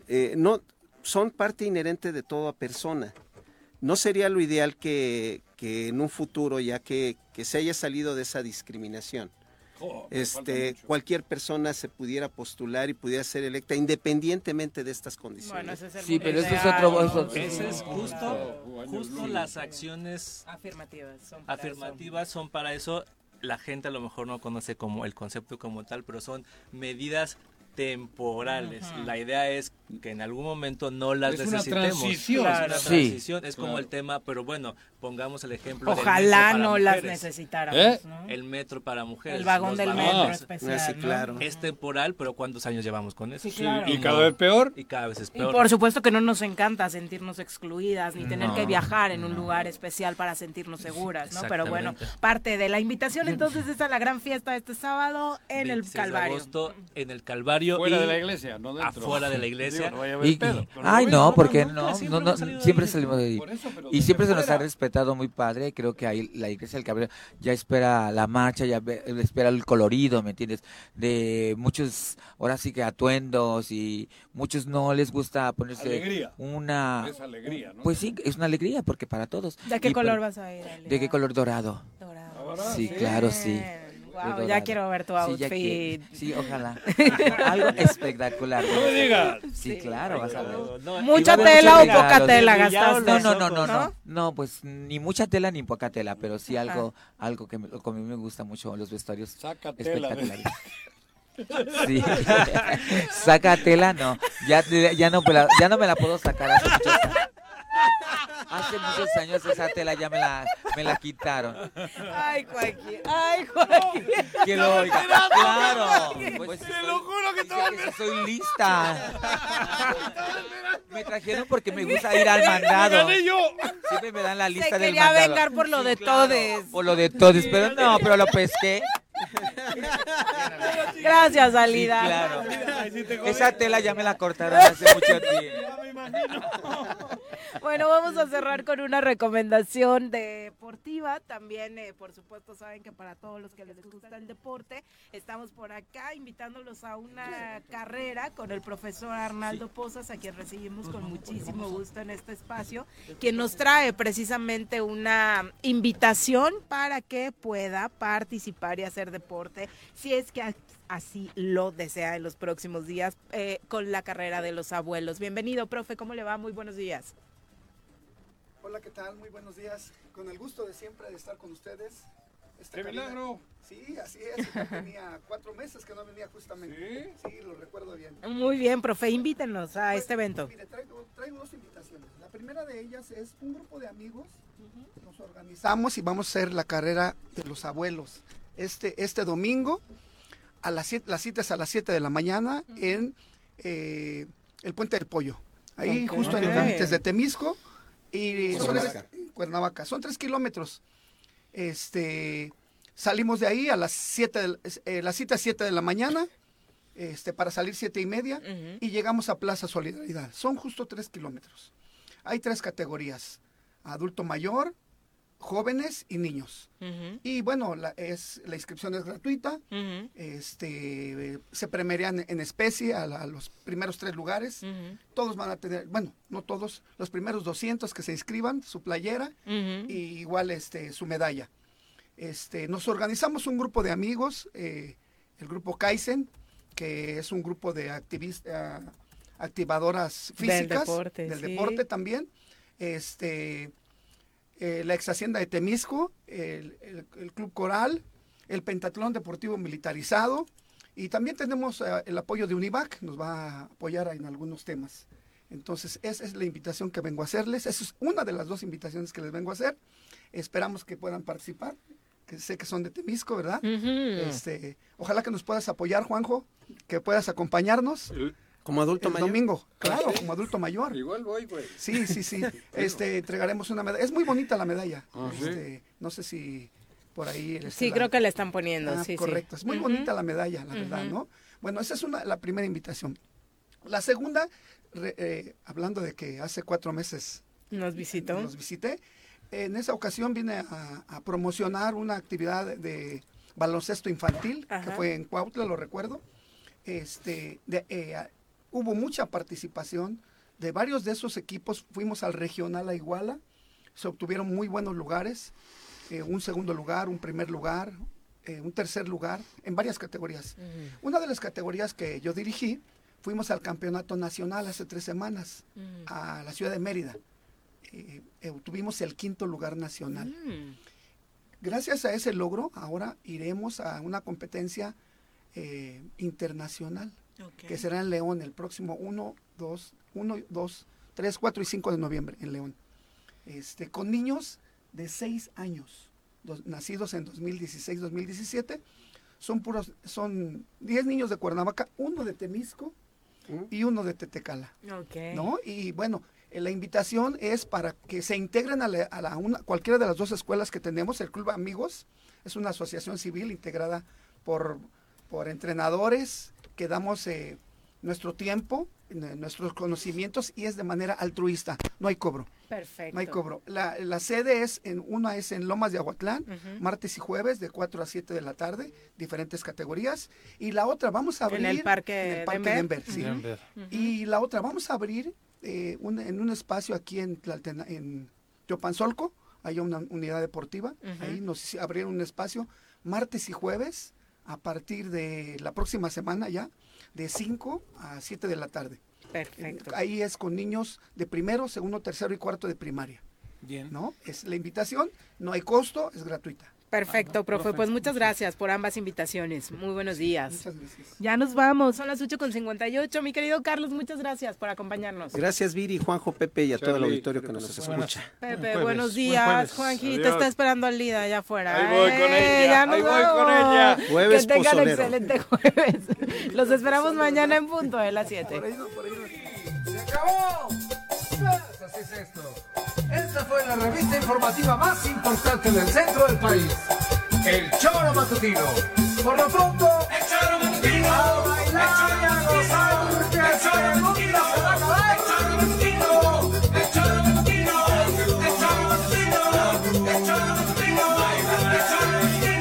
eh, no son parte inherente de toda persona. No sería lo ideal que, que en un futuro, ya que, que se haya salido de esa discriminación, falta este, cualquier persona se pudiera postular y pudiera ser electa independientemente de estas condiciones. Bueno, ese es el Sí, pero eso es otro- ¿no? eso- Ese es justo, justo las acciones Afirmativas. son para afirmativas son para eso. La gente a lo mejor no conoce como el concepto como tal, pero son medidas temporales. La idea es que en algún momento no las Es una necesitemos. transición. Es una Claro. Sí. transición, es como Claro. el tema, pero bueno, pongamos el ejemplo del Ojalá metro para no las necesitáramos, ¿Eh? ¿no? El metro para mujeres. El vagón del metro especial. Sí, ¿no? claro. Es temporal, pero ¿cuántos años llevamos con eso? Sí, claro. Y cada vez peor. Y cada vez es Y peor. por supuesto que no nos encanta sentirnos excluidas ni tener No, que viajar en un lugar especial para sentirnos seguras, ¿no? Pero bueno, parte de la invitación entonces es a la gran fiesta este sábado en el 26 de Calvario. agosto en el Calvario. Fuera y de la iglesia, no dentro. Afuera de la iglesia. Sea. no Y- pedo, y- ay, no, no, porque no, siempre salimos de ahí. Eso, Y siempre se nos ha respetado muy padre. Creo que ahí la iglesia del Cabrero ya espera la marcha, ya ve- espera el colorido, ¿me entiendes? De muchos, ahora sí que atuendos y muchos no les gusta ponerse Alegría. una. Es alegría, ¿no? Pues sí, es una alegría porque para todos. ¿De qué Y color por- vas a ir? ¿De qué color dorado? Dorado. Sí, claro, sí. Ya quiero ver tu Sí, ya outfit. que- Sí, ojalá. *laughs* Algo espectacular. No me digas. Sí, Sí. claro, vas a ver. No, ¿Mucha tela o poca tela gastaste? No, no, no, no, ¿No? pues ni mucha tela ni poca tela, pero sí Ajá. algo, algo que me, lo que a mí me gusta mucho, los vestuarios Saca tela. espectaculares. Sí. *laughs* Saca tela, no. Ya, ya, no, ya no me la puedo sacar hace muchos años. Hace muchos años esa tela ya me la, me la quitaron. Ay, Joaquín. Ay, Joaquín. Que lo oiga. esperando, Claro. Pues Te lo juro que dice que sí soy lista. *laughs* Me trajeron porque me gusta ir al mandado. Siempre me dan la lista Se del quería mandado. vengar por lo Sí, de claro, todes. Por lo de todes, pero no, pero lo pesqué. *laughs* Gracias, Sí, Alida. claro. Esa tela ya me la cortaron hace mucho *laughs* tiempo. *laughs* Bueno, vamos a cerrar con una recomendación deportiva. También, eh, por supuesto, saben que para todos los que les gusta el deporte, estamos por acá invitándolos a una carrera con el profesor Arnaldo Pozas, a quien recibimos con muchísimo gusto en este espacio, quien nos trae precisamente una invitación para que pueda participar y hacer deporte, si es que así lo desea en los próximos días eh, con la carrera de los abuelos. Bienvenido, profe, ¿cómo le va? Muy buenos días. Hola, ¿qué tal? Muy buenos días. Con el gusto de siempre de estar con ustedes. Esta ¡Qué milagro! Sí, así es. Ya *laughs* tenía cuatro meses que no venía justamente. Sí, lo recuerdo bien. Muy bien, profe, invítenos a este evento. Mire, traigo, traigo dos invitaciones. La primera de ellas es un grupo de amigos. Nos organizamos y vamos a hacer la carrera de los abuelos. Este, este domingo, a las siete, la cita es a las 7 de la mañana en eh, el Puente del Pollo. Ahí Ok. justo en los Ok. límites de Temisco y son Cuernavaca. tres- Cuernavaca. Son tres kilómetros. Este, salimos de ahí a las 7, del- eh, la cita es 7 de la mañana, este, para salir siete y media, y llegamos a Plaza Solidaridad. Son justo tres kilómetros. Hay tres categorías, adulto mayor, jóvenes y niños. Y bueno, la, es, la inscripción es gratuita, este, eh, se premiarían en especie a, la- a los primeros tres lugares. Todos van a tener, bueno, no todos, los primeros 200 que se inscriban, su playera y igual este, su medalla. Este, nos organizamos un grupo de amigos, eh, el grupo Kaizen, que es un grupo de activistas, activadoras Del físicas deporte, del sí. deporte también. Este, eh, la ex hacienda de Temisco, el, el- el Club Coral, el Pentatlón Deportivo Militarizado y también tenemos eh, el apoyo de Univac, nos va a apoyar en algunos temas. Entonces, esa es la invitación que vengo a hacerles. Esa es una de las dos invitaciones que les vengo a hacer. Esperamos que puedan participar, que sé que son de Temisco, ¿verdad? Este, ojalá que nos puedas apoyar, Juanjo, que puedas acompañarnos. Como adulto el mayor. domingo, claro, como adulto mayor. Igual voy, güey. Sí, sí, sí. *laughs* Este, entregaremos una medalla. Es muy bonita la medalla. Ah, ¿sí? Este, no sé si por ahí. este, Sí, la- creo que le están poniendo, Ah, sí, sí. correcto. Es muy bonita la medalla, la verdad. ¿no? Bueno, esa es una, la primera invitación. La segunda, re- eh, hablando de que hace cuatro meses Nos visitó. los visité, en esa ocasión vine a, a promocionar una actividad de, de baloncesto infantil, que fue en Cuautla, lo recuerdo. Este, de- eh, hubo mucha participación de varios de esos equipos. Fuimos al regional a Iguala, se obtuvieron muy buenos lugares, eh, un segundo lugar, un primer lugar, eh, un tercer lugar, en varias categorías. Una de las categorías que yo dirigí, fuimos al campeonato nacional hace tres semanas a la ciudad de Mérida. Eh, eh, obtuvimos el quinto lugar nacional. Gracias a ese logro, ahora iremos a una competencia eh, internacional, que será en León el próximo 1, 2, 1, 2, 3, 4 y 5 de noviembre en León. Este, con niños de 6 años, dos- nacidos en 2016-2017. Son puros, son 10 niños de Cuernavaca, uno de Temisco y uno de Tetecala. Ok. ¿no? Y bueno, eh, la invitación es para que se integren a, la, a la una, cualquiera de las dos escuelas que tenemos. El Club Amigos es una asociación civil integrada por, por entrenadores que damos eh, nuestro tiempo nuestros conocimientos y es de manera altruista, no hay cobro. Perfecto. No hay cobro. La, la sede es, en una es en Lomas de Aguatlán, martes y jueves de 4 a 7 de la tarde, diferentes categorías. Y la otra vamos a En abrir... el Parque en el Parque Denver. Denver, sí. Denver. Y la otra vamos a abrir eh, un- en un espacio aquí en, Tlaltena- en Teopanzolco, hay una unidad deportiva, ahí nos abrieron un espacio martes y jueves a partir de la próxima semana ya, de 5 a 7 de la tarde. Perfecto. Ahí es con niños de primero, segundo, tercero y cuarto de primaria. Bien. ¿No? Es la invitación, no hay costo, es gratuita. Perfecto, profe. Pues muchas gracias por ambas invitaciones. Muy buenos días. Muchas gracias. Ya nos vamos. Son las 8.58. Mi querido Carlos, muchas gracias por acompañarnos. Gracias Viri, Juanjo, Pepe y a todo el auditorio que nos Buenas- escucha. Pepe, buenos buen días. Juanji, te está esperando al Lida allá afuera. Ahí voy con ¡Eh! ella, Ya nos ahí voy con vamos. ella. Jueves que tengan pozolero. excelente jueves. Los esperamos mañana en punto de las 7. ¡Se acabó! Así es esto. Esta fue la revista informativa más importante del centro del país. El Choro Matutino. Por lo pronto, el Choro Matutino. A bailar y a gozar porque este mundo se va a acabar. El Choro Matutino. El Choro Matutino. El Choro Matutino. El Choro Matutino. El Choro Matutino.